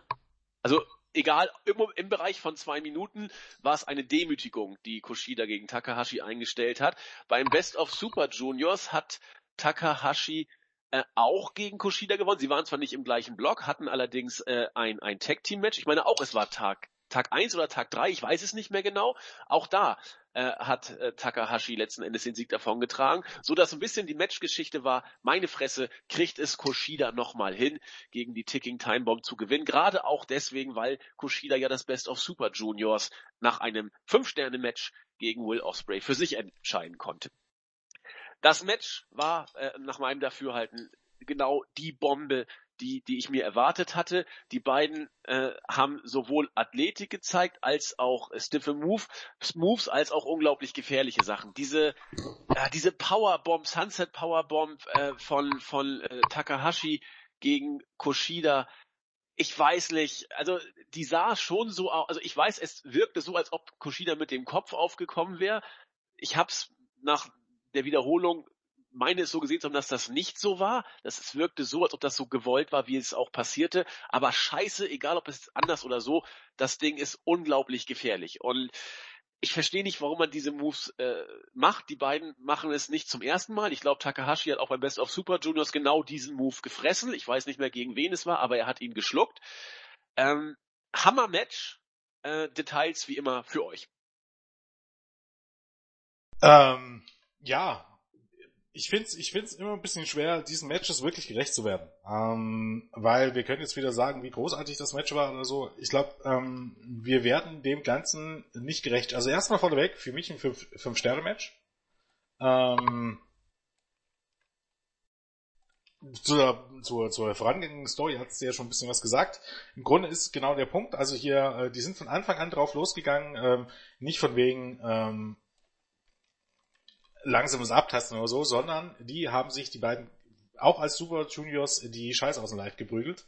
Also egal, im, im Bereich von zwei Minuten war es eine Demütigung, die Kushida gegen Takahashi eingestellt hat. Beim Best of Super Juniors hat Takahashi äh, auch gegen Kushida gewonnen. Sie waren zwar nicht im gleichen Block, hatten allerdings äh, ein, ein Tag-Team-Match. Ich meine auch, es war Tag Tag 1 oder Tag 3, ich weiß es nicht mehr genau. Auch da äh, hat äh, Takahashi letzten Endes den Sieg davongetragen, so dass ein bisschen die Matchgeschichte war, meine Fresse, kriegt es Kushida nochmal hin, gegen die Ticking Time Bomb zu gewinnen. Gerade auch deswegen, weil Kushida ja das Best of Super Juniors nach einem 5-Sterne-Match gegen Will Osprey für sich entscheiden konnte. Das Match war äh, nach meinem Dafürhalten genau die Bombe, die, die ich mir erwartet hatte. Die beiden äh, haben sowohl Athletik gezeigt, als auch stiffe Move, Moves, als auch unglaublich gefährliche Sachen. Diese, äh, diese Powerbomb, Sunset Powerbomb äh, von, von äh, Takahashi gegen Kushida, ich weiß nicht, also die sah schon so aus, also ich weiß, es wirkte so, als ob Kushida mit dem Kopf aufgekommen wäre. Ich hab's nach der Wiederholung meine es so gesehen zu haben, dass das nicht so war. Dass es wirkte so, als ob das so gewollt war, wie es auch passierte. Aber scheiße, egal ob es anders oder so, das Ding ist unglaublich gefährlich. Und ich verstehe nicht, warum man diese Moves äh, macht. Die beiden machen es nicht zum ersten Mal. Ich glaube, Takahashi hat auch beim Best of Super Juniors genau diesen Move gefressen. Ich weiß nicht mehr, gegen wen es war, aber er hat ihn geschluckt. Ähm, Hammer-Match. Äh, Details wie immer für euch. Ähm, ja, ich finde es ich find's immer ein bisschen schwer, diesen Matches wirklich gerecht zu werden. Ähm, weil wir können jetzt wieder sagen, wie großartig das Match war oder so. Ich glaube, ähm, wir werden dem Ganzen nicht gerecht. Also erstmal vorneweg, für mich ein 5-Sterne-Match. Ähm, zur, zur, zur vorangehenden Story hat sie ja schon ein bisschen was gesagt. Im Grunde ist genau der Punkt, also hier, äh, die sind von Anfang an drauf losgegangen, ähm, nicht von wegen, ähm, langsames Abtasten oder so, sondern die haben sich die beiden auch als Super Juniors die Scheiß aus dem Leib geprügelt.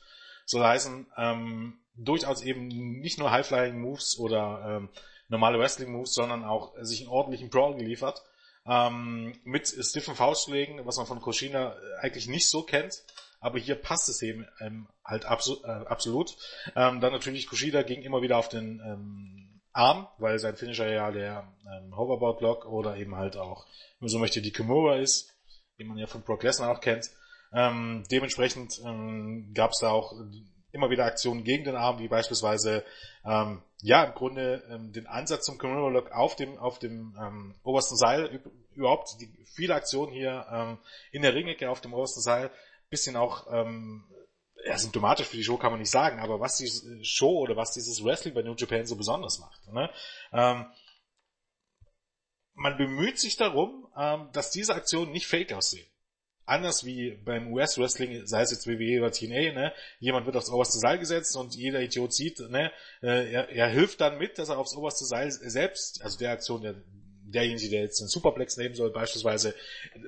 So heißen ähm, durchaus eben nicht nur High-Flying Moves oder ähm, normale Wrestling Moves, sondern auch sich einen ordentlichen Brawl geliefert. Ähm, mit stiffen Faustschlägen, was man von Koshina eigentlich nicht so kennt. Aber hier passt es eben ähm, halt abso äh, absolut. Ähm, dann natürlich Kushida ging immer wieder auf den ähm, Arm, weil sein Finisher ja der ähm, Hoverboard Block oder eben halt auch wenn so möchte, die Kimura ist, den man ja von Brock Lesnar auch kennt. Ähm, dementsprechend ähm, gab es da auch immer wieder Aktionen gegen den Arm, wie beispielsweise ähm, ja im Grunde ähm, den Ansatz zum Kimura Lock auf dem auf dem ähm, obersten Seil überhaupt die, viele Aktionen hier ähm, in der Ringecke auf dem obersten Seil, bisschen auch ähm, ja, symptomatisch für die Show kann man nicht sagen, aber was die Show oder was dieses Wrestling bei New Japan so besonders macht. Ne? Ähm, man bemüht sich darum, ähm, dass diese Aktionen nicht fake aussehen. Anders wie beim US-Wrestling, sei es jetzt WWE oder TNA, ne, jemand wird aufs oberste Seil gesetzt und jeder Idiot sieht, ne, äh, er, er hilft dann mit, dass er aufs oberste Seil selbst, also der Aktion, der derjenige, der jetzt einen Superplex nehmen soll, beispielsweise,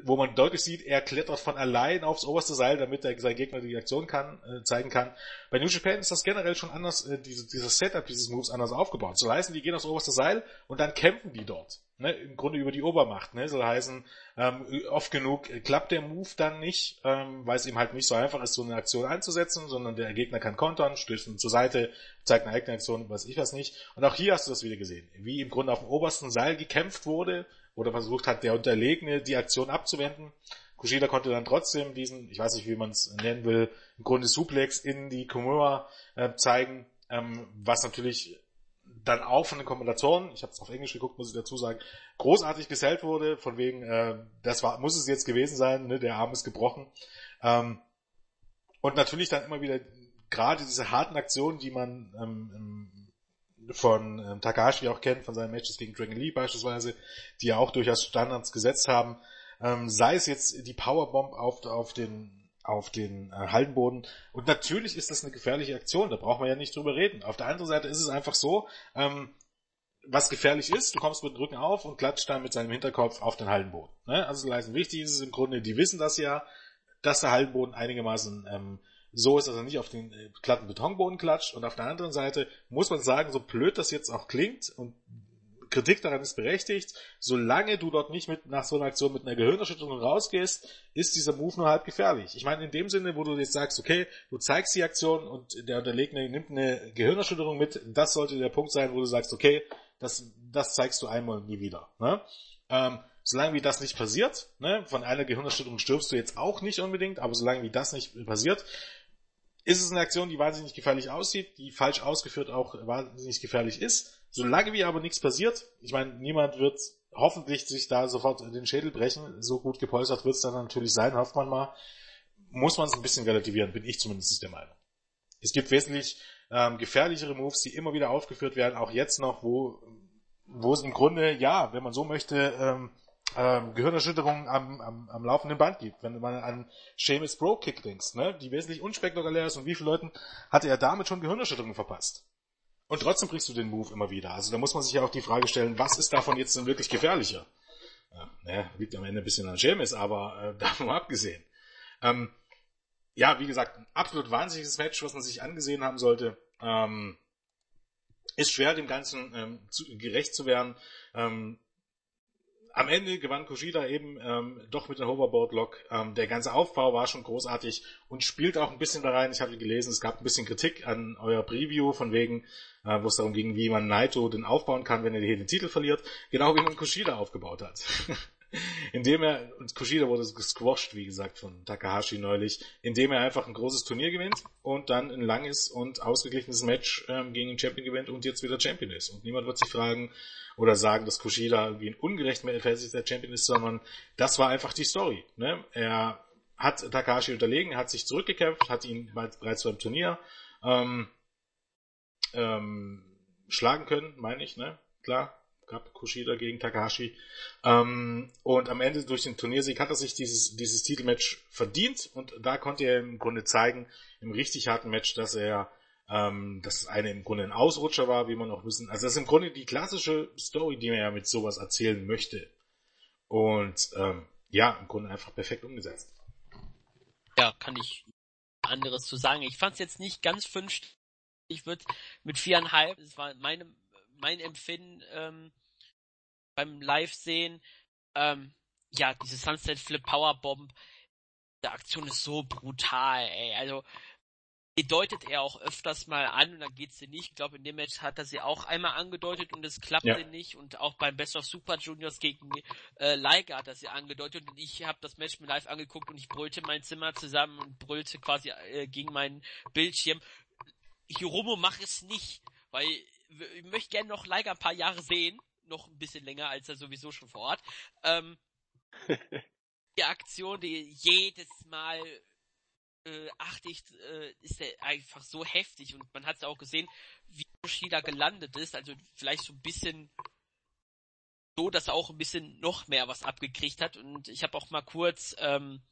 wo man deutlich sieht, er klettert von allein aufs oberste Seil, damit er sein Gegner die Aktion kann, äh, zeigen kann. Bei New Japan ist das generell schon anders, äh, diese, dieses Setup dieses Moves anders aufgebaut. So heißen, die gehen aufs oberste Seil und dann kämpfen die dort ne, im Grunde über die Obermacht. Ne? Soll heißen, ähm, oft genug klappt der Move dann nicht, ähm, weil es ihm halt nicht so einfach ist, so eine Aktion einzusetzen, sondern der Gegner kann kontern, stößt zur Seite, zeigt eine eigene Aktion, weiß ich was nicht. Und auch hier hast du das wieder gesehen, wie im Grunde auf dem obersten Seil gekämpft wurde oder versucht hat, der Unterlegene die Aktion abzuwenden. Kushida konnte dann trotzdem diesen, ich weiß nicht, wie man es nennen will, im Grunde Suplex in die Komura äh, zeigen, ähm, was natürlich dann auch von den Kommentatoren, ich habe es auf Englisch geguckt, muss ich dazu sagen, großartig gesellt wurde, von wegen, äh, das war, muss es jetzt gewesen sein, ne, der Arm ist gebrochen. Ähm, Und natürlich dann immer wieder gerade diese harten Aktionen, die man ähm, von ähm, Takahashi auch kennt, von seinen Matches gegen Dragon Lee beispielsweise, die ja auch durchaus Standards gesetzt haben, ähm, sei es jetzt die Powerbomb auf, auf den auf den äh, Hallenboden. Und natürlich ist das eine gefährliche Aktion, da braucht man ja nicht drüber reden. Auf der anderen Seite ist es einfach so, ähm, was gefährlich ist, du kommst mit dem Rücken auf und klatscht dann mit seinem Hinterkopf auf den Hallenboden. Ne? Also leisten wichtig ist es im Grunde, die wissen das ja, dass der Hallenboden einigermaßen ähm, so ist, dass er nicht auf den äh, glatten Betonboden klatscht. Und auf der anderen Seite muss man sagen, so blöd das jetzt auch klingt und Kritik daran ist berechtigt, solange du dort nicht mit, nach so einer Aktion mit einer Gehirnerschütterung rausgehst, ist dieser Move nur halb gefährlich. Ich meine, in dem Sinne, wo du jetzt sagst, okay, du zeigst die Aktion und der Unterlegene nimmt eine Gehirnerschütterung mit, das sollte der Punkt sein, wo du sagst, okay, das, das zeigst du einmal und nie wieder. Ne? Ähm, solange wie das nicht passiert, ne, von einer Gehirnerschütterung stirbst du jetzt auch nicht unbedingt, aber solange wie das nicht passiert, ist es eine Aktion, die wahnsinnig gefährlich aussieht, die falsch ausgeführt auch wahnsinnig gefährlich ist. Solange wie aber nichts passiert, ich meine, niemand wird hoffentlich sich da sofort den Schädel brechen, so gut gepolstert wird es dann natürlich sein, hofft man mal, muss man es ein bisschen relativieren, bin ich zumindest der Meinung. Es gibt wesentlich ähm, gefährlichere Moves, die immer wieder aufgeführt werden, auch jetzt noch, wo, wo es im Grunde, ja, wenn man so möchte, ähm, ähm, Gehirnerschütterungen am, am, am laufenden Band gibt. Wenn man an Seamus Bro Kick denkst, ne, die wesentlich unspektakulär ist und wie viele Leuten hatte er damit schon Gehirnerschütterungen verpasst. Und trotzdem brichst du den Move immer wieder. Also da muss man sich ja auch die Frage stellen, was ist davon jetzt denn wirklich gefährlicher? Ja, ne, liegt am Ende ein bisschen an Seamus, aber äh, *laughs* davon abgesehen. Ähm, ja, wie gesagt, ein absolut wahnsinniges Match, was man sich angesehen haben sollte. Ähm, ist schwer, dem Ganzen ähm, zu, gerecht zu werden. Ähm, am Ende gewann Kushida eben ähm, doch mit der Hoverboard-Lock. Ähm, der ganze Aufbau war schon großartig und spielt auch ein bisschen da rein. Ich habe gelesen, es gab ein bisschen Kritik an euer Preview, von wegen, äh, wo es darum ging, wie man Naito den aufbauen kann, wenn er hier den Titel verliert. Genau wie man Kushida aufgebaut hat. *laughs* indem er, und Kushida wurde gesquashed, wie gesagt, von Takahashi neulich, indem er einfach ein großes Turnier gewinnt und dann ein langes und ausgeglichenes Match ähm, gegen den Champion gewinnt und jetzt wieder Champion ist. Und niemand wird sich fragen oder sagen, dass Kushida irgendwie ein ungerechtfertigter Champion ist, sondern das war einfach die Story. Ne? Er hat Takahashi unterlegen, hat sich zurückgekämpft, hat ihn bereits beim Turnier ähm, ähm, schlagen können, meine ich, ne? Klar, gab Kushida gegen Takahashi. Ähm, und am Ende durch den Turniersieg hat er sich dieses, dieses Titelmatch verdient und da konnte er im Grunde zeigen, im richtig harten Match, dass er ähm, dass es eine im Grunde ein Ausrutscher war, wie man auch wissen. Also das ist im Grunde die klassische Story, die man ja mit sowas erzählen möchte. Und ähm, ja, im Grunde einfach perfekt umgesetzt. Ja, kann ich anderes zu sagen. Ich fand es jetzt nicht ganz fünf. Ich würde mit viereinhalb, das war meine, mein Empfinden ähm, beim Live-Sehen. Ähm, ja, diese Sunset Flip Power Bomb, der Aktion ist so brutal, ey. Also die deutet er auch öfters mal an und dann geht's sie nicht. Ich glaube, in dem Match hat er sie auch einmal angedeutet und es klappte ja. nicht. Und auch beim Best of Super Juniors gegen äh, Leica hat er sie angedeutet und ich habe das Match mir live angeguckt und ich brüllte mein Zimmer zusammen und brüllte quasi äh, gegen meinen Bildschirm. Hiromo, mach es nicht, weil ich möchte gerne noch Leica ein paar Jahre sehen, noch ein bisschen länger als er sowieso schon vor Ort. Ähm, *laughs* die Aktion, die jedes Mal äh, achte ich, äh, ist er einfach so heftig. Und man hat es ja auch gesehen, wie Yoshida gelandet ist, also vielleicht so ein bisschen so, dass er auch ein bisschen noch mehr was abgekriegt hat. Und ich habe auch mal kurz ähm,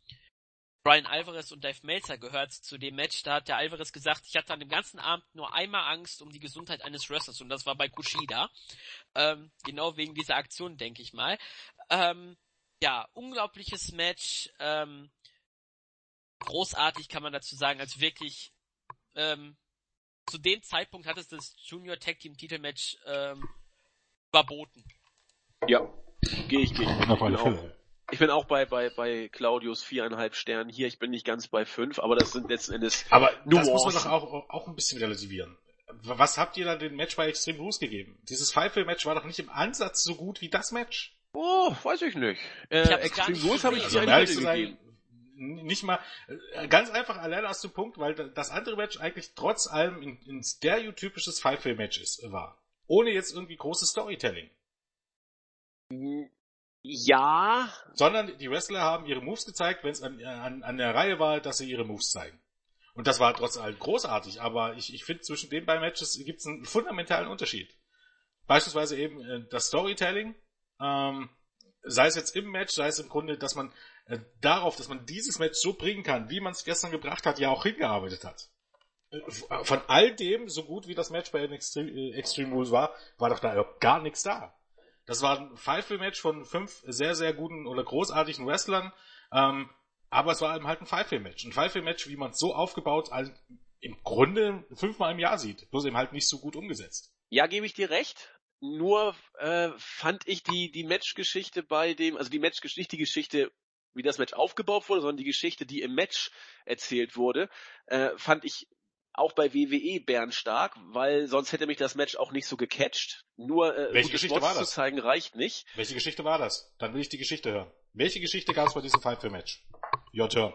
Brian Alvarez und Dave Meltzer gehört zu dem Match. Da hat der Alvarez gesagt, ich hatte an dem ganzen Abend nur einmal Angst um die Gesundheit eines Wrestlers und das war bei Kushida. Ähm, genau wegen dieser Aktion, denke ich mal. Ähm, ja, unglaubliches Match. Ähm, großartig kann man dazu sagen, also wirklich ähm, zu dem Zeitpunkt hat es das Junior Tag Team Titelmatch ähm, überboten. Ja, gehe ich, gehe ich. Auf alle Fälle. Ich bin auch bei, bei, bei Claudius viereinhalb Sternen hier. Ich bin nicht ganz bei fünf, aber das sind letzten Endes Aber Nuancen. das muss man doch auch, auch ein bisschen relativieren. Was habt ihr da dem Match bei Extreme Rules gegeben? Dieses Five-Match war doch nicht im Ansatz so gut wie das Match. Oh, weiß ich nicht. Äh, ich Extreme Rules habe ich also, dir also, gegeben nicht mal, äh, ganz einfach allein aus dem Punkt, weil das andere Match eigentlich trotz allem ein, ein stereotypisches Five-Way-Match ist, war. Ohne jetzt irgendwie großes Storytelling. Ja. Sondern die Wrestler haben ihre Moves gezeigt, wenn es an, an, an der Reihe war, dass sie ihre Moves zeigen. Und das war trotz allem großartig, aber ich, ich finde, zwischen den beiden Matches gibt es einen fundamentalen Unterschied. Beispielsweise eben äh, das Storytelling, ähm, sei es jetzt im Match, sei es im Grunde, dass man äh, darauf, dass man dieses Match so bringen kann, wie man es gestern gebracht hat, ja auch hingearbeitet hat. Äh, von all dem, so gut wie das Match bei Extreme, äh, Extreme Rules war, war doch da überhaupt gar nichts da. Das war ein Five-Match von fünf sehr, sehr guten oder großartigen Wrestlern, ähm, aber es war eben halt ein Five-Match. Ein Five-Match, wie man es so aufgebaut also im Grunde fünfmal im Jahr sieht, bloß eben halt nicht so gut umgesetzt. Ja, gebe ich dir recht. Nur äh, fand ich die die Matchgeschichte bei dem, also die Matchgeschichte, nicht die Geschichte, wie das Match aufgebaut wurde, sondern die Geschichte, die im Match erzählt wurde, äh, fand ich auch bei WWE bärenstark, weil sonst hätte mich das Match auch nicht so gecatcht. Nur äh, Welche Geschichte war das? zu zeigen reicht nicht. Welche Geschichte war das? Dann will ich die Geschichte hören. Welche Geschichte gab es bei diesem Five Match? Your turn.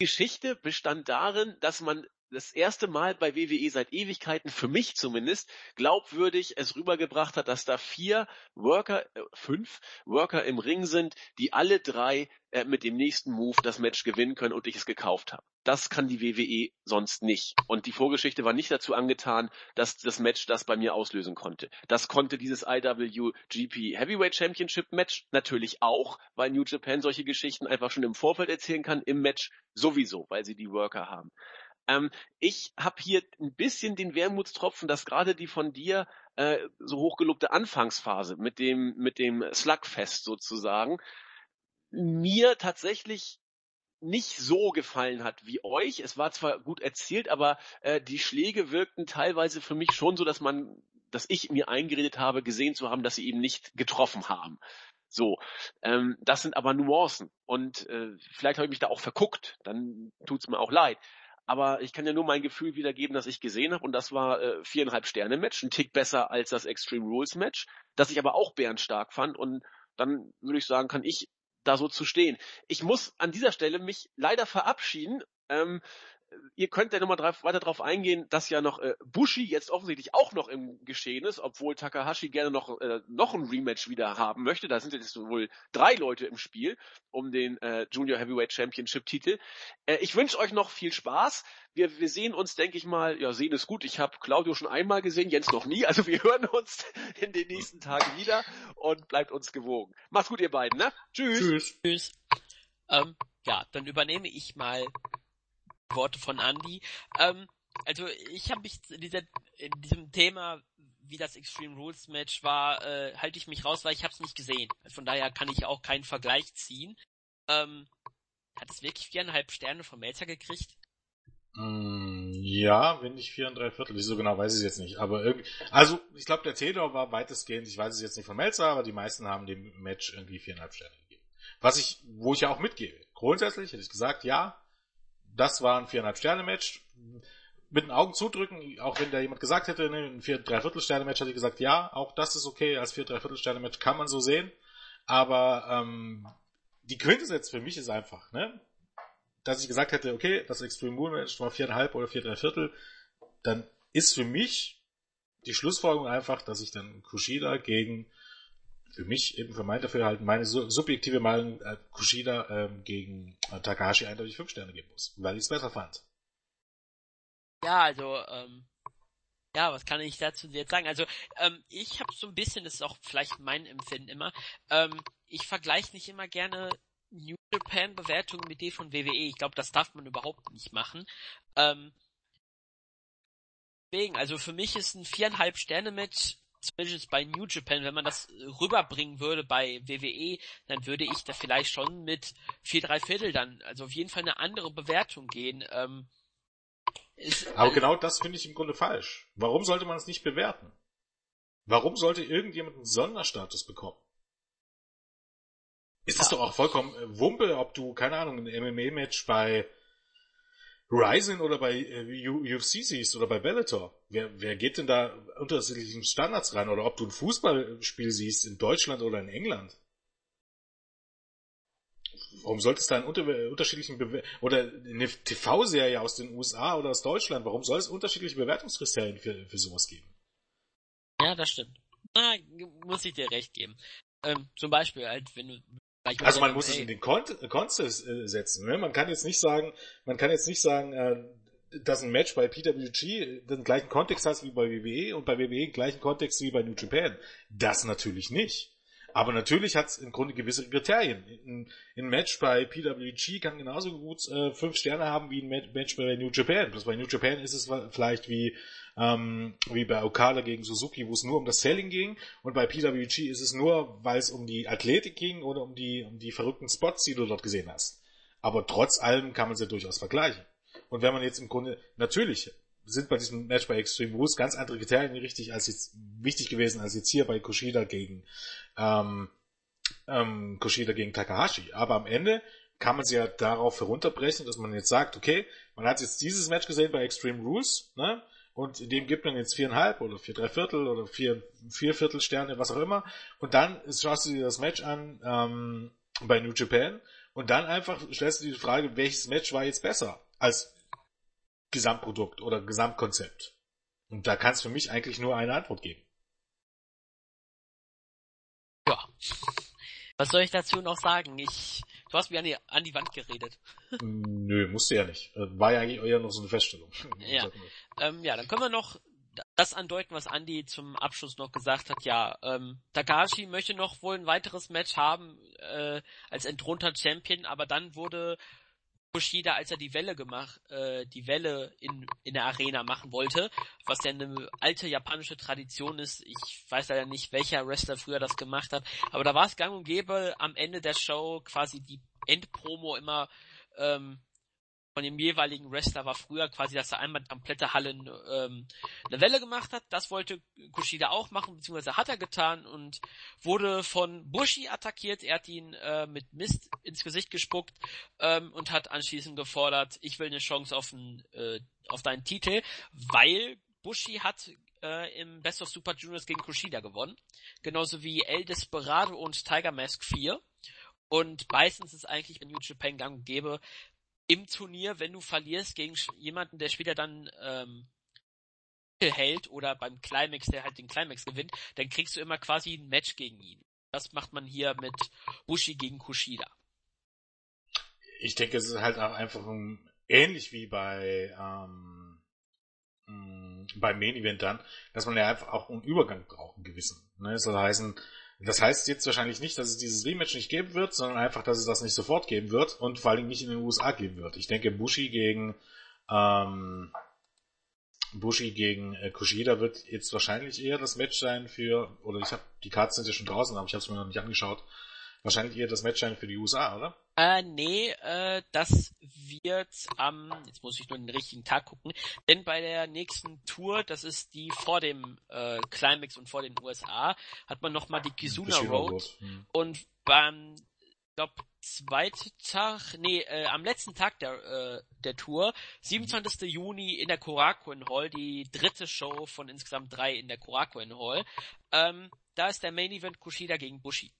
Die Geschichte bestand darin, dass man das erste Mal bei WWE seit Ewigkeiten, für mich zumindest, glaubwürdig es rübergebracht hat, dass da vier Worker, äh, fünf Worker im Ring sind, die alle drei äh, mit dem nächsten Move das Match gewinnen können und ich es gekauft habe. Das kann die WWE sonst nicht. Und die Vorgeschichte war nicht dazu angetan, dass das Match das bei mir auslösen konnte. Das konnte dieses IWGP Heavyweight Championship Match natürlich auch, weil New Japan solche Geschichten einfach schon im Vorfeld erzählen kann, im Match sowieso, weil sie die Worker haben. Ähm, ich habe hier ein bisschen den Wermutstropfen, dass gerade die von dir äh, so hochgelobte Anfangsphase mit dem mit dem Slugfest sozusagen mir tatsächlich nicht so gefallen hat wie euch. Es war zwar gut erzählt, aber äh, die Schläge wirkten teilweise für mich schon so, dass man, dass ich mir eingeredet habe, gesehen zu haben, dass sie eben nicht getroffen haben. So, ähm, das sind aber Nuancen und äh, vielleicht habe ich mich da auch verguckt. Dann tut's mir auch leid. Aber ich kann ja nur mein Gefühl wiedergeben, das ich gesehen habe. Und das war äh, viereinhalb Sterne Match, ein Tick besser als das Extreme Rules Match, das ich aber auch bärenstark fand. Und dann würde ich sagen, kann ich da so zu stehen. Ich muss an dieser Stelle mich leider verabschieden. Ähm, ihr könnt ja nochmal weiter darauf eingehen, dass ja noch äh, Bushi jetzt offensichtlich auch noch im Geschehen ist, obwohl Takahashi gerne noch, äh, noch ein Rematch wieder haben möchte. Da sind jetzt wohl drei Leute im Spiel um den äh, Junior Heavyweight Championship Titel. Äh, ich wünsche euch noch viel Spaß. Wir, wir sehen uns, denke ich mal, ja, sehen ist gut. Ich habe Claudio schon einmal gesehen, Jens noch nie. Also wir hören uns *laughs* in den nächsten Tagen wieder und bleibt uns gewogen. Macht's gut, ihr beiden, ne? Tschüss. Tschüss. Tschüss. Ähm, ja, dann übernehme ich mal Worte von Andy. Ähm, also ich habe mich in, dieser, in diesem Thema, wie das Extreme Rules Match war, äh, halte ich mich raus, weil ich habe es nicht gesehen. Von daher kann ich auch keinen Vergleich ziehen. Ähm, hat es wirklich viereinhalb Sterne vom Melzer gekriegt? Mm, ja, wenn nicht vier und drei Viertel, so genau weiß ich jetzt nicht. Aber irgendwie, also ich glaube der Tenor war weitestgehend, ich weiß es jetzt nicht von Melzer, aber die meisten haben dem Match irgendwie viereinhalb Sterne gegeben. Was ich, wo ich ja auch mitgebe. Grundsätzlich hätte ich gesagt, ja, das war ein viereinhalb Sterne Match. Mit den Augen zudrücken, auch wenn da jemand gesagt hätte, ne, ein vier Dreiviertel Sterne Match, hätte ich gesagt, ja, auch das ist okay, als vier Dreiviertel Sterne Match kann man so sehen. Aber ähm, die Quintessenz für mich ist einfach, ne, dass ich gesagt hätte, okay, das Extreme Rule Match war viereinhalb oder vier Dreiviertel, dann ist für mich die Schlussfolgerung einfach, dass ich dann Kushida gegen für mich eben für mein Dafürhalten, meine subjektive Meinung, äh, Kushida ähm, gegen äh, Takahashi eindeutig fünf Sterne geben muss, weil ich es besser fand. Ja, also, ähm, ja, was kann ich dazu jetzt sagen? Also, ähm, ich habe so ein bisschen, das ist auch vielleicht mein Empfinden immer, ähm, ich vergleiche nicht immer gerne New Japan Bewertungen mit die von WWE. Ich glaube, das darf man überhaupt nicht machen. Ähm, deswegen, also für mich ist ein viereinhalb Sterne Match zumindest bei New Japan, wenn man das rüberbringen würde bei WWE, dann würde ich da vielleicht schon mit vier, drei Viertel dann, also auf jeden Fall eine andere Bewertung gehen. Ähm, ist, Aber äh, genau das finde ich im Grunde falsch. Warum sollte man es nicht bewerten? Warum sollte irgendjemand einen Sonderstatus bekommen? Ist das doch auch vollkommen äh, Wumpe, ob du, keine Ahnung, ein MMA-Match bei Ryzen oder bei äh, UFC siehst oder bei Bellator. Wer, wer geht denn da unterschiedlichen Standards rein? Oder ob du ein Fußballspiel siehst in Deutschland oder in England? Warum sollte es da einen unter unterschiedlichen Bewer oder eine TV-Serie aus den USA oder aus Deutschland, warum soll es unterschiedliche Bewertungskriterien für, für sowas geben? Ja, das stimmt. Na, muss ich dir recht geben. Ähm, zum Beispiel, halt, wenn du also man muss es in den Kontext äh, setzen. Ne? Man kann jetzt nicht sagen, man kann jetzt nicht sagen, äh, dass ein Match bei PWG den gleichen Kontext hat wie bei WWE und bei WWE den gleichen Kontext wie bei New Japan. Das natürlich nicht. Aber natürlich hat es im Grunde gewisse Kriterien. Ein, ein, Match bei PWG kann genauso gut äh, fünf Sterne haben wie ein Match bei New Japan. Bloß bei New Japan ist es vielleicht wie, ähm, wie bei Okada gegen Suzuki, wo es nur um das Selling ging. Und bei PWG ist es nur, weil es um die Athletik ging oder um die, um die verrückten Spots, die du dort gesehen hast. Aber trotz allem kann man sie durchaus vergleichen. Und wenn man jetzt im Grunde, natürlich sind bei diesem Match bei Extreme Rules ganz andere Kriterien richtig als jetzt, wichtig gewesen als jetzt hier bei Kushida gegen, ähm, ähm, Kushida gegen Takahashi. Aber am Ende kann man sie ja darauf herunterbrechen, dass man jetzt sagt, okay, man hat jetzt dieses Match gesehen bei Extreme Rules, ne? Und dem gibt man jetzt viereinhalb oder vier, drei Viertel oder vier, vier Viertel Sterne, was auch immer. Und dann schaust du dir das Match an ähm, bei New Japan und dann einfach stellst du dir die Frage, welches Match war jetzt besser als Gesamtprodukt oder Gesamtkonzept? Und da kann es für mich eigentlich nur eine Antwort geben. Ja. Was soll ich dazu noch sagen? Ich, du hast mir an die, an die Wand geredet. Nö, musste ja nicht. Äh, war ja eigentlich eher noch so eine Feststellung. *laughs* Ja. ähm, ja, dann können wir noch das andeuten, was Andy zum Abschluss noch gesagt hat. Ja, ähm, Takashi möchte noch wohl ein weiteres Match haben äh, als entthronter Champion, aber dann wurde Kushida, als er die Welle gemacht, äh, die Welle in, in der Arena machen wollte, was ja eine alte japanische Tradition ist. Ich weiß leider nicht, welcher Wrestler früher das gemacht hat, aber da war es gang und gäbe am Ende der Show quasi die Endpromo immer ähm, von dem jeweiligen Wrestler war früher quasi, dass er einmal komplette Hallen ähm, eine Welle gemacht hat. Das wollte Kushida auch machen, beziehungsweise hat er getan und wurde von Bushi attackiert. Er hat ihn äh, mit Mist ins Gesicht gespuckt ähm, und hat anschließend gefordert, ich will eine Chance auf, ein, äh, auf deinen Titel, weil Bushi hat äh, im Best of Super Juniors gegen Kushida gewonnen. Genauso wie El Desperado und Tiger Mask 4. Und meistens ist eigentlich, wenn New Japan gang gäbe, im Turnier, wenn du verlierst gegen jemanden, der später dann ähm, hält oder beim Climax, der halt den Climax gewinnt, dann kriegst du immer quasi ein Match gegen ihn. Das macht man hier mit Bushi gegen Kushida. Ich denke, es ist halt auch einfach ein, ähnlich wie bei ähm, beim Main Event dann, dass man ja einfach auch einen Übergang braucht, einen gewissen. Ne? Das heißen, das heißt jetzt wahrscheinlich nicht, dass es dieses Rematch nicht geben wird, sondern einfach, dass es das nicht sofort geben wird und vor allem nicht in den USA geben wird. Ich denke, Bushi gegen ähm, Bushi gegen äh, Kushida wird jetzt wahrscheinlich eher das Match sein für, oder ich habe die Karten sind ja schon draußen, aber ich habe es mir noch nicht angeschaut. Wahrscheinlich eher das Match sein für die USA, oder? Äh, nee, äh, das wird am, jetzt muss ich nur den richtigen Tag gucken, denn bei der nächsten Tour, das ist die vor dem äh, Climax und vor den USA, hat man nochmal die Kizuna Road, Road. Hm. und beim, glaub, zweiten Tag, nee, äh, am letzten Tag der, äh, der Tour, 27. Juni in der Korakuen Hall, die dritte Show von insgesamt drei in der Korakuen Hall, ähm, da ist der Main Event Kushida gegen Bushi.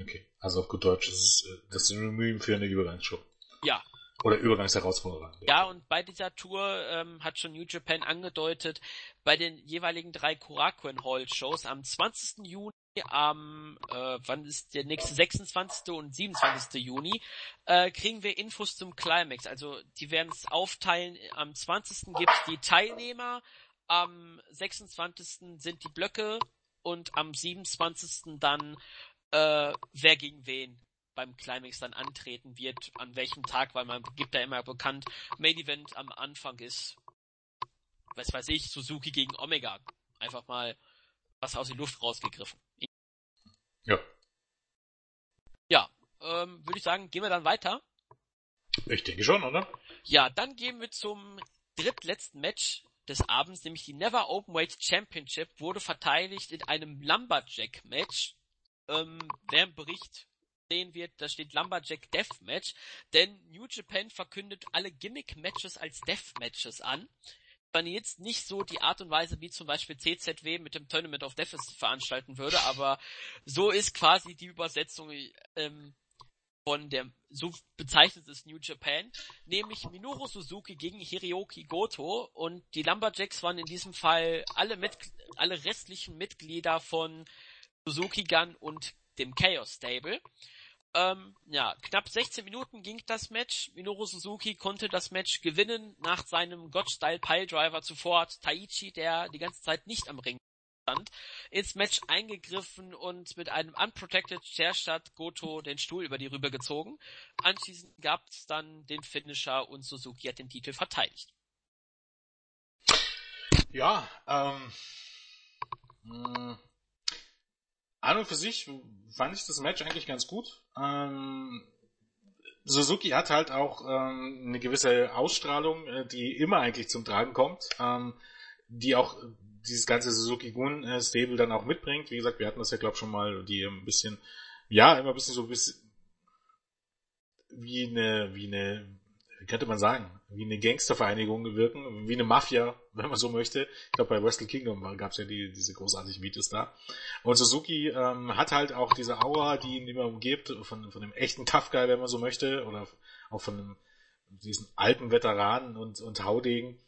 Okay, also auf gut Deutsch ist es äh, das Synonym für eine Übergangsshow. Ja. Oder Übergangsherausforderer. Ja, und bei dieser Tour ähm, hat schon New Japan angedeutet, bei den jeweiligen drei Korakuen Hall Shows am 20. Juni, am, äh, wann ist der nächste, 26. und 27. Juni, äh, kriegen wir Infos zum Climax. Also die werden es aufteilen. Am 20. gibt's die Teilnehmer, am 26. sind die Blöcke und am 27. dann äh, wer gegen wen beim Climax dann antreten wird, an welchem Tag, weil man gibt da immer bekannt, Main Event am Anfang ist, was weiß ich, Suzuki gegen Omega. Einfach mal was aus der Luft rausgegriffen. Ja. Ja, ähm, würde ich sagen, gehen wir dann weiter. Ich denke schon, oder? Ja, dann gehen wir zum drittletzten Match des Abends, nämlich die Never Openweight Championship, wurde verteidigt in einem Lumberjack Match ähm, wer im Bericht sehen wird, da steht Lumberjack Deathmatch, denn New Japan verkündet alle Gimmick-Matches als Deathmatches an. Man jetzt nicht so die Art und Weise, wie zum Beispiel CZW mit dem Tournament of Death veranstalten würde, aber so ist quasi die Übersetzung ähm, von der, so bezeichnet es New Japan, nämlich Minoru Suzuki gegen Hiroki Goto und die Lumberjacks waren in diesem Fall alle, mit, alle restlichen Mitglieder von Suzuki Gun und dem Chaos Stable. Ähm, ja, knapp 16 Minuten ging das Match. Minoru Suzuki konnte das Match gewinnen nach seinem God-Style Piledriver zuvor. Taichi, der die ganze Zeit nicht am Ring stand, ins Match eingegriffen und mit einem Unprotected Chairshot Goto den Stuhl über die Rübe gezogen. Anschließend gab es dann den Finisher und Suzuki hat den Titel verteidigt. Ja, ähm, mh, an und für sich fand ich das Match eigentlich ganz gut. Ähm, Suzuki hat halt auch ähm, eine gewisse Ausstrahlung, äh, die immer eigentlich zum Tragen kommt, ähm, die auch dieses ganze Suzuki Gun äh, dann auch mitbringt. Wie gesagt, wir hatten das ja glaube schon mal, die ein bisschen, ja, immer ein bisschen so ein bisschen wie eine, wie eine, könnte man sagen, wie eine Gangstervereinigung wirken, wie eine Mafia, wenn man so möchte. Ich glaube, bei Wrestle Kingdom gab es ja die, diese großartigen Videos da. Und Suzuki ähm, hat halt auch diese Aura, die ihn immer umgibt, von, von dem echten Tough Guy, wenn man so möchte, oder auch von einem, diesen alten Veteranen und, und Haudegen.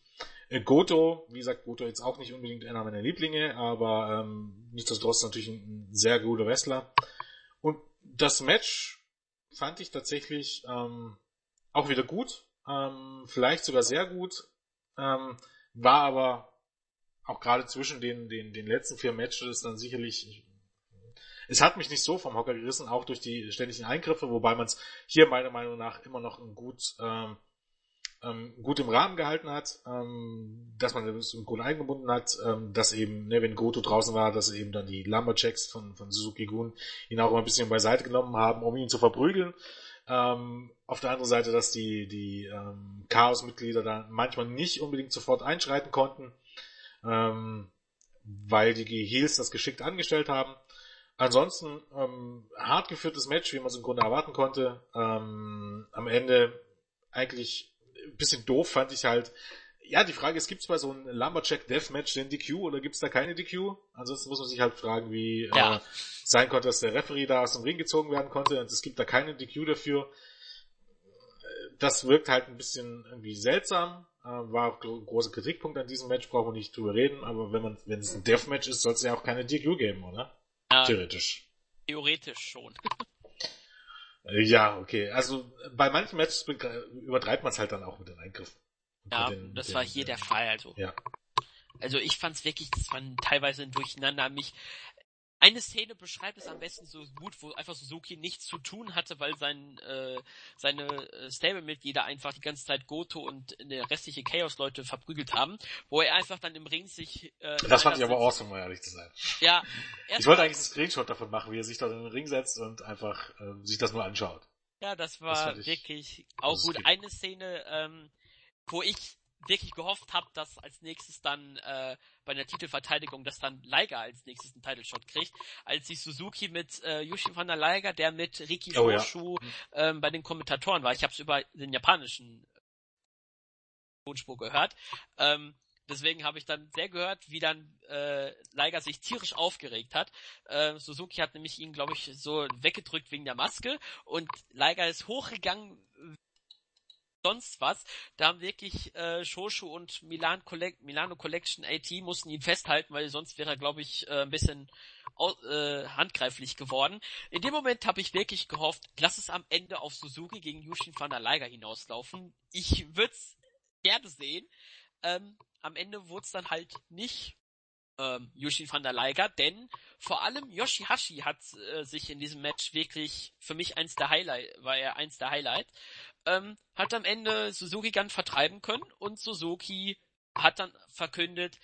Äh, Goto, wie gesagt, Goto jetzt auch nicht unbedingt einer meiner Lieblinge, aber ähm, nichtsdestotrotz natürlich ein, ein sehr guter Wrestler. Und das Match fand ich tatsächlich ähm, auch wieder gut, ähm, vielleicht sogar sehr gut, ähm, war aber auch gerade zwischen den, den, den letzten vier Matches dann sicherlich, es hat mich nicht so vom Hocker gerissen, auch durch die ständigen Eingriffe, wobei man es hier meiner Meinung nach immer noch ein gut ähm, ähm, gut im Rahmen gehalten hat, ähm, dass man das Grunde eingebunden hat, ähm, dass eben, ne, wenn Goto draußen war, dass eben dann die Lumberjacks von, von Suzuki Gun ihn auch immer ein bisschen beiseite genommen haben, um ihn zu verprügeln. Ähm, auf der anderen Seite, dass die, die ähm, Chaos-Mitglieder da manchmal nicht unbedingt sofort einschreiten konnten, ähm, weil die Heels das geschickt angestellt haben. Ansonsten ähm, hart geführtes Match, wie man es im Grunde erwarten konnte. Ähm, am Ende eigentlich ein bisschen doof fand ich halt. Ja, die Frage ist, gibt es bei so einem Lumberjack Deathmatch den DQ oder gibt es da keine DQ? Ansonsten muss man sich halt fragen, wie ja. äh, sein konnte, dass der Referee da aus dem Ring gezogen werden konnte. Und es gibt da keine DQ dafür. Das wirkt halt ein bisschen irgendwie seltsam. Äh, war auch ein großer Kritikpunkt an diesem Match, brauchen wir nicht drüber reden. Aber wenn man, wenn es ein Deathmatch ist, soll es ja auch keine DQ geben, oder? Ja, Theoretisch. Theoretisch schon. *laughs* Ja, okay. Also bei manchen Matches übertreibt man es halt dann auch mit den Eingriffen. Ja, den, das war hier der Fall. Also. Ja. Also ich fand's wirklich, das war teilweise ein Durcheinander. Mich, eine Szene beschreibt es am besten so gut, wo einfach Suzuki nichts zu tun hatte, weil sein, äh, seine äh, Stable-Mitglieder einfach die ganze Zeit Goto und der restliche Chaos-Leute verprügelt haben, wo er einfach dann im Ring sich... Äh, das fand ich aber awesome, um ehrlich zu sein. Ja. Ich wollte eigentlich einen Screenshot davon machen, wie er sich dort in den Ring setzt und einfach äh, sich das nur anschaut. Ja, das war das wirklich auch gut. Eine Szene, ähm, wo ich wirklich gehofft habe, dass als nächstes dann äh, bei der Titelverteidigung, dass dann Liger als nächstes einen Title Shot kriegt, als sich Suzuki mit äh, Yushi van der Liger, der mit Riki oh, Foshu ja. ähm, bei den Kommentatoren war. Ich habe es über den japanischen Tonspur gehört. Ähm, deswegen habe ich dann sehr gehört, wie dann äh, Liger sich tierisch aufgeregt hat. Äh, Suzuki hat nämlich ihn, glaube ich, so weggedrückt wegen der Maske und Liger ist hochgegangen sonst was. Da haben wirklich äh, Shoshu und Milan Collect Milano Collection AT mussten ihn festhalten, weil sonst wäre er, glaube ich, äh, ein bisschen äh, handgreiflich geworden. In dem Moment habe ich wirklich gehofft, lass es am Ende auf Suzuki gegen Yushin van der Liger hinauslaufen. Ich würde es gerne sehen. Ähm, am Ende wurde es dann halt nicht ähm, Yushin van der Liger, denn vor allem Yoshihashi hat äh, sich in diesem Match wirklich für mich eins der Highlight, war er eins der Highlight ähm, hat am Ende Suzuki Gun vertreiben können und Suzuki hat dann verkündet,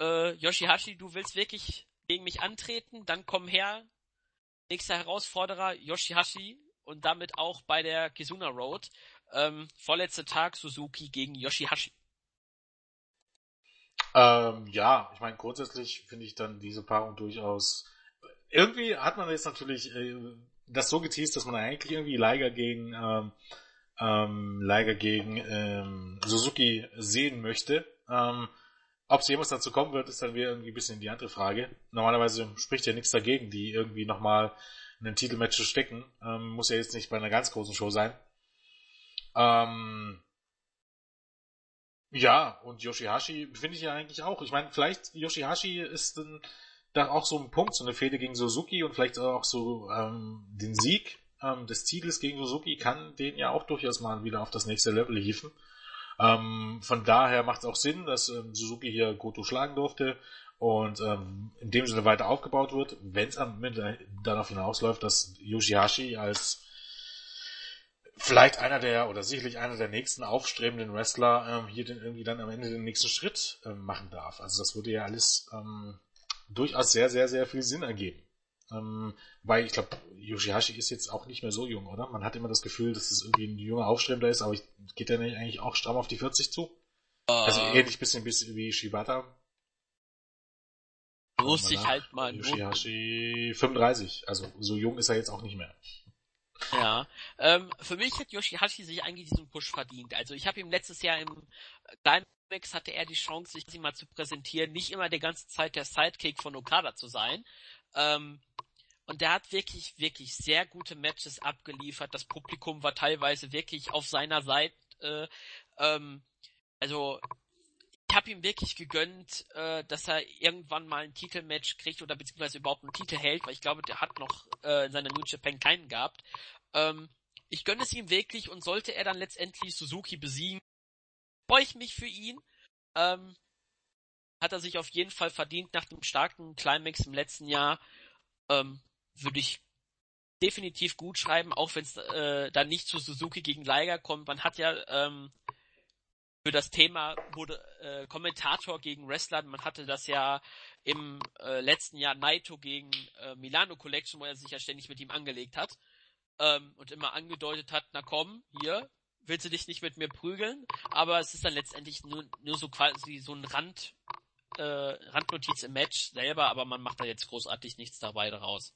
äh, Yoshihashi, du willst wirklich gegen mich antreten, dann komm her. Nächster Herausforderer, Yoshihashi und damit auch bei der Kizuna Road. Ähm, vorletzter Tag Suzuki gegen Yoshihashi. Ähm, ja, ich meine, grundsätzlich finde ich dann diese Paarung durchaus. Irgendwie hat man jetzt natürlich äh, das so geteased, dass man eigentlich irgendwie Liger gegen ähm, ähm, Liger gegen ähm, Suzuki sehen möchte. Ähm, ob es jemals dazu kommen wird, ist dann wieder irgendwie ein bisschen die andere Frage. Normalerweise spricht ja nichts dagegen, die irgendwie nochmal in den Titelmatch zu stecken. Ähm, muss ja jetzt nicht bei einer ganz großen Show sein. Ähm, ja, und Yoshihashi finde ich ja eigentlich auch. Ich meine, vielleicht Yoshihashi ist ein, da auch so ein Punkt, so eine Fehde gegen Suzuki und vielleicht auch so ähm, den Sieg ähm, des Titels gegen Suzuki kann den ja auch durchaus mal wieder auf das nächste Level hieven. Ähm, von daher macht es auch Sinn, dass ähm, Suzuki hier Goto schlagen durfte und ähm, in dem Sinne weiter aufgebaut wird, wenn es am Ende darauf hinausläuft, dass Yoshihashi als vielleicht einer der oder sicherlich einer der nächsten aufstrebenden Wrestler ähm, hier den, irgendwie dann am Ende den nächsten Schritt ähm, machen darf. Also das würde ja alles ähm, durchaus sehr, sehr, sehr viel Sinn ergeben. Ähm, weil ich glaube, Yoshihashi ist jetzt auch nicht mehr so jung, oder? Man hat immer das Gefühl, dass es irgendwie ein junger Aufstrebender ist, aber ich, geht der nicht eigentlich auch stramm auf die 40 zu? Uh, also ähnlich bisschen, bisschen wie Shibata. Muss ich halt mal. Yoshihashi 35, also so jung ist er jetzt auch nicht mehr. Ja, ähm, für mich hat Yoshihashi sich eigentlich diesen Push verdient. Also ich habe ihm letztes Jahr im Climax hatte er die Chance, sich mal zu präsentieren, nicht immer die ganze Zeit der Sidekick von Okada zu sein. Ähm, und der hat wirklich, wirklich sehr gute Matches abgeliefert. Das Publikum war teilweise wirklich auf seiner Seite. Äh, ähm, also ich habe ihm wirklich gegönnt, äh, dass er irgendwann mal ein Titelmatch kriegt oder beziehungsweise überhaupt einen Titel hält, weil ich glaube, der hat noch äh, in seiner New Japan keinen gehabt. Ähm, ich gönne es ihm wirklich und sollte er dann letztendlich Suzuki besiegen, freue ich mich für ihn. Ähm, hat er sich auf jeden Fall verdient nach dem starken Climax im letzten Jahr. Ähm, Würde ich definitiv gut schreiben, auch wenn es äh, dann nicht zu Suzuki gegen Liger kommt. Man hat ja ähm, für das Thema wurde äh, Kommentator gegen Wrestler. Man hatte das ja im äh, letzten Jahr Naito gegen äh, Milano Collection, wo er sich ja ständig mit ihm angelegt hat ähm, und immer angedeutet hat, na komm, hier, willst du dich nicht mit mir prügeln? Aber es ist dann letztendlich nur, nur so quasi so ein Rand, äh, Randnotiz im Match selber, aber man macht da jetzt großartig nichts dabei daraus.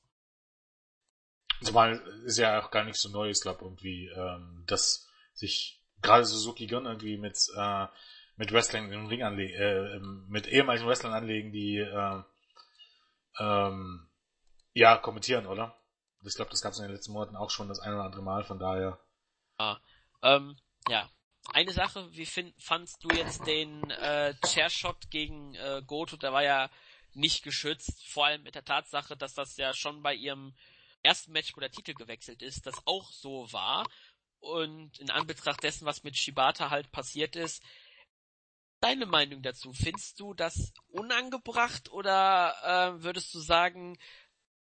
Zumal ist ja auch gar nicht so neu, ich glaube irgendwie, ähm, dass sich gerade Suzuki Gun irgendwie mit, äh, mit Wrestling im Ring anlegen, äh, ähm, mit ehemaligen Wrestlern anlegen, die äh, ähm, ja kommentieren, oder? Ich glaube, das gab es in den letzten Monaten auch schon das ein oder andere Mal, von daher. Ah, ähm, ja. Eine Sache, wie find, fandst du jetzt den äh, Chairshot gegen äh, Goto? Der war ja nicht geschützt, vor allem mit der Tatsache, dass das ja schon bei ihrem ersten Match, wo der Titel gewechselt ist, das auch so war und in Anbetracht dessen, was mit Shibata halt passiert ist, deine Meinung dazu? Findest du das unangebracht oder äh, würdest du sagen,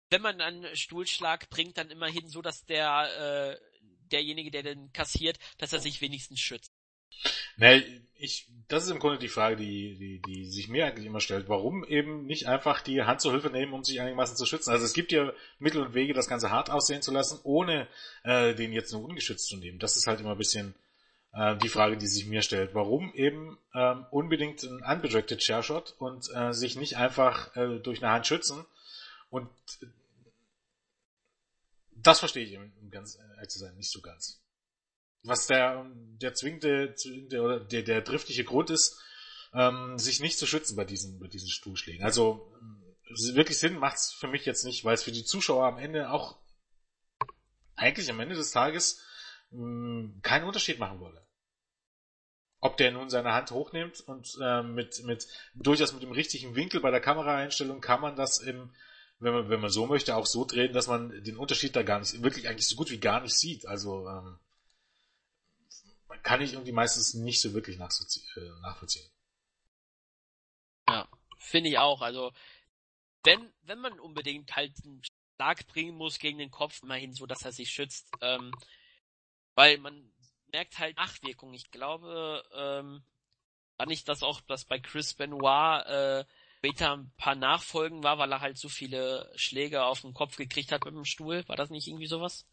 wenn man einen Stuhlschlag bringt, dann immerhin so, dass der äh, derjenige, der den kassiert, dass er sich wenigstens schützt? Nee, ich, das ist im Grunde die Frage, die, die, die sich mir eigentlich immer stellt. Warum eben nicht einfach die Hand zur Hilfe nehmen, um sich einigermaßen zu schützen? Also es gibt ja Mittel und Wege, das Ganze hart aussehen zu lassen, ohne äh, den jetzt nur ungeschützt zu nehmen. Das ist halt immer ein bisschen äh, die Frage, die sich mir stellt. Warum eben ähm, unbedingt ein unbedirected Share-Shot und äh, sich nicht einfach äh, durch eine Hand schützen? Und das verstehe ich, um ganz ehrlich zu sein, nicht so ganz was der, der zwingende, zwingende oder der, der driftige Grund ist, ähm, sich nicht zu schützen bei diesen, bei diesen Stuhlschlägen. Also wirklich Sinn macht's für mich jetzt nicht, weil es für die Zuschauer am Ende auch eigentlich am Ende des Tages mh, hm, keinen Unterschied machen würde. Ob der nun seine Hand hochnimmt und äh, mit, mit durchaus mit dem richtigen Winkel bei der Kameraeinstellung kann man das im, wenn man, wenn man so möchte, auch so drehen, dass man den Unterschied da gar nicht, wirklich eigentlich so gut wie gar nicht sieht. Also ähm, kann ich irgendwie meistens nicht so wirklich äh, nachvollziehen. Ja, finde ich auch. Also, wenn, wenn man unbedingt halt einen Schlag bringen muss gegen den Kopf, immerhin so, dass er sich schützt, ähm, weil man merkt halt Nachwirkungen. Ich glaube, ähm, war nicht das auch, dass bei Chris Benoit äh, später ein paar Nachfolgen war, weil er halt so viele Schläge auf den Kopf gekriegt hat mit dem Stuhl. War das nicht irgendwie sowas?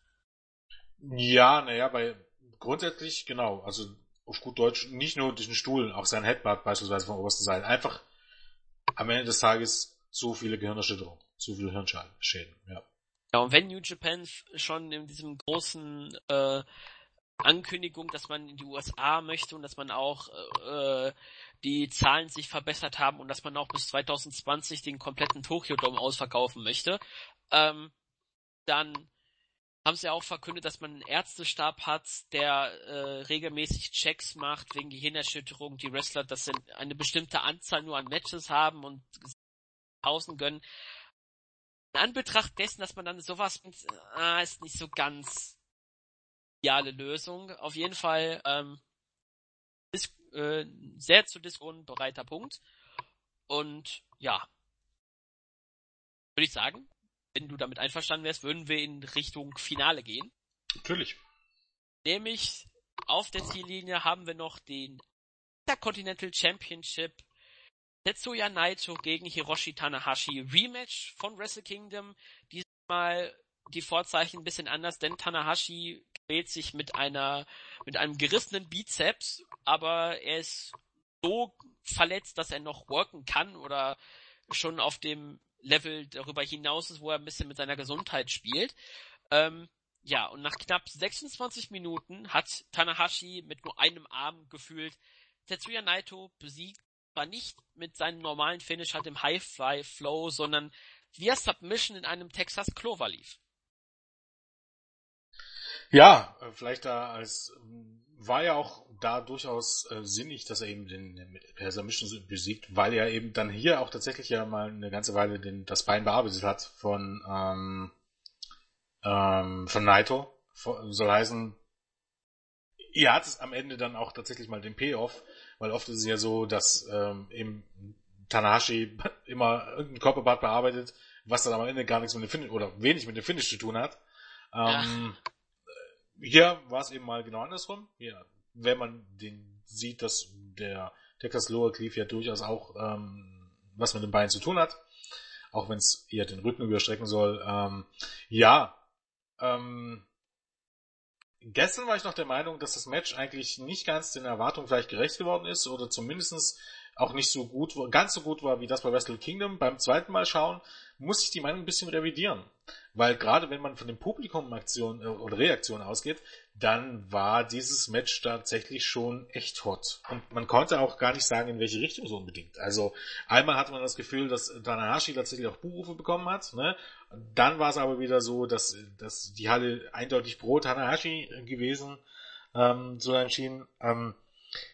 Ja, naja, bei Grundsätzlich, genau. Also auf gut Deutsch, nicht nur diesen Stuhl, auch sein Headbutt beispielsweise vom obersten Seil. Einfach am Ende des Tages so viele Gehirnerschütterungen, so viele Hirnschäden, ja. Ja, und wenn New Japan schon in diesem großen äh, Ankündigung, dass man in die USA möchte und dass man auch äh, die Zahlen sich verbessert haben und dass man auch bis 2020 den kompletten Tokyo Dome ausverkaufen möchte, ähm, dann haben sie auch verkündet, dass man einen Ärztestab hat, der äh, regelmäßig Checks macht wegen Gehirnerschütterung. Die Wrestler, dass sie eine bestimmte Anzahl nur an Matches haben und Pausen gönnen. in Anbetracht dessen, dass man dann sowas, ah, ist nicht so ganz ideale Lösung. Auf jeden Fall ähm, ist äh, sehr zu Diskussion bereiter Punkt. Und ja, würde ich sagen, wenn du damit einverstanden wärst, würden wir in Richtung Finale gehen. Natürlich. Nämlich auf der Ziellinie haben wir noch den Intercontinental Championship Tetsuya Naito gegen Hiroshi Tanahashi Rematch von Wrestle Kingdom. Diesmal die Vorzeichen ein bisschen anders, denn Tanahashi quält sich mit einer, mit einem gerissenen Bizeps, aber er ist so verletzt, dass er noch worken kann oder schon auf dem Level darüber hinaus ist, wo er ein bisschen mit seiner Gesundheit spielt. Ähm, ja, und nach knapp 26 Minuten hat Tanahashi mit nur einem Arm gefühlt Tetsuya Naito besiegt, war nicht mit seinem normalen Finish halt im High-Fly Flow, sondern via Submission in einem Texas Clover lief. Ja, äh, vielleicht da als war ja auch da durchaus äh, sinnig, dass er eben den per Submission besiegt, weil er eben dann hier auch tatsächlich ja mal eine ganze Weile den, das Bein bearbeitet hat von ähm, ähm, von Naito. Soll heißen, er hat es am Ende dann auch tatsächlich mal den Payoff, weil oft ist es ja so, dass ähm, eben Tanahashi *laughs* immer irgendein Körperbad bearbeitet, was dann am Ende gar nichts mit dem Finish oder wenig mit dem Finish zu tun hat. Ähm, ja. Hier war es eben mal genau andersrum. Hier, wenn man den sieht, dass der Texas Lower Cleave ja durchaus auch ähm, was mit dem Bein zu tun hat, auch wenn es eher den Rücken überstrecken soll. Ähm, ja, ähm, gestern war ich noch der Meinung, dass das Match eigentlich nicht ganz den Erwartungen vielleicht gerecht geworden ist oder zumindestens auch nicht so gut, ganz so gut war wie das bei Wrestle Kingdom. Beim zweiten Mal schauen muss ich die Meinung ein bisschen revidieren. Weil gerade wenn man von dem Publikum Aktion äh, oder Reaktion ausgeht, dann war dieses Match tatsächlich schon echt hot. Und man konnte auch gar nicht sagen, in welche Richtung so unbedingt. Also einmal hatte man das Gefühl, dass Tanahashi tatsächlich auch Buchrufe bekommen hat. Ne? Dann war es aber wieder so, dass, dass die Halle eindeutig pro Tanahashi gewesen ähm, so entschieden. Ähm,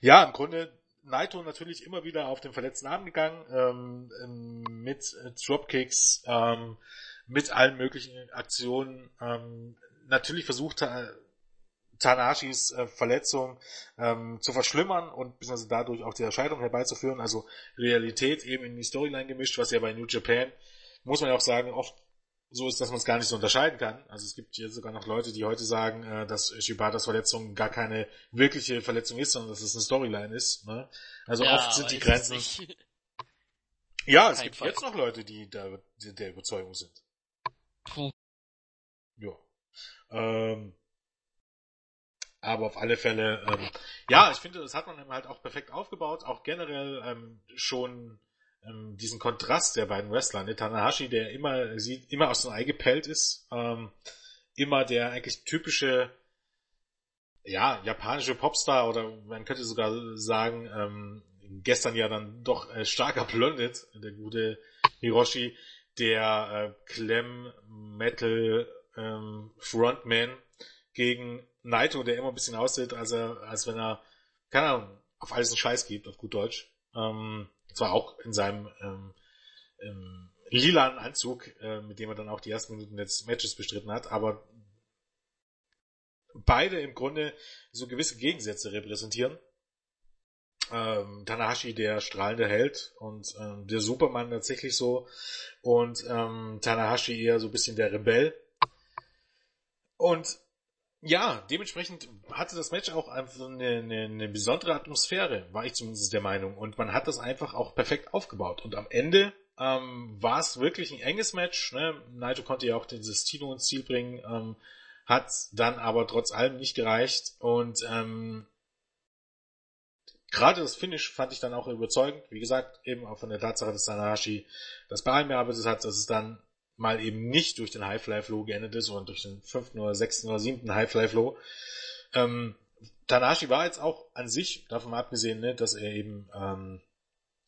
ja, im Grunde Naito natürlich immer wieder auf den verletzten Arm gegangen, ähm, ähm mit äh, Dropkicks, ähm, mit allen möglichen Aktionen. Ähm, natürlich versucht äh, Tanashis äh, Verletzung ähm, zu verschlimmern und beziehungsweise dadurch auch die Erscheidung herbeizuführen. Also Realität eben in die Storyline gemischt, was ja bei New Japan, muss man ja auch sagen, oft so ist, dass man es gar nicht so unterscheiden kann. Also es gibt hier sogar noch Leute, die heute sagen, äh, dass Shibatas Verletzung gar keine wirkliche Verletzung ist, sondern dass es eine Storyline ist. Ne? Also ja, oft sind die Grenzen. *laughs* Ja, es gibt Fall. jetzt noch Leute, die da der Überzeugung sind. Puh. Ja. Ähm, aber auf alle Fälle, ähm, ja, ich finde, das hat man halt auch perfekt aufgebaut, auch generell ähm, schon ähm, diesen Kontrast der beiden Wrestler. Ne? Tanahashi, der immer sieht, immer aus dem Ei gepellt ist, ähm, immer der eigentlich typische, ja, japanische Popstar oder man könnte sogar sagen, ähm, gestern ja dann doch äh, starker Blondet, der gute Hiroshi, der äh, Clem Metal ähm, Frontman gegen Naito, der immer ein bisschen aussieht, als er, als wenn er, keine Ahnung, auf alles einen Scheiß gibt, auf gut Deutsch. Ähm, zwar auch in seinem ähm, ähm, lilanen Anzug, äh, mit dem er dann auch die ersten Minuten des Matches bestritten hat, aber beide im Grunde so gewisse Gegensätze repräsentieren. Ähm, Tanahashi der strahlende Held und ähm, der Superman tatsächlich so und ähm, Tanahashi eher so ein bisschen der Rebell. Und ja, dementsprechend hatte das Match auch einfach eine, eine, eine besondere Atmosphäre, war ich zumindest der Meinung. Und man hat das einfach auch perfekt aufgebaut. Und am Ende ähm, war es wirklich ein enges Match. Ne? Naito konnte ja auch dieses Tino ins Ziel bringen, ähm, hat dann aber trotz allem nicht gereicht. Und ähm, gerade das Finish fand ich dann auch überzeugend. Wie gesagt, eben auch von der Tatsache, dass Tanahashi das Bein bearbeitet hat, dass es dann mal eben nicht durch den High-Fly-Flow geendet ist, sondern durch den fünften oder sechsten oder siebten High-Fly-Flow. Ähm, Tanashi war jetzt auch an sich, davon abgesehen, ne, dass er eben ähm,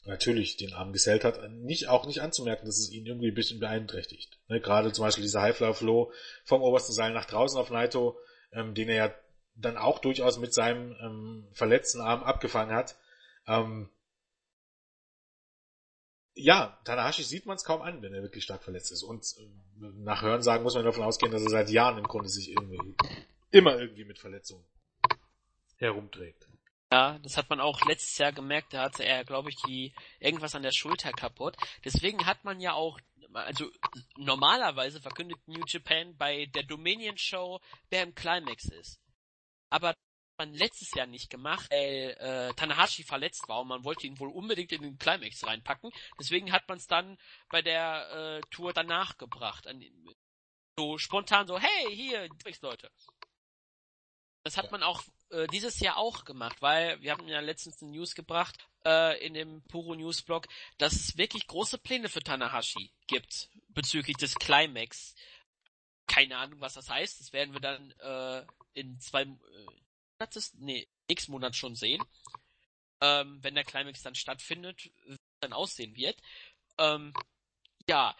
natürlich den Arm gesellt hat, nicht, auch nicht anzumerken, dass es ihn irgendwie ein bisschen beeinträchtigt. Ne, gerade zum Beispiel dieser High-Fly-Flow vom obersten Seil nach draußen auf Naito, ähm, den er ja dann auch durchaus mit seinem ähm, verletzten Arm abgefangen hat. Ähm, ja, Tanahashi sieht man es kaum an, wenn er wirklich stark verletzt ist. Und äh, nach Hören sagen muss man davon ausgehen, dass er seit Jahren im Grunde sich irgendwie immer irgendwie mit Verletzungen herumträgt. Ja, das hat man auch letztes Jahr gemerkt, da hatte er, glaube ich, die irgendwas an der Schulter kaputt. Deswegen hat man ja auch, also normalerweise verkündet New Japan bei der Dominion Show, wer im Climax ist. Aber man letztes Jahr nicht gemacht, weil äh, Tanahashi verletzt war und man wollte ihn wohl unbedingt in den Climax reinpacken. Deswegen hat man es dann bei der äh, Tour danach gebracht. An, so spontan so, hey, hier, Leute. Das hat man auch äh, dieses Jahr auch gemacht, weil wir haben ja letztens eine News gebracht äh, in dem Puro News Blog, dass es wirklich große Pläne für Tanahashi gibt bezüglich des Climax. Keine Ahnung, was das heißt. Das werden wir dann äh, in zwei äh, nee, nächsten Monat schon sehen. Ähm, wenn der Climax dann stattfindet, wie dann aussehen wird. Ähm, ja,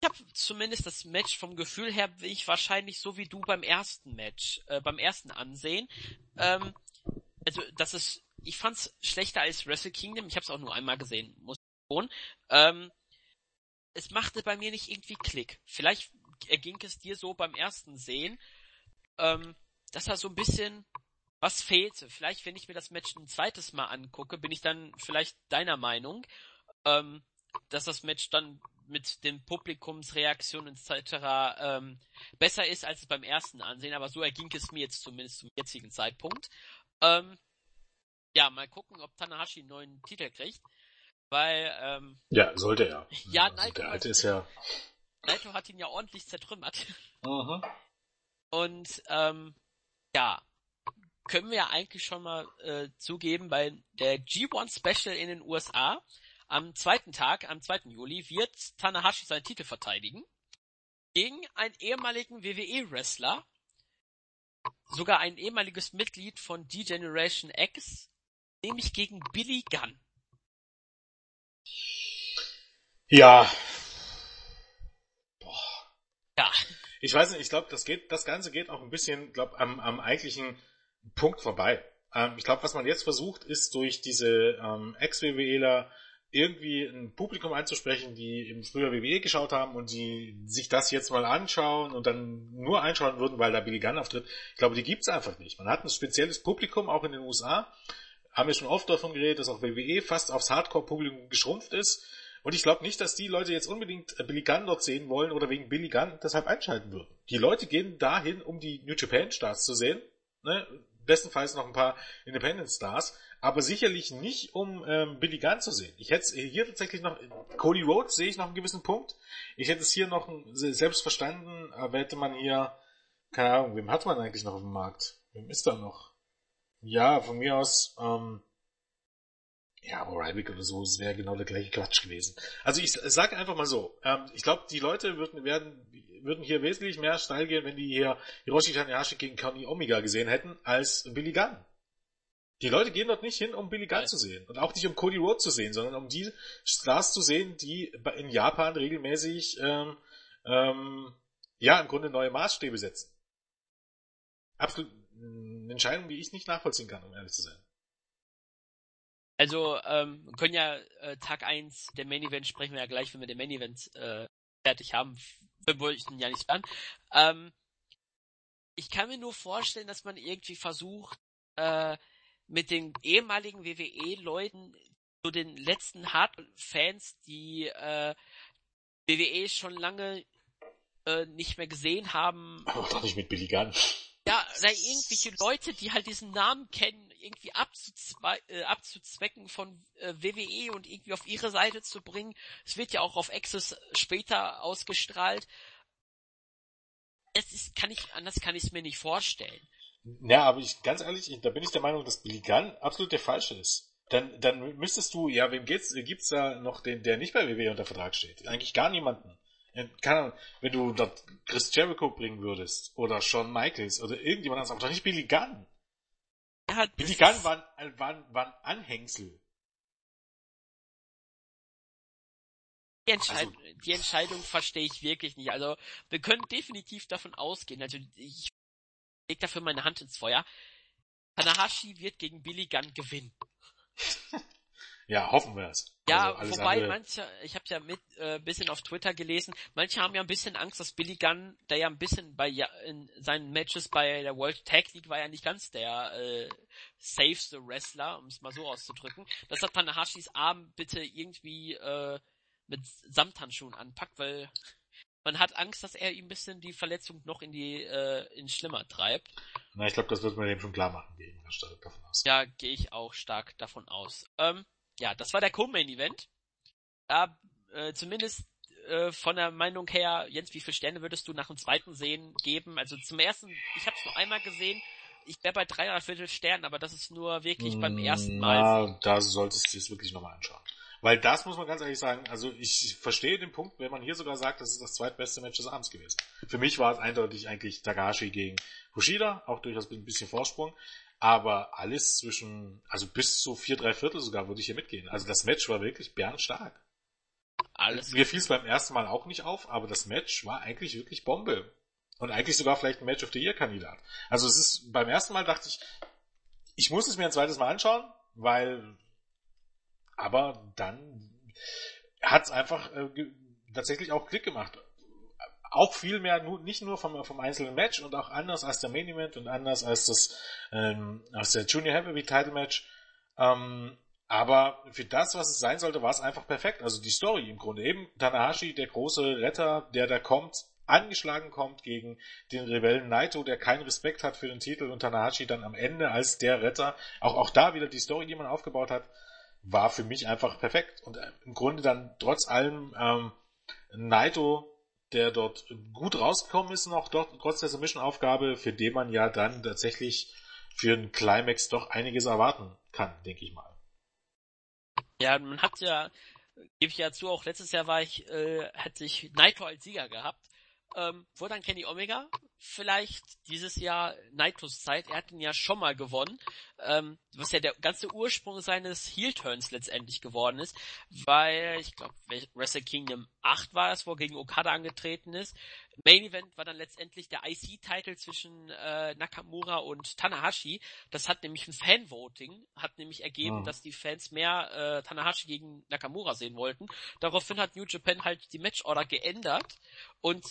ich habe zumindest das Match vom Gefühl her, will ich wahrscheinlich so wie du beim ersten Match, äh, beim ersten ansehen. Ähm, also das ist, ich fand's schlechter als Wrestle Kingdom. Ich habe es auch nur einmal gesehen, muss ich schon. Ähm, es machte bei mir nicht irgendwie Klick. Vielleicht erging es dir so beim ersten Sehen, ähm, dass da so ein bisschen was fehlte. Vielleicht, wenn ich mir das Match ein zweites Mal angucke, bin ich dann vielleicht deiner Meinung, ähm, dass das Match dann mit den Publikumsreaktionen etc. Ähm, besser ist als es beim ersten Ansehen, aber so erging es mir jetzt zumindest zum jetzigen Zeitpunkt. Ähm, ja, mal gucken, ob Tanahashi einen neuen Titel kriegt, weil ähm, ja sollte er. *laughs* Ja, also Naito, der alte ist ja. Naito hat ihn ja ordentlich zertrümmert. Mhm. Und ähm, ja, können wir ja eigentlich schon mal äh, zugeben, bei der G1 Special in den USA am zweiten Tag, am 2. Juli, wird Tanahashi seinen Titel verteidigen. Gegen einen ehemaligen WWE-Wrestler. Sogar ein ehemaliges Mitglied von D-Generation X. Nämlich gegen Billy Gunn. Ja. Boah. Ja. Ich weiß nicht, ich glaube, das geht, das Ganze geht auch ein bisschen, glaube am, am eigentlichen Punkt vorbei. Ähm, ich glaube, was man jetzt versucht, ist durch diese ähm, Ex-WWEler irgendwie ein Publikum einzusprechen, die im früher WWE geschaut haben und die sich das jetzt mal anschauen und dann nur einschauen würden, weil da Billy Gunn auftritt. Ich glaube, die gibt's einfach nicht. Man hat ein spezielles Publikum, auch in den USA. Haben wir schon oft davon geredet, dass auch WWE fast aufs Hardcore-Publikum geschrumpft ist. Und ich glaube nicht, dass die Leute jetzt unbedingt Billy Gunn dort sehen wollen oder wegen Billy Gunn deshalb einschalten würden. Die Leute gehen dahin, um die New Japan Stars zu sehen. Ne? Bestenfalls noch ein paar Independent Stars aber sicherlich nicht, um ähm, Billy Gunn zu sehen. Ich hätte hier tatsächlich noch, Cody Rhodes sehe ich noch einen gewissen Punkt. Ich hätte es hier noch selbst verstanden, aber hätte man hier, keine Ahnung, wem hat man eigentlich noch auf dem Markt? Wem ist da noch? Ja, von mir aus, ähm, ja, aber Ryback oder so, es wäre genau der gleiche Quatsch gewesen. Also ich sage einfach mal so, ähm, ich glaube, die Leute würden, werden, würden hier wesentlich mehr steil gehen, wenn die hier Hiroshi Tanahashi gegen Conny Omega gesehen hätten, als Billy Gunn. Die Leute gehen dort nicht hin, um Billy Gunn zu sehen und auch nicht um Cody Rhodes zu sehen, sondern um die Stars zu sehen, die in Japan regelmäßig ähm, ähm, ja im Grunde neue Maßstäbe setzen. Absolut eine Entscheidung, die ich nicht nachvollziehen kann, um ehrlich zu sein. Also, ähm, können ja äh, Tag 1 der Main Event sprechen wir ja gleich, wenn wir den Main Event äh, fertig haben. Wir wollten ja nicht an. Ähm, ich kann mir nur vorstellen, dass man irgendwie versucht, äh, mit den ehemaligen WWE-Leuten, so den letzten Hard-Fans, die äh, WWE schon lange äh, nicht mehr gesehen haben. Aber doch nicht mit Billy Gunn. Ja, oder irgendwelche Leute, die halt diesen Namen kennen, irgendwie abzuzwe äh, abzuzwecken von äh, WWE und irgendwie auf ihre Seite zu bringen. Es wird ja auch auf Access später ausgestrahlt. Es ist, kann ich, anders kann ich es mir nicht vorstellen. Ja, aber ich, ganz ehrlich, ich, da bin ich der Meinung, dass Billy Gunn absolut der Falsche ist. Dann, dann müsstest du, ja, wem geht's, gibt's da noch den, der nicht bei WWE unter Vertrag steht? Eigentlich gar niemanden. Keine Ahnung, wenn du dort Chris Jericho bringen würdest, oder Shawn Michaels, oder irgendjemand anderes, aber doch nicht Billy Gunn. Ja, Billy Gunn war, war, war ein Anhängsel. Die, Entscheid also, die Entscheidung verstehe ich wirklich nicht. Also wir können definitiv davon ausgehen. Also ich leg dafür meine Hand ins Feuer. Tanahashi wird gegen Billy Gunn gewinnen. *laughs* Ja, hoffen wir es. Ja, also wobei andere... manche, ich habe ja mit äh, bisschen auf Twitter gelesen, manche haben ja ein bisschen Angst, dass Billy Gunn, der ja ein bisschen bei ja, in seinen Matches bei der World Tag League war ja nicht ganz der äh, safeste Wrestler, um es mal so auszudrücken, dass er Tanahashis Arm bitte irgendwie äh, mit Samthandschuhen anpackt, weil man hat Angst, dass er ihm ein bisschen die Verletzung noch in die äh, in schlimmer treibt. Na, ich glaube, das wird man dem schon klar machen, stark davon aus. Ja, gehe ich auch stark davon aus. Ähm, ja, das war der Co-Main-Event. Da äh, zumindest äh, von der Meinung her, Jens, wie viele Sterne würdest du nach dem zweiten Sehen geben? Also zum ersten, ich habe es nur einmal gesehen. Ich wäre bei drei oder viertel Sternen, aber das ist nur wirklich beim ersten Mal. Ja, da solltest du es wirklich nochmal anschauen. Weil das muss man ganz ehrlich sagen, also ich verstehe den Punkt, wenn man hier sogar sagt, das ist das zweitbeste Match des Abends gewesen. Für mich war es eindeutig eigentlich Takashi gegen Kushida, auch durchaus ein bisschen Vorsprung. Aber alles zwischen, also bis zu vier, drei Viertel sogar würde ich hier mitgehen. Also das Match war wirklich bärenstark. Alles. Mir fiel es beim ersten Mal auch nicht auf, aber das Match war eigentlich wirklich Bombe. Und eigentlich sogar vielleicht ein Match of the Year Kandidat. Also es ist, beim ersten Mal dachte ich, ich muss es mir ein zweites Mal anschauen, weil aber dann hat es einfach äh, tatsächlich auch Klick gemacht. Auch viel mehr, nicht nur vom, vom einzelnen Match und auch anders als der Main Event und anders als das ähm, als der Junior Heavyweight Title Match. Ähm, aber für das, was es sein sollte, war es einfach perfekt. Also die Story im Grunde. Eben Tanahashi, der große Retter, der da kommt, angeschlagen kommt gegen den Rebellen Naito, der keinen Respekt hat für den Titel und Tanahashi dann am Ende als der Retter. Auch, auch da wieder die Story, die man aufgebaut hat, war für mich einfach perfekt. Und äh, im Grunde dann trotz allem ähm, Naito, der dort gut rausgekommen ist, noch dort trotz der Submission-Aufgabe, für den man ja dann tatsächlich für einen Climax doch einiges erwarten kann, denke ich mal. Ja, man hat ja, gebe ich ja zu, auch letztes Jahr war ich, äh, hatte ich Naito als Sieger gehabt. Ähm, wo dann Kenny Omega vielleicht dieses Jahr Naitos Zeit. Er hat ihn ja schon mal gewonnen, ähm, was ja der ganze Ursprung seines Heel-Turns letztendlich geworden ist, weil ich glaube, Wrestle Kingdom 8 war es, wo er gegen Okada angetreten ist. Main Event war dann letztendlich der IC-Titel zwischen äh, Nakamura und Tanahashi. Das hat nämlich ein Fan-Voting, hat nämlich ergeben, oh. dass die Fans mehr äh, Tanahashi gegen Nakamura sehen wollten. Daraufhin hat New Japan halt die Matchorder geändert und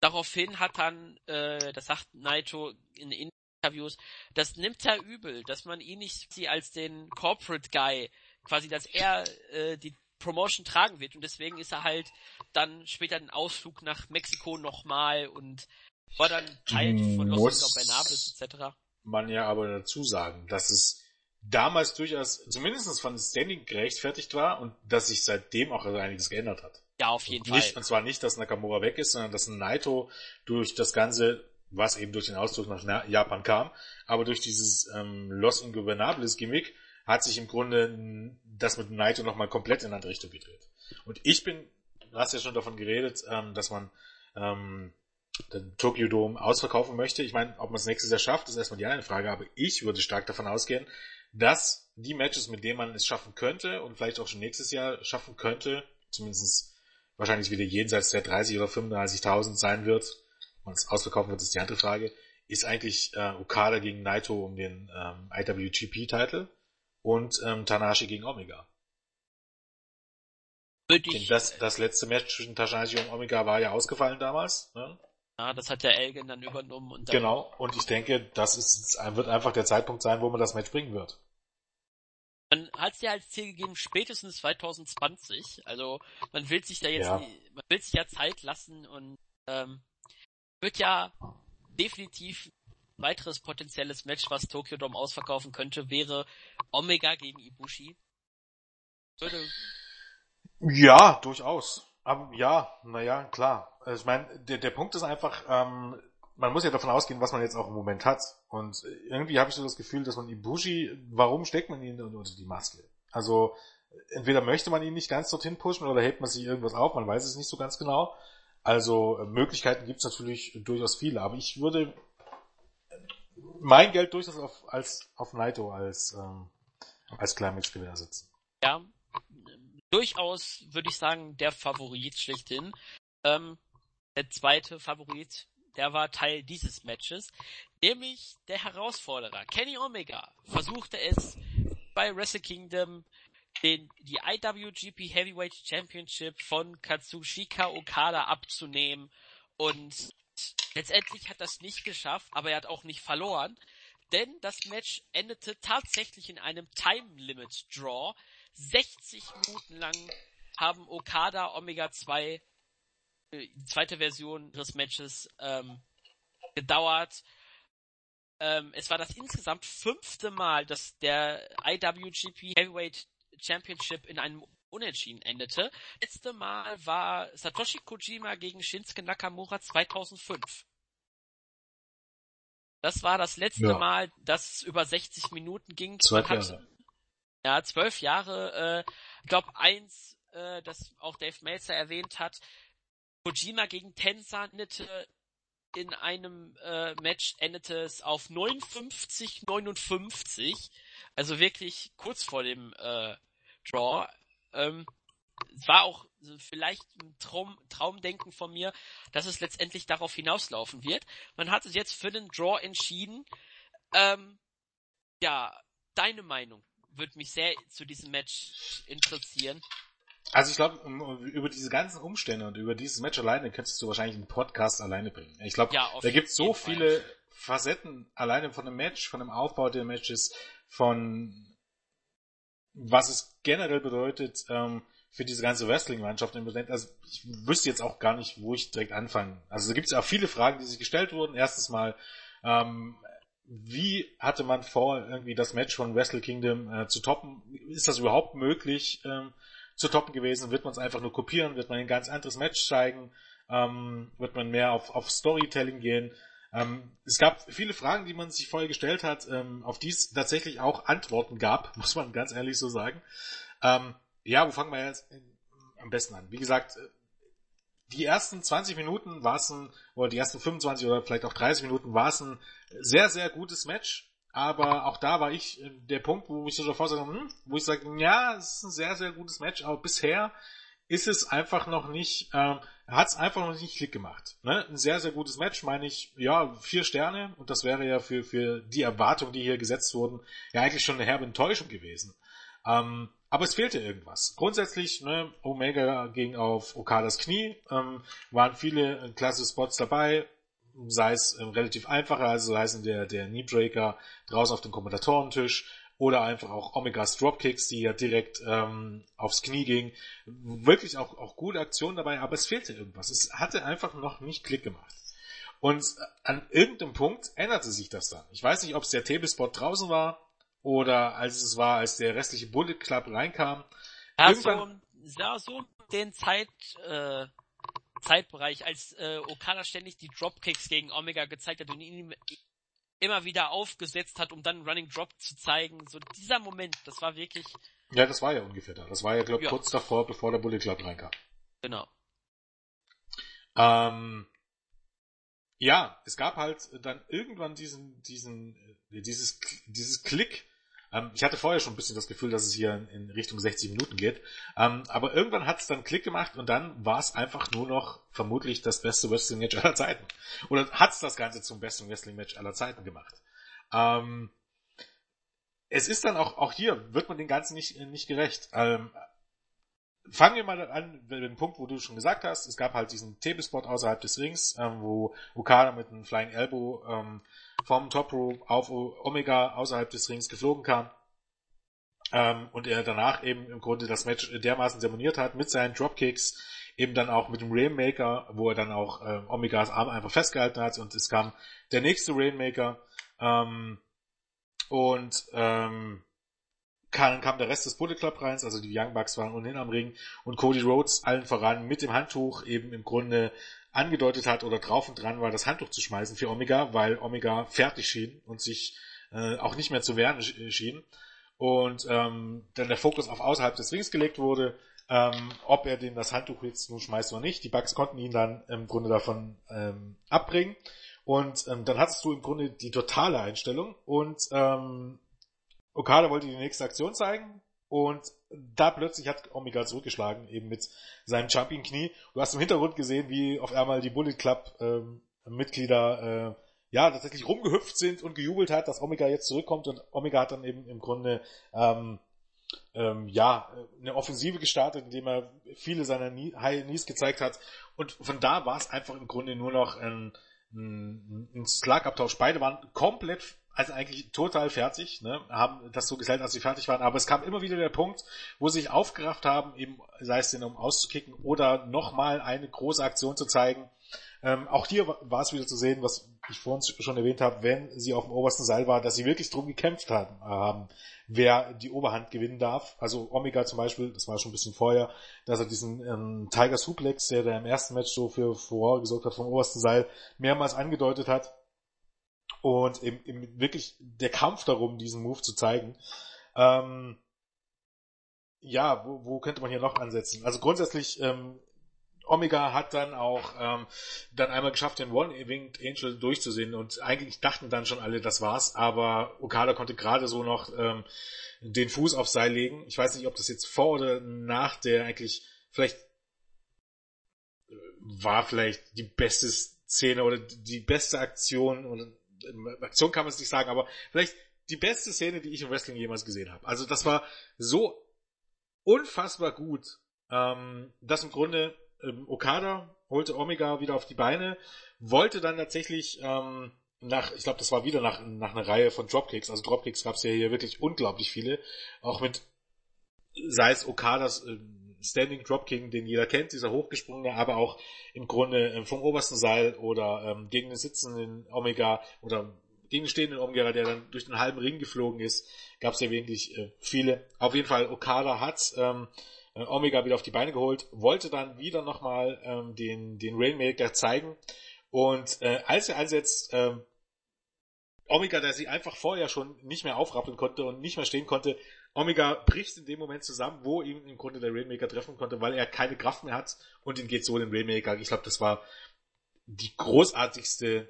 Daraufhin hat dann, äh, das sagt Naito in Interviews, das nimmt er übel, dass man ihn nicht sie als den Corporate Guy, quasi, dass er äh, die Promotion tragen wird und deswegen ist er halt dann später den Ausflug nach Mexiko nochmal und war dann Teil von Los Angeles etc. Man ja aber dazu sagen, dass es damals durchaus zumindest von Standing gerechtfertigt war und dass sich seitdem auch einiges geändert hat. Ja, auf jeden nicht, Fall. Und zwar nicht, dass Nakamura weg ist, sondern dass Naito durch das Ganze, was eben durch den Ausdruck nach Japan kam, aber durch dieses ähm, Los Ingobernables Gimmick hat sich im Grunde das mit Naito nochmal komplett in eine andere Richtung gedreht. Und ich bin, du hast ja schon davon geredet, ähm, dass man ähm, den Tokyo Dome ausverkaufen möchte. Ich meine, ob man es nächstes Jahr schafft, ist erstmal die eine Frage, aber ich würde stark davon ausgehen, dass die Matches, mit denen man es schaffen könnte und vielleicht auch schon nächstes Jahr schaffen könnte, zumindest wahrscheinlich wieder jenseits der 30 oder 35.000 sein wird. Und es ausverkaufen wird, ist die andere Frage. Ist eigentlich äh, Okada gegen Naito um den ähm, IWGP-Titel und ähm, Tanahashi gegen Omega. Ich, das, das letzte Match zwischen Tanahashi und Omega war ja ausgefallen damals. Ne? Ja, das hat der Elgin dann übernommen. Und dann genau, und ich denke, das ist, wird einfach der Zeitpunkt sein, wo man das Match bringen wird. Man hat es ja als Ziel gegeben, spätestens 2020. Also man will sich da jetzt, ja. man will sich ja Zeit lassen und ähm, wird ja definitiv weiteres potenzielles Match, was Tokyo Dome ausverkaufen könnte, wäre Omega gegen Ibushi. Würde ja, durchaus. Aber ja, naja, klar. Ich meine, der, der Punkt ist einfach, ähm, man muss ja davon ausgehen, was man jetzt auch im Moment hat. Und irgendwie habe ich so das Gefühl, dass man Ibushi, warum steckt man ihn unter die Maske? Also entweder möchte man ihn nicht ganz dorthin pushen oder hält man sich irgendwas auf, man weiß es nicht so ganz genau. Also Möglichkeiten gibt es natürlich durchaus viele, aber ich würde mein Geld durchaus auf, als, auf Naito als, ähm, als Climax-Gewinner setzen. Ja, durchaus würde ich sagen, der Favorit schlechthin. Ähm, der zweite Favorit der war Teil dieses Matches, nämlich der Herausforderer. Kenny Omega versuchte es bei Wrestle Kingdom den, die IWGP Heavyweight Championship von Katsushika Okada abzunehmen und letztendlich hat das nicht geschafft, aber er hat auch nicht verloren, denn das Match endete tatsächlich in einem Time Limit Draw. 60 Minuten lang haben Okada Omega 2 äh, die zweite Version des Matches ähm, gedauert. Ähm, es war das insgesamt fünfte Mal, dass der IWGP Heavyweight Championship in einem Unentschieden endete. Letzte Mal war Satoshi Kojima gegen Shinsuke Nakamura 2005. Das war das letzte ja. Mal, dass es über 60 Minuten ging. Zwölf Jahre. Ja, zwölf Jahre. Äh, ich glaube, eins, äh, das auch Dave Meltzer erwähnt hat, Kojima gegen Tensa endete in einem äh, Match endete es auf 59, 59. Also wirklich kurz vor dem äh, Draw. Ähm, es war auch vielleicht ein Traum, Traumdenken von mir, dass es letztendlich darauf hinauslaufen wird. Man hat sich jetzt für den Draw entschieden. Ähm, ja, deine Meinung würde mich sehr zu diesem Match interessieren. Also ich glaube, über diese ganzen Umstände und über dieses Match alleine könntest du wahrscheinlich einen Podcast alleine bringen. Ich glaube, ja, da gibt es so viele Fall. Facetten alleine von dem Match, von dem Aufbau der Matches, von was es generell bedeutet ähm, für diese ganze Wrestling-Mannschaft im Moment. Also ich wüsste jetzt auch gar nicht, wo ich direkt anfangen. Also da gibt es ja auch viele Fragen, die sich gestellt wurden. Erstens mal, ähm, wie hatte man vor, irgendwie das Match von Wrestle Kingdom äh, zu toppen? Ist das überhaupt möglich ähm, zu toppen gewesen? Wird man es einfach nur kopieren? Wird man ein ganz anderes Match zeigen? Ähm, wird man mehr auf, auf Storytelling gehen? Ähm, es gab viele Fragen, die man sich vorher gestellt hat, ähm, auf die es tatsächlich auch Antworten gab, *laughs* muss man ganz ehrlich so sagen. Ähm, ja, wo fangen wir jetzt am besten an? Wie gesagt, äh, die ersten 20 Minuten war es ein, oder die ersten 25 oder vielleicht auch 30 Minuten war es ein sehr, sehr gutes Match. Aber auch da war ich äh, der Punkt, wo ich so davor sage, hm, wo ich sage, ja, es ist ein sehr, sehr gutes Match, aber bisher ist es einfach noch nicht, ähm, hat es einfach noch nicht Klick gemacht. Ne? Ein sehr, sehr gutes Match, meine ich, ja, vier Sterne und das wäre ja für, für die Erwartungen, die hier gesetzt wurden, ja eigentlich schon eine herbe Enttäuschung gewesen. Ähm, aber es fehlte irgendwas. Grundsätzlich, ne, Omega ging auf Okadas Knie, ähm, waren viele äh, klasse Spots dabei, sei es ähm, relativ einfacher, also sei es der, der Kneebreaker draußen auf dem Kommentatorentisch, oder einfach auch Omegas Dropkicks, die ja direkt ähm, aufs Knie gingen. Wirklich auch, auch gute Aktionen dabei, aber es fehlte irgendwas. Es hatte einfach noch nicht Klick gemacht. Und an irgendeinem Punkt änderte sich das dann. Ich weiß nicht, ob es der Tablespot draußen war oder als es war, als der restliche Bullet Club reinkam. Ja, Irgendwann... so, ja, so den Zeit, äh, Zeitbereich, als äh, Okada ständig die Dropkicks gegen Omega gezeigt hat und ihn immer wieder aufgesetzt hat, um dann Running Drop zu zeigen. So dieser Moment, das war wirklich. Ja, das war ja ungefähr da. Das war ja, glaube ich, ja. kurz davor, bevor der Bullet Club reinkam. Genau. Ähm, ja, es gab halt dann irgendwann diesen, diesen, äh, dieses, dieses Klick, ähm, ich hatte vorher schon ein bisschen das Gefühl, dass es hier in, in Richtung 60 Minuten geht. Ähm, aber irgendwann hat es dann Klick gemacht und dann war es einfach nur noch vermutlich das beste Wrestling-Match aller Zeiten. Oder hat es das Ganze zum besten Wrestling-Match aller Zeiten gemacht. Ähm, es ist dann auch, auch hier wird man den Ganzen nicht, nicht gerecht. Ähm, fangen wir mal an mit dem Punkt, wo du schon gesagt hast. Es gab halt diesen Tablespot außerhalb des Rings, ähm, wo Okada mit einem Flying Elbow ähm, vom Top Rope auf Omega außerhalb des Rings geflogen kam. Ähm, und er danach eben im Grunde das Match dermaßen demoniert hat mit seinen Dropkicks, eben dann auch mit dem Rainmaker, wo er dann auch äh, Omegas Arm einfach festgehalten hat und es kam der nächste Rainmaker ähm, und ähm, kam, kam der Rest des Bullet Club rein, also die Young Bucks waren ohnehin am Ring und Cody Rhodes allen voran mit dem Handtuch eben im Grunde angedeutet hat oder drauf und dran war, das Handtuch zu schmeißen für Omega, weil Omega fertig schien und sich äh, auch nicht mehr zu wehren schien. Und ähm, dann der Fokus auf außerhalb des Rings gelegt wurde, ähm, ob er den das Handtuch jetzt nun schmeißt oder nicht. Die Bugs konnten ihn dann im Grunde davon ähm, abbringen. Und ähm, dann hattest du im Grunde die totale Einstellung und ähm, Okada wollte die nächste Aktion zeigen und da plötzlich hat Omega zurückgeschlagen, eben mit seinem Jumping Knie. Du hast im Hintergrund gesehen, wie auf einmal die Bullet Club ähm, Mitglieder äh, ja tatsächlich rumgehüpft sind und gejubelt hat, dass Omega jetzt zurückkommt und Omega hat dann eben im Grunde ähm, ähm, ja, eine Offensive gestartet, indem er viele seiner High Knees gezeigt hat. Und von da war es einfach im Grunde nur noch ein, ein, ein Schlagabtausch. Beide waren komplett, also eigentlich total fertig, ne? haben das so gesellt, als sie fertig waren. Aber es kam immer wieder der Punkt, wo sie sich aufgerafft haben, eben sei es denn um auszukicken oder nochmal eine große Aktion zu zeigen. Ähm, auch hier war es wieder zu sehen, was ich vorhin schon erwähnt habe, wenn sie auf dem obersten Seil war, dass sie wirklich drum gekämpft haben, haben wer die Oberhand gewinnen darf. Also Omega zum Beispiel, das war schon ein bisschen vorher, dass er diesen ähm, Tiger Suplex, der da im ersten Match so für Furore gesorgt hat vom obersten Seil, mehrmals angedeutet hat. Und eben, eben wirklich der Kampf darum, diesen Move zu zeigen. Ähm, ja, wo, wo könnte man hier noch ansetzen? Also grundsätzlich ähm, Omega hat dann auch ähm, dann einmal geschafft, den One-Winged Angel durchzusehen und eigentlich dachten dann schon alle, das war's, aber Okada konnte gerade so noch ähm, den Fuß aufs Seil legen. Ich weiß nicht, ob das jetzt vor oder nach der eigentlich vielleicht äh, war vielleicht die beste Szene oder die beste Aktion oder Aktion kann man es nicht sagen, aber vielleicht die beste Szene, die ich im Wrestling jemals gesehen habe. Also das war so unfassbar gut, ähm, dass im Grunde ähm, Okada holte Omega wieder auf die Beine, wollte dann tatsächlich ähm, nach, ich glaube, das war wieder nach, nach einer Reihe von Dropkicks, also Dropkicks gab es ja hier wirklich unglaublich viele, auch mit, sei es Okadas äh, Standing Dropkick, den jeder kennt, dieser hochgesprungene, aber auch im Grunde äh, vom obersten Seil oder ähm, gegen den sitzenden Omega oder gegen den stehenden Omega, der dann durch den halben Ring geflogen ist, gab es ja wirklich äh, viele. Auf jeden Fall, Okada hat ähm, äh, Omega wieder auf die Beine geholt, wollte dann wieder nochmal ähm, den, den Rainmaker zeigen. Und äh, als er einsetzt, ähm, Omega, der sie einfach vorher schon nicht mehr aufrappeln konnte und nicht mehr stehen konnte, Omega bricht in dem Moment zusammen, wo ihm im Grunde der Rainmaker treffen konnte, weil er keine Kraft mehr hat und ihn geht so in den Rainmaker. Ich glaube, das war die großartigste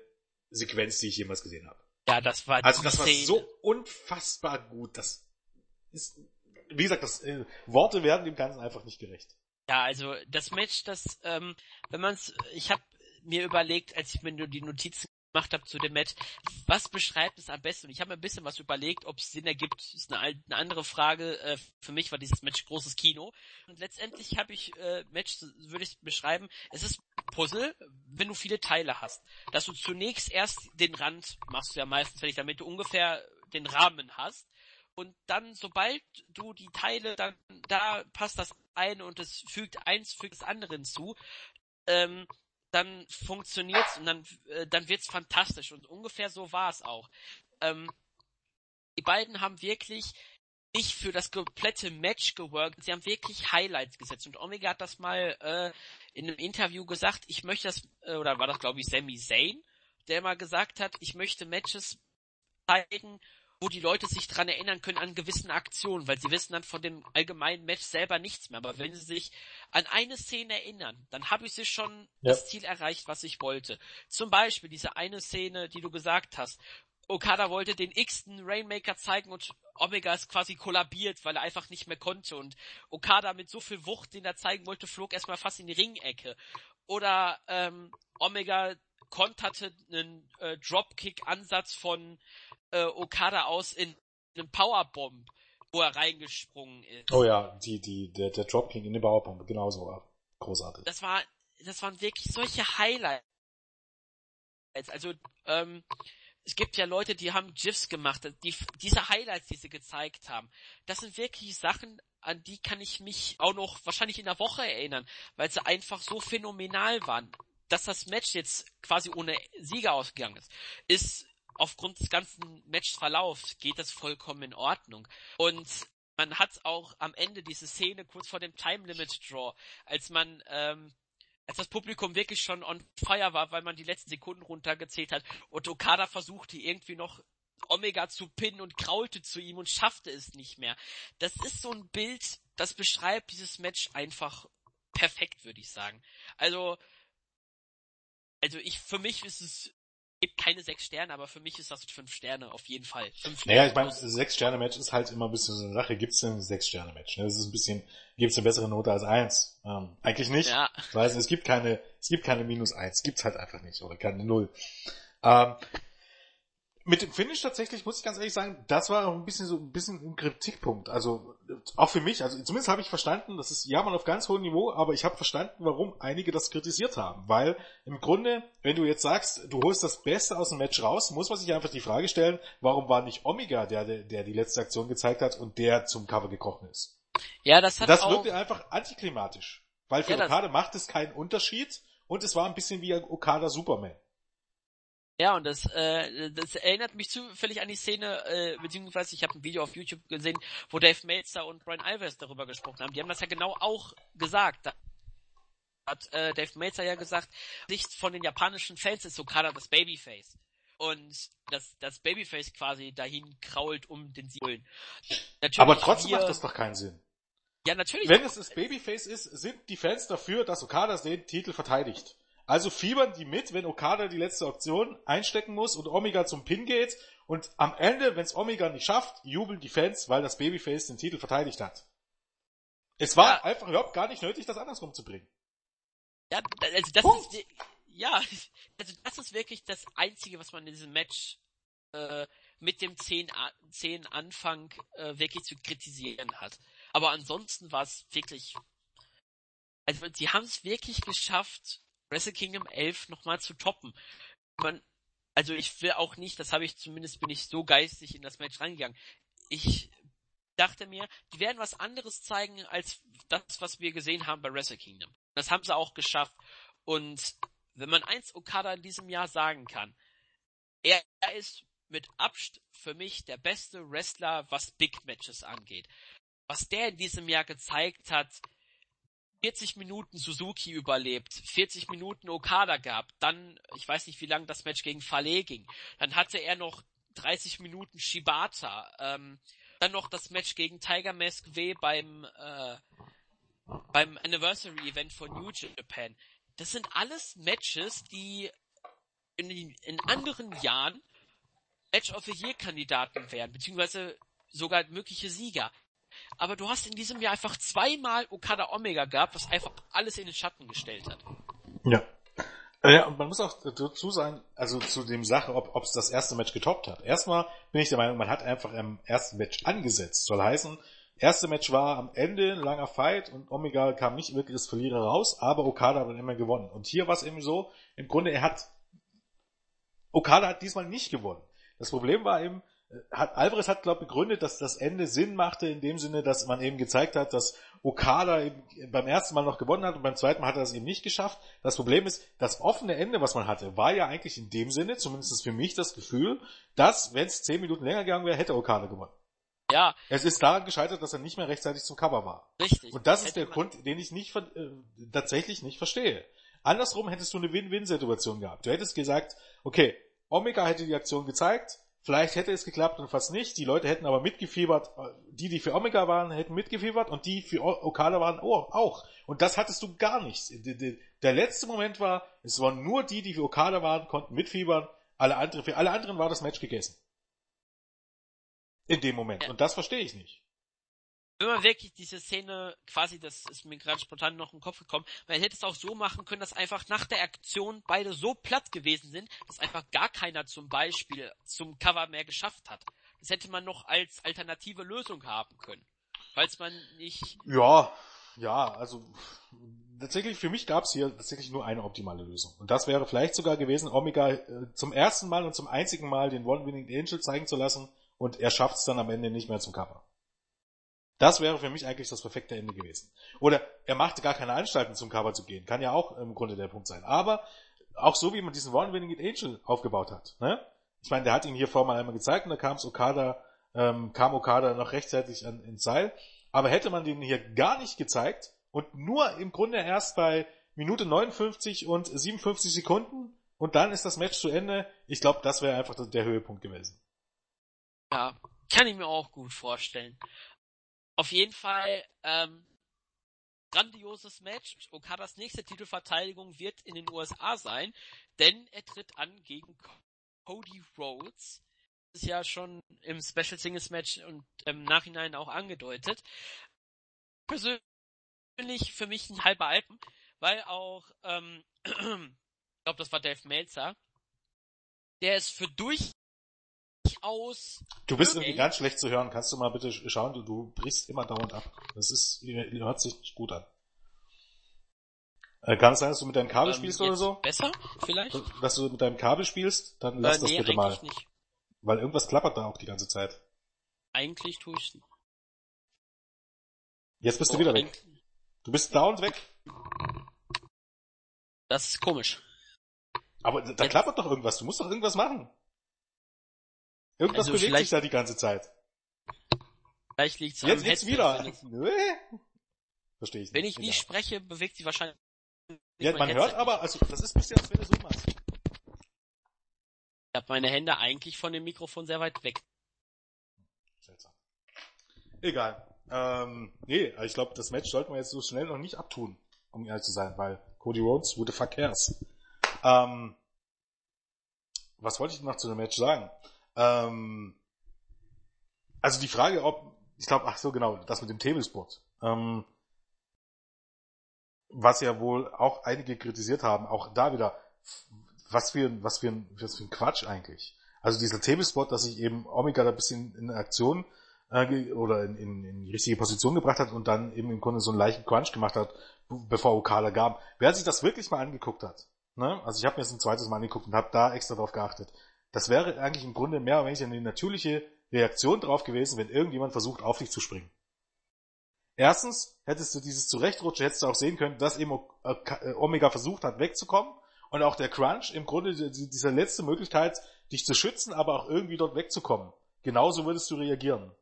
Sequenz, die ich jemals gesehen habe. Ja, das war Also das war so unfassbar gut. Das ist wie gesagt, das, äh, Worte werden dem Ganzen einfach nicht gerecht. Ja, also das Match, das, ähm, wenn man's, ich habe mir überlegt, als ich mir nur die Notizen gemacht habe zu dem Match, was beschreibt es am besten? Und ich habe mir ein bisschen was überlegt, ob es Sinn ergibt, ist eine, eine andere Frage. Äh, für mich war dieses Match großes Kino. Und letztendlich habe ich äh, Match, würde ich beschreiben, es ist Puzzle, wenn du viele Teile hast. Dass du zunächst erst den Rand machst du ja meistens, wenn ich damit du ungefähr den Rahmen hast und dann, sobald du die Teile dann, da passt das eine und es fügt eins fügt das andere hinzu, ähm, dann funktioniert's und dann, äh, dann wird's fantastisch. Und ungefähr so war es auch. Ähm, die beiden haben wirklich nicht für das komplette Match geworkt, sie haben wirklich Highlights gesetzt. Und Omega hat das mal äh, in einem Interview gesagt, ich möchte das, äh, oder war das glaube ich Sami Zayn, der mal gesagt hat, ich möchte Matches zeigen, wo die Leute sich dran erinnern können an gewissen Aktionen, weil sie wissen dann von dem allgemeinen Match selber nichts mehr. Aber wenn sie sich an eine Szene erinnern, dann habe ich sie schon ja. das Ziel erreicht, was ich wollte. Zum Beispiel diese eine Szene, die du gesagt hast. Okada wollte den x-ten Rainmaker zeigen und Omega ist quasi kollabiert, weil er einfach nicht mehr konnte und Okada mit so viel Wucht, den er zeigen wollte, flog erstmal fast in die Ringecke. Oder ähm, Omega konterte einen äh, Dropkick-Ansatz von äh, Okada aus in einem Powerbomb, wo er reingesprungen ist. Oh ja, die, die, der, der Dropkick in den Powerbomb, genauso war großartig. Das war, das waren wirklich solche Highlights. Also, ähm, es gibt ja Leute, die haben GIFs gemacht, die, diese Highlights, die sie gezeigt haben, das sind wirklich Sachen, an die kann ich mich auch noch wahrscheinlich in der Woche erinnern, weil sie einfach so phänomenal waren. Dass das Match jetzt quasi ohne Sieger ausgegangen ist, ist aufgrund des ganzen Matchverlaufs geht das vollkommen in Ordnung. Und man hat auch am Ende diese Szene kurz vor dem Time Limit Draw, als man ähm, als das Publikum wirklich schon on fire war, weil man die letzten Sekunden runtergezählt hat und Okada versuchte irgendwie noch Omega zu pinnen und kraulte zu ihm und schaffte es nicht mehr. Das ist so ein Bild, das beschreibt dieses Match einfach perfekt, würde ich sagen. Also, also ich, für mich ist es gibt keine sechs Sterne, aber für mich ist das fünf Sterne auf jeden Fall. Fünf naja, ich meine, sechs Sterne Match ist halt immer ein bisschen so eine Sache. Gibt es denn ein sechs Sterne Match? Ne? Das ist ein bisschen, gibt es eine bessere Note als eins? Ähm, eigentlich nicht. Ja. Weil es gibt keine, es gibt keine minus eins, gibt's halt einfach nicht oder keine null. Ähm, Mit dem Finish tatsächlich muss ich ganz ehrlich sagen, das war auch ein bisschen so ein bisschen ein Kritikpunkt. Also auch für mich, also zumindest habe ich verstanden, das ist ja mal auf ganz hohem Niveau, aber ich habe verstanden, warum einige das kritisiert haben. Weil im Grunde, wenn du jetzt sagst, du holst das Beste aus dem Match raus, muss man sich einfach die Frage stellen, warum war nicht Omega der, der, die letzte Aktion gezeigt hat und der zum Cover gekrochen ist. Ja, das hat Das wirkte einfach antiklimatisch. Weil für Ja, Okada macht es keinen Unterschied und es war ein bisschen wie Okada Superman. Ja, und das, äh, das erinnert mich zufällig an die Szene, äh, beziehungsweise ich habe ein Video auf YouTube gesehen, wo Dave Meltzer und Brian Alvarez darüber gesprochen haben. Die haben das ja genau auch gesagt. Da hat äh, Dave Meltzer ja gesagt, Sicht von den japanischen Fans ist Okada das Babyface. Und das, das Babyface quasi dahin krault, um den Sieg zu holen. Natürlich Aber trotzdem macht das doch keinen Sinn. Ja, natürlich. Wenn es das Babyface ist, sind die Fans dafür, dass Okada den Titel verteidigt. Also fiebern die mit, wenn Okada die letzte Option einstecken muss und Omega zum Pin geht und am Ende, wenn es Omega nicht schafft, jubeln die Fans, weil das Babyface den Titel verteidigt hat. Es war Ja. einfach überhaupt gar nicht nötig, das andersrum zu bringen. Ja, also das Punkt. ist ja, also das ist wirklich das Einzige, was man in diesem Match äh, mit dem 10, A- 10 Anfang äh, wirklich zu kritisieren hat. Aber ansonsten war es wirklich, also sie haben es wirklich geschafft, Wrestle Kingdom 11 nochmal zu toppen. Man, also ich will auch nicht, das habe ich zumindest bin ich so geistig in das Match reingegangen. Ich dachte mir, die werden was anderes zeigen als das, was wir gesehen haben bei Wrestle Kingdom. Das haben sie auch geschafft. Und wenn man eins Okada in diesem Jahr sagen kann, er, ist mit Abstand für mich der beste Wrestler, was Big Matches angeht. Was der in diesem Jahr gezeigt hat, 40 Minuten Suzuki überlebt, 40 Minuten Okada gehabt, dann, ich weiß nicht, wie lange das Match gegen Fale ging, dann hatte er noch 30 Minuten Shibata, ähm, dann noch das Match gegen Tiger Mask W beim, äh, beim Anniversary Event von New Japan. Das sind alles Matches, die in, in anderen Jahren Match of the Year Kandidaten wären, beziehungsweise sogar mögliche Sieger. Aber du hast in diesem Jahr einfach zweimal Okada Omega gehabt, was einfach alles in den Schatten gestellt hat. Ja. Äh, Ja, und man muss auch dazu sagen, also zu dem Sache, ob es das erste Match getoppt hat. Erstmal bin ich der Meinung, man hat einfach im ersten Match angesetzt. Soll heißen, erste Match war am Ende ein langer Fight und Omega kam nicht wirklich als Verlierer raus, aber Okada hat dann immer gewonnen. Und hier war es eben so, im Grunde, er hat, Okada hat diesmal nicht gewonnen. Das Problem war eben, hat, Alvarez hat, glaube ich, begründet, dass das Ende Sinn machte, in dem Sinne, dass man eben gezeigt hat, dass Okada eben beim ersten Mal noch gewonnen hat und beim zweiten Mal hat er das eben nicht geschafft. Das Problem ist, das offene Ende, was man hatte, war ja eigentlich in dem Sinne, zumindest für mich das Gefühl, dass, wenn es zehn Minuten länger gegangen wäre, hätte Okada gewonnen. Ja, Es ist daran gescheitert, dass er nicht mehr rechtzeitig zum Cover war. richtig. Und das ist der Grund, den ich nicht äh, tatsächlich nicht verstehe. Andersrum hättest du eine Win-Win-Situation gehabt. Du hättest gesagt, okay, Omega hätte die Aktion gezeigt, vielleicht hätte es geklappt und fast nicht. Die Leute hätten aber mitgefiebert, die, die für Omega waren, hätten mitgefiebert und die für Okada waren oh, auch. Und das hattest du gar nicht. Der letzte Moment war, es waren nur die, die für Okada waren, konnten mitfiebern. Alle andere, für alle anderen war das Match gegessen. In dem Moment. Und das verstehe ich nicht. Wenn man wirklich diese Szene, quasi, das ist mir gerade spontan noch in den Kopf gekommen, man hätte es auch so machen können, dass einfach nach der Aktion beide so platt gewesen sind, dass einfach gar keiner zum Beispiel zum Cover mehr geschafft hat. Das hätte man noch als alternative Lösung haben können. Falls man nicht, Ja, ja, also tatsächlich für mich gab es hier tatsächlich nur eine optimale Lösung. Und das wäre vielleicht sogar gewesen, Omega äh, zum ersten Mal und zum einzigen Mal den One-Winning Angel zeigen zu lassen und er schafft es dann am Ende nicht mehr zum Cover. Das wäre für mich eigentlich das perfekte Ende gewesen. Oder er machte gar keine Anstalten zum Cover zu gehen. Kann ja auch im Grunde der Punkt sein. Aber auch so wie man diesen One-Winning Angel aufgebaut hat. Ne? Ich meine, der hat ihn hier vorher mal einmal gezeigt und da kam Okada, ähm, kam Okada noch rechtzeitig an, ins Seil. Aber hätte man den hier gar nicht gezeigt und nur im Grunde erst bei Minute 59 und 57 Sekunden und dann ist das Match zu Ende, ich glaube, das wäre einfach der Höhepunkt gewesen. ja, kann ich mir auch gut vorstellen. Auf jeden Fall, ähm, grandioses Match. Okadas nächste Titelverteidigung wird in den USA sein, denn er tritt an gegen Cody Rhodes. Das ist ja schon im Special Singles Match und im Nachhinein auch angedeutet. Persönlich für mich ein halber Alpen, weil auch, ähm, *clears throat* ich glaube, das war Dave Meltzer, der es für durch aus. Du bist irgendwie ganz schlecht zu hören. Kannst du mal bitte schauen, du, du brichst immer dauernd ab. Das ist, hört sich nicht gut an. Äh, kann es sein, dass du mit deinem Kabel ähm, spielst oder so? Besser, vielleicht? Dass du mit deinem Kabel spielst, dann lass äh, das nee, bitte mal. Nicht. Weil irgendwas klappert da auch die ganze Zeit. Eigentlich tue ich. Jetzt bist oh, du wieder weg. Du bist dauernd weg. Das ist komisch. Aber da Jetzt. klappert doch irgendwas. Du musst doch irgendwas machen. Irgendwas also bewegt sich da die ganze Zeit. Vielleicht liegt es Jetzt geht's wieder. *laughs* Nö. Verstehe ich nicht. Wenn ich nicht spreche, bewegt sie wahrscheinlich. Ja, man hört aber, also das ist ein bisschen, als wenn du so machst. Ich habe meine Hände eigentlich von dem Mikrofon sehr weit weg. Seltsam. Egal. Ähm, nee, ich glaube, das Match sollten wir jetzt so schnell noch nicht abtun, um ehrlich zu sein, weil Cody Rhodes wurde verkehrs. Ähm, was wollte ich noch zu dem Match sagen? Ähm, also die Frage, ob, ich glaube, ach so genau, das mit dem Tablespot. Ähm, was ja wohl auch einige kritisiert haben, auch da wieder, was für, was für, ein, was für ein Quatsch eigentlich. Also dieser Tablespot, dass sich eben Omega da ein bisschen in Aktion äh, oder in, in, in die richtige Position gebracht hat und dann eben im Grunde so einen leichten Crunch gemacht hat, bevor Okada gab. Wer sich das wirklich mal angeguckt hat, ne? also ich habe mir das ein zweites Mal angeguckt und habe da extra drauf geachtet, das wäre eigentlich im Grunde mehr oder weniger eine natürliche Reaktion drauf gewesen, wenn irgendjemand versucht, auf dich zu springen. Erstens hättest du dieses Zurechtrutschen, hättest du auch sehen können, dass eben äh, Omega versucht hat, wegzukommen. Und auch der Crunch, im Grunde diese letzte Möglichkeit, dich zu schützen, aber auch irgendwie dort wegzukommen. Genauso würdest du reagieren.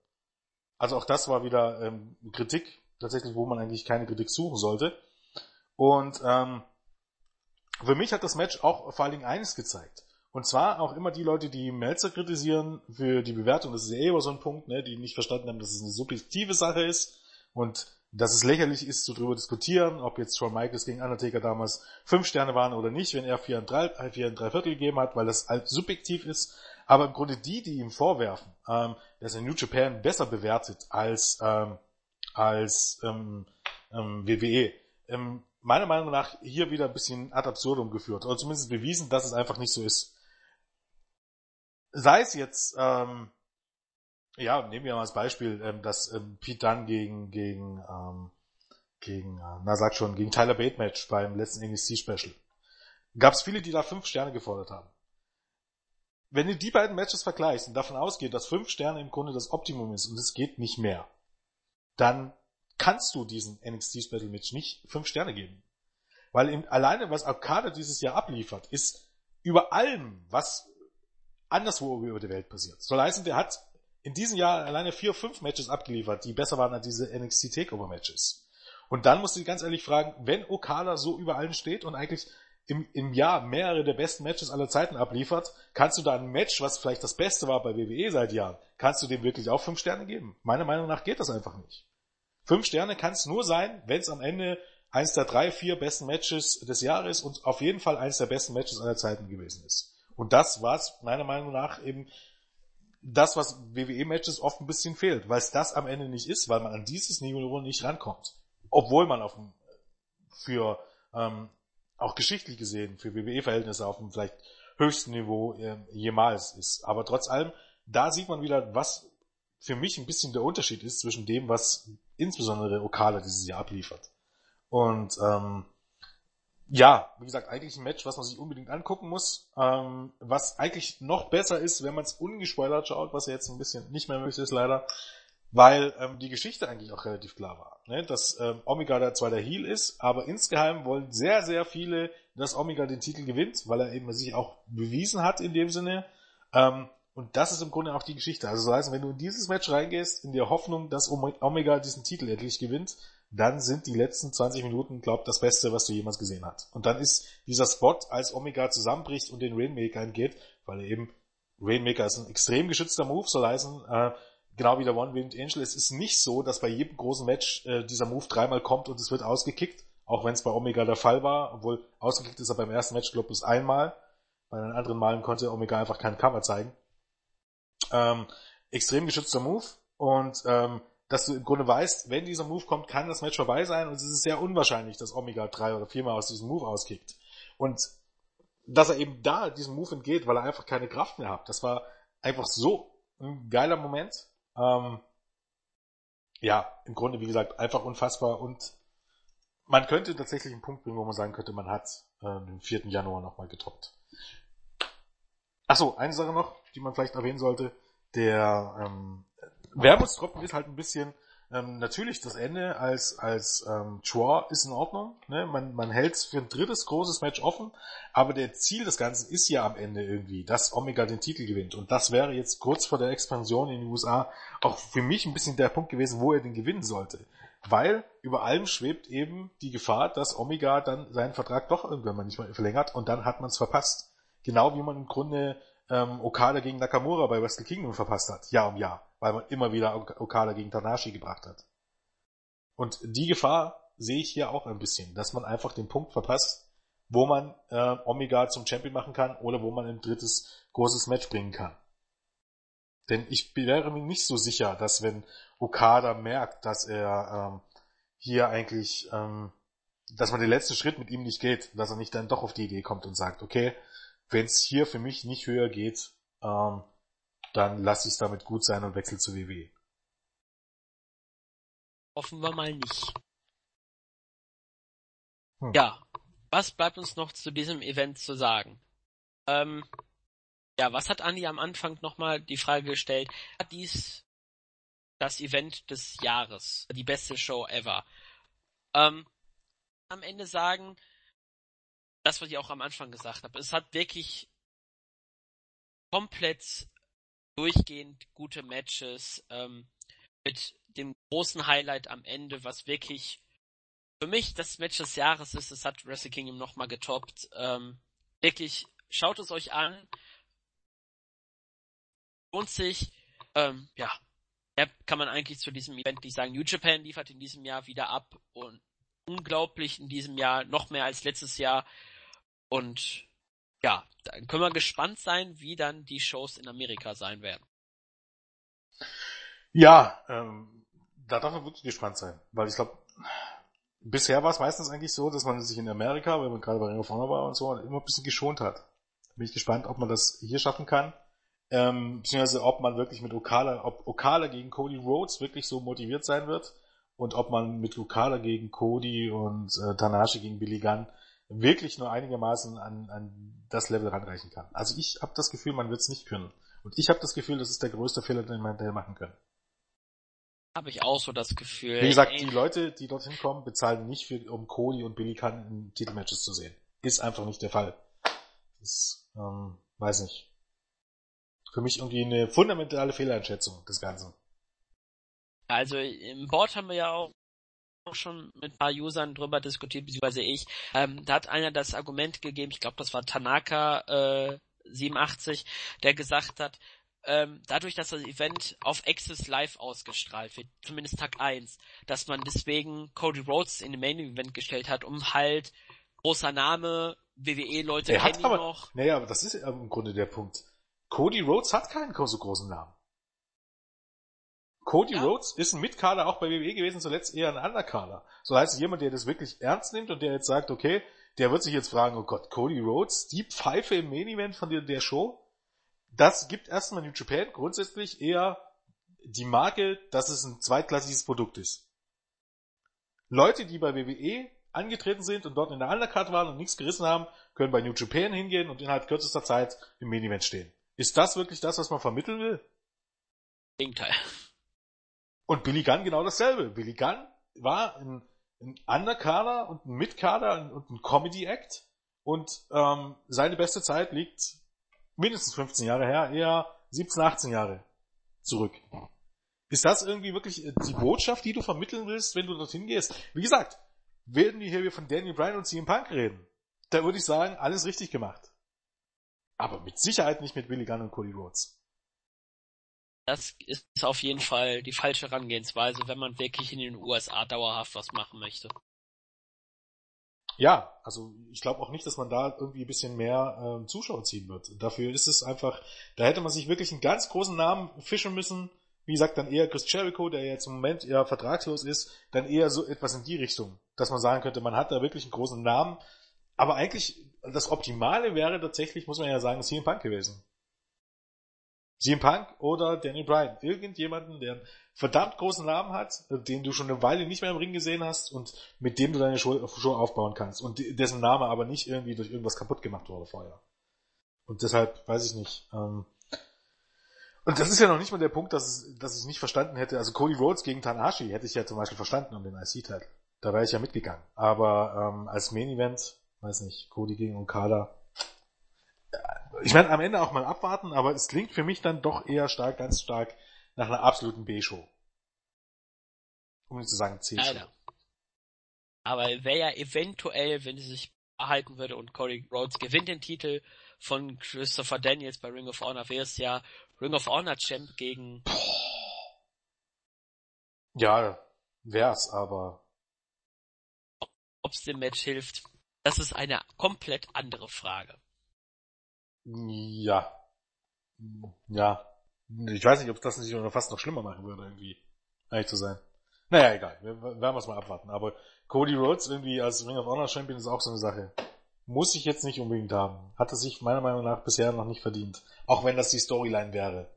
Also auch das war wieder ähm, Kritik, tatsächlich, wo man eigentlich keine Kritik suchen sollte. Und ähm, für mich hat das Match auch vor allen Dingen eines gezeigt. Und zwar auch immer die Leute, die Melzer kritisieren für die Bewertung, das ist ja eh immer so ein Punkt, ne, die nicht verstanden haben, dass es eine subjektive Sache ist und dass es lächerlich ist, zu drüber diskutieren, ob jetzt Shawn Michaels gegen Undertaker damals fünf Sterne waren oder nicht, wenn er vier und drei, äh, vier und drei Viertel gegeben hat, weil das halt subjektiv ist. Aber im Grunde die, die ihm vorwerfen, ähm, dass er New Japan besser bewertet als, ähm, als ähm, ähm, WWE, ähm, meiner Meinung nach hier wieder ein bisschen ad absurdum geführt. Oder zumindest bewiesen, dass es einfach nicht so ist. Sei es jetzt, ähm, ja, nehmen wir mal als Beispiel, ähm, dass ähm, Pete Dunne gegen, gegen, ähm, gegen, äh, na sag schon, gegen Tyler Bate Match beim letzten NXT Special. Gab es viele, die da fünf Sterne gefordert haben. Wenn du die beiden Matches vergleichst und davon ausgeht, dass fünf Sterne im Grunde das Optimum ist und es geht nicht mehr, dann kannst du diesen NXT Special Match nicht fünf Sterne geben. Weil im, alleine, was Arcade dieses Jahr abliefert, ist über allem, was anderswo über die Welt passiert. Soll heißen, der hat in diesem Jahr alleine vier, fünf Matches abgeliefert, die besser waren als diese NXT Takeover Matches. Und dann musst du dich ganz ehrlich fragen, wenn Okada so über allen steht und eigentlich im, im Jahr mehrere der besten Matches aller Zeiten abliefert, kannst du da ein Match, was vielleicht das Beste war bei WWE seit Jahren, kannst du dem wirklich auch fünf Sterne geben? Meiner Meinung nach geht das einfach nicht. Fünf Sterne kann es nur sein, wenn es am Ende eins der drei, vier besten Matches des Jahres und auf jeden Fall eins der besten Matches aller Zeiten gewesen ist. Und das war es meiner Meinung nach eben das, was WWE-Matches oft ein bisschen fehlt, weil es das am Ende nicht ist, weil man an dieses Niveau nicht rankommt. Obwohl man auf dem, für, ähm, auch geschichtlich gesehen, für WWE-Verhältnisse auf dem vielleicht höchsten Niveau äh, jemals ist. Aber trotz allem, da sieht man wieder, was für mich ein bisschen der Unterschied ist zwischen dem, was insbesondere Okada dieses Jahr abliefert. Und ähm, ja, wie gesagt, eigentlich ein Match, was man sich unbedingt angucken muss. Ähm, was eigentlich noch besser ist, wenn man es ungespoilert schaut, was ja jetzt ein bisschen nicht mehr möglich ist leider, weil ähm, die Geschichte eigentlich auch relativ klar war. Ne? Dass ähm, Omega da zwar der Heel ist, aber insgeheim wollen sehr, sehr viele, dass Omega den Titel gewinnt, weil er eben sich auch bewiesen hat in dem Sinne. Ähm, und das ist im Grunde auch die Geschichte. Also das heißt, wenn du in dieses Match reingehst, in der Hoffnung, dass Omega diesen Titel endlich gewinnt, dann sind die letzten 20 Minuten, glaub, das Beste, was du jemals gesehen hast. Und dann ist dieser Spot, als Omega zusammenbricht und den Rainmaker entgeht, weil er eben, Rainmaker ist ein extrem geschützter Move, soll heißen, äh, genau wie der One-Winged Angel, es ist nicht so, dass bei jedem großen Match äh, dieser Move dreimal kommt und es wird ausgekickt, auch wenn es bei Omega der Fall war, obwohl ausgekickt ist er beim ersten Match, glaube ich, einmal. Bei den anderen Malen konnte Omega einfach keinen Cover zeigen. Ähm, extrem geschützter Move und ähm, dass du im Grunde weißt, wenn dieser Move kommt, kann das Match vorbei sein und es ist sehr unwahrscheinlich, dass Omega drei oder viermal aus diesem Move auskickt. Und dass er eben da diesem Move entgeht, weil er einfach keine Kraft mehr hat. Das war einfach so ein geiler Moment. Ähm, ja, im Grunde, wie gesagt, einfach unfassbar und man könnte tatsächlich einen Punkt bringen, wo man sagen könnte, man hat äh, den 4. Januar nochmal getoppt. Achso, eine Sache noch, die man vielleicht erwähnen sollte. Der ähm, Wermutstropfen ist halt ein bisschen, ähm, natürlich das Ende als, als ähm, Draw ist in Ordnung. Ne? Man, man hält es für ein drittes großes Match offen, aber der Ziel des Ganzen ist ja am Ende irgendwie, dass Omega den Titel gewinnt. Und das wäre jetzt kurz vor der Expansion in den USA auch für mich ein bisschen der Punkt gewesen, wo er den gewinnen sollte. Weil über allem schwebt eben die Gefahr, dass Omega dann seinen Vertrag doch irgendwann mal nicht mehr verlängert und dann hat man es verpasst. Genau wie man im Grunde ähm, Okada gegen Nakamura bei Wrestle Kingdom verpasst hat, Jahr um Jahr, weil man immer wieder Okada gegen Tanashi gebracht hat. Und die Gefahr sehe ich hier auch ein bisschen, dass man einfach den Punkt verpasst, wo man äh, Omega zum Champion machen kann oder wo man ein drittes großes Match bringen kann. Denn ich wäre mir nicht so sicher, dass wenn Okada merkt, dass er ähm, hier eigentlich, ähm, dass man den letzten Schritt mit ihm nicht geht, dass er nicht dann doch auf die Idee kommt und sagt, okay, wenn es hier für mich nicht höher geht, ähm, dann lasse ich es damit gut sein und wechsle zu WWE. Hoffen wir mal nicht. Hm. Ja, was bleibt uns noch zu diesem Event zu sagen? Ähm, ja, was hat Andi am Anfang nochmal die Frage gestellt? Hat dies das Event des Jahres, die beste Show ever? Ähm, am Ende sagen, das, was ich auch am Anfang gesagt habe. Es hat wirklich komplett durchgehend gute Matches ähm, mit dem großen Highlight am Ende, was wirklich für mich das Match des Jahres ist. Es hat Wrestle Kingdom nochmal getoppt. Ähm, wirklich, schaut es euch an. Lohnt sich. Ähm, ja, mehr kann man eigentlich zu diesem Event nicht sagen. New Japan liefert in diesem Jahr wieder ab und unglaublich in diesem Jahr, noch mehr als letztes Jahr. Und ja, dann können wir gespannt sein, wie dann die Shows in Amerika sein werden. Ja, ähm, da darf man wirklich gespannt sein, weil ich glaube, bisher war es meistens eigentlich so, dass man sich in Amerika, wenn man gerade bei Ring of Honor war und so, immer ein bisschen geschont hat. Bin ich gespannt, ob man das hier schaffen kann. Ähm, beziehungsweise ob man wirklich mit Okada, ob Okada gegen Cody Rhodes wirklich so motiviert sein wird und ob man mit Okada gegen Cody und äh, Tanashi gegen Billy Gunn wirklich nur einigermaßen an, an das Level ranreichen kann. Also ich habe das Gefühl, man wird es nicht können. Und ich habe das Gefühl, das ist der größte Fehler, den man hätte machen können. Habe ich auch so das Gefühl. Wie gesagt, ey. die Leute, die dorthin kommen, bezahlen nicht für, um Cody und Billy Khan in Titelmatches zu sehen. Ist einfach nicht der Fall. Das, ähm, weiß nicht. Für mich irgendwie eine fundamentale Fehleinschätzung des Ganzen. Also im Board haben wir ja auch schon mit ein paar Usern drüber diskutiert, beziehungsweise ich. Ähm, da hat einer das Argument gegeben, ich glaube, das war Tanaka äh, 87, der gesagt hat, ähm, dadurch, dass das Event auf Access Live ausgestrahlt wird, zumindest Tag 1, dass man deswegen Cody Rhodes in den Main Event gestellt hat, um halt großer Name, WWE-Leute kennen ihn aber, noch. Naja, aber das ist im Grunde der Punkt. Cody Rhodes hat keinen so großen Namen. Cody ja. Rhodes ist ein Mitkader auch bei WWE gewesen, zuletzt eher ein Underkader. So heißt jemand, der das wirklich ernst nimmt und der jetzt sagt, okay, der wird sich jetzt fragen, oh Gott, Cody Rhodes, die Pfeife im Main Event von der, der Show, das gibt erstmal New Japan grundsätzlich eher die Marke, dass es ein zweitklassiges Produkt ist. Leute, die bei WWE angetreten sind und dort in der Undercard waren und nichts gerissen haben, können bei New Japan hingehen und innerhalb kürzester Zeit im Main Event stehen. Ist das wirklich das, was man vermitteln will? Gegenteil. Und Billy Gunn genau dasselbe. Billy Gunn war ein, ein Underkader und ein Midkader und ein Comedy-Act und ähm, seine beste Zeit liegt mindestens 15 Jahre her, eher 17, 18 Jahre zurück. Ist das irgendwie wirklich äh, die Botschaft, die du vermitteln willst, wenn du dorthin gehst? Wie gesagt, werden wir hier von Danny Bryan und CM Punk reden, da würde ich sagen, alles richtig gemacht. Aber mit Sicherheit nicht mit Billy Gunn und Cody Rhodes das ist auf jeden Fall die falsche Herangehensweise, wenn man wirklich in den USA dauerhaft was machen möchte. Ja, also ich glaube auch nicht, dass man da irgendwie ein bisschen mehr ähm, Zuschauer ziehen wird. Dafür ist es einfach, da hätte man sich wirklich einen ganz großen Namen fischen müssen. Wie gesagt, dann eher Chris Jericho, der jetzt im Moment eher vertragslos ist, dann eher so etwas in die Richtung, dass man sagen könnte, man hat da wirklich einen großen Namen. Aber eigentlich, das Optimale wäre tatsächlich, muss man ja sagen, CM Punk gewesen. CM Punk oder Danny Bryan. Irgendjemanden, der einen verdammt großen Namen hat, den du schon eine Weile nicht mehr im Ring gesehen hast und mit dem du deine Show, Show aufbauen kannst und dessen Name aber nicht irgendwie durch irgendwas kaputt gemacht wurde vorher. Und deshalb weiß ich nicht. Ähm, und das ist ja noch nicht mal der Punkt, dass, es, dass ich nicht verstanden hätte. Also Cody Rhodes gegen Tanahashi hätte ich ja zum Beispiel verstanden um den IC-Titel. Da wäre ich ja mitgegangen. Aber ähm, als Main Event, weiß nicht, Cody gegen Okada, ich werde am Ende auch mal abwarten, aber es klingt für mich dann doch eher stark, ganz stark nach einer absoluten B-Show. Um nicht zu sagen C-Show. Aber wäre ja eventuell, wenn sie sich erhalten würde und Corey Rhodes gewinnt den Titel von Christopher Daniels bei Ring of Honor, wäre es ja Ring of Honor Champ gegen... Ja, wär's, aber... Ob es dem Match hilft, das ist eine komplett andere Frage. Ja. Ja. Ich weiß nicht, ob das nicht fast noch schlimmer machen würde, irgendwie. Ehrlich zu sein. Naja, egal. Wir werden es mal abwarten. Aber Cody Rhodes irgendwie als Ring of Honor Champion ist auch so eine Sache. Muss ich jetzt nicht unbedingt haben. Hat er sich meiner Meinung nach bisher noch nicht verdient. Auch wenn das die Storyline wäre,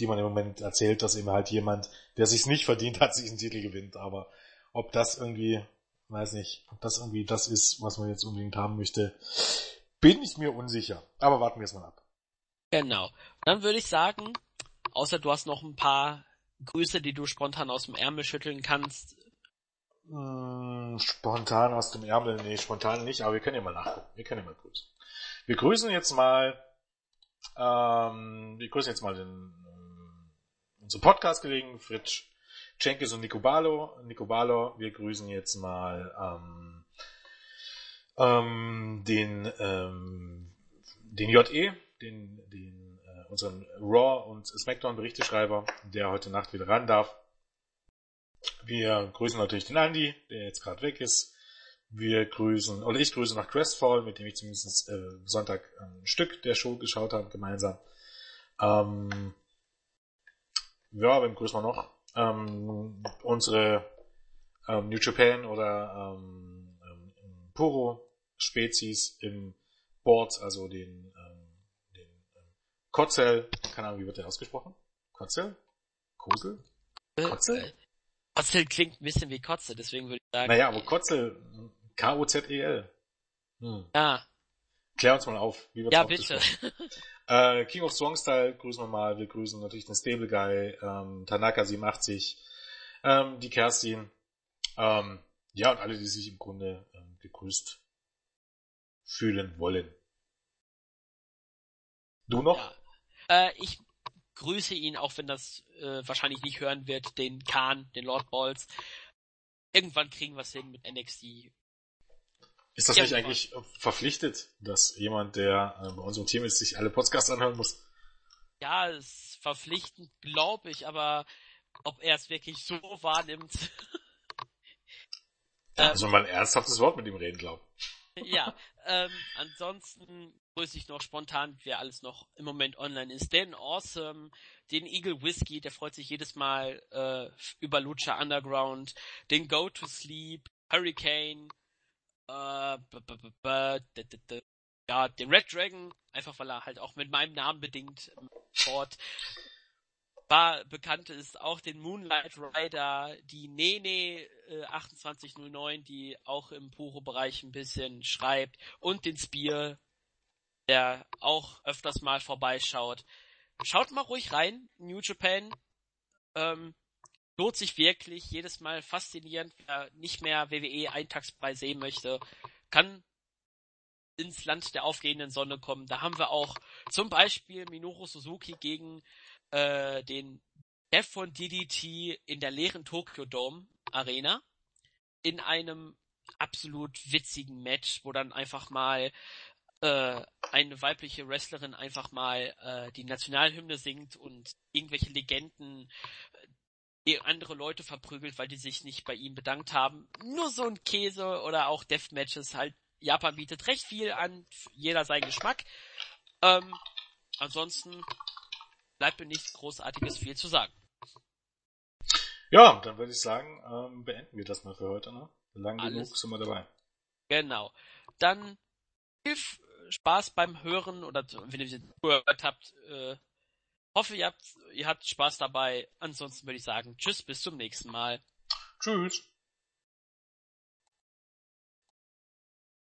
die man im Moment erzählt, dass eben halt jemand, der sich's nicht verdient hat, sich einen Titel gewinnt. Aber ob das irgendwie, weiß nicht, ob das irgendwie das ist, was man jetzt unbedingt haben möchte, bin ich mir unsicher. Aber warten wir es mal ab. Genau. Dann würde ich sagen, außer du hast noch ein paar Grüße, die du spontan aus dem Ärmel schütteln kannst. Hm, spontan aus dem Ärmel, nee, spontan nicht, aber wir können ja mal nachgucken. Wir können ja mal grüßen. Wir grüßen jetzt mal, ähm, wir grüßen jetzt mal den, äh, unsere Podcast-Kollegen Fritsch Cenkis und Nico Balo. Nico Balo, wir grüßen jetzt mal, ähm, ähm, den, ähm, den JE, den, den äh, unseren Raw und SmackDown Berichteschreiber, der heute Nacht wieder ran darf. Wir grüßen natürlich den Andy, der jetzt gerade weg ist. Wir grüßen, oder ich grüße nach Crestfall, mit dem ich zumindest äh, Sonntag ein Stück der Show geschaut habe, gemeinsam. Ähm, ja, wem grüßen wir noch? Ähm, unsere ähm, New Japan oder ähm, ähm, Puro Spezies im Board, also den, ähm, den ähm, Kotzel, keine Ahnung, wie wird der ausgesprochen? Kotzel? Kosel? Äh, Kotzel? Äh, Kotzel klingt ein bisschen wie Kotze, deswegen würde ich sagen. Naja, aber Kotzel, K-O-Z-E-L. Hm. Ja. Klär uns mal auf, wie wird Ja, bitte. *laughs* äh, King of Strong Style grüßen wir mal, wir grüßen natürlich den Stable Guy, ähm, Tanaka 87, ähm, die Kerstin, ähm, ja, und alle, die sich im Grunde ähm, gegrüßt fühlen wollen. Du noch? Ja. Äh, ich grüße ihn, auch wenn das äh, wahrscheinlich nicht hören wird, den Khan, den Lord Balls. Irgendwann kriegen wir es hin mit NXT. Ist das Irgendwann. nicht eigentlich verpflichtet, dass jemand, der äh, bei unserem Team ist, sich alle Podcasts anhören muss? Ja, es ist verpflichtend, glaube ich, aber ob er es wirklich so wahrnimmt. *laughs* also mal ein ernsthaftes Wort mit ihm reden, glaube *laughs* ja, ähm, ansonsten grüße ich noch spontan, wer alles noch im Moment online ist. Den Awesome, den Eagle Whiskey, der freut sich jedes Mal äh, über Lucha Underground, den Go to Sleep, Hurricane, äh, ja, den Red Dragon, einfach weil er halt auch mit meinem Namen bedingt fort war bekannt ist auch den Moonlight Rider, die Nene äh, 2809, die auch im Puro-Bereich ein bisschen schreibt und den Spear, der auch öfters mal vorbeischaut. Schaut mal ruhig rein, New Japan. Ähm, lohnt sich wirklich, jedes Mal faszinierend, wer nicht mehr WWE Eintagspreis sehen möchte, kann ins Land der aufgehenden Sonne kommen. Da haben wir auch zum Beispiel Minoru Suzuki gegen äh, den Chef von DDT in der leeren Tokyo Dome Arena in einem absolut witzigen Match, wo dann einfach mal äh, eine weibliche Wrestlerin einfach mal äh, die Nationalhymne singt und irgendwelche Legenden äh, andere Leute verprügelt, weil die sich nicht bei ihm bedankt haben. Nur so ein Käse oder auch Deathmatches halt. Japan bietet recht viel an, jeder sein Geschmack. Ähm, ansonsten bleibt mir nichts Großartiges viel zu sagen. Ja, dann würde ich sagen, ähm, beenden wir das mal für heute. Ne? Lang Alles. genug sind wir dabei. Genau. Dann viel Spaß beim Hören oder wenn ihr gehört habt, äh, Hoffe, ihr habt, ihr habt Spaß dabei. Ansonsten würde ich sagen, tschüss, bis zum nächsten Mal. Tschüss.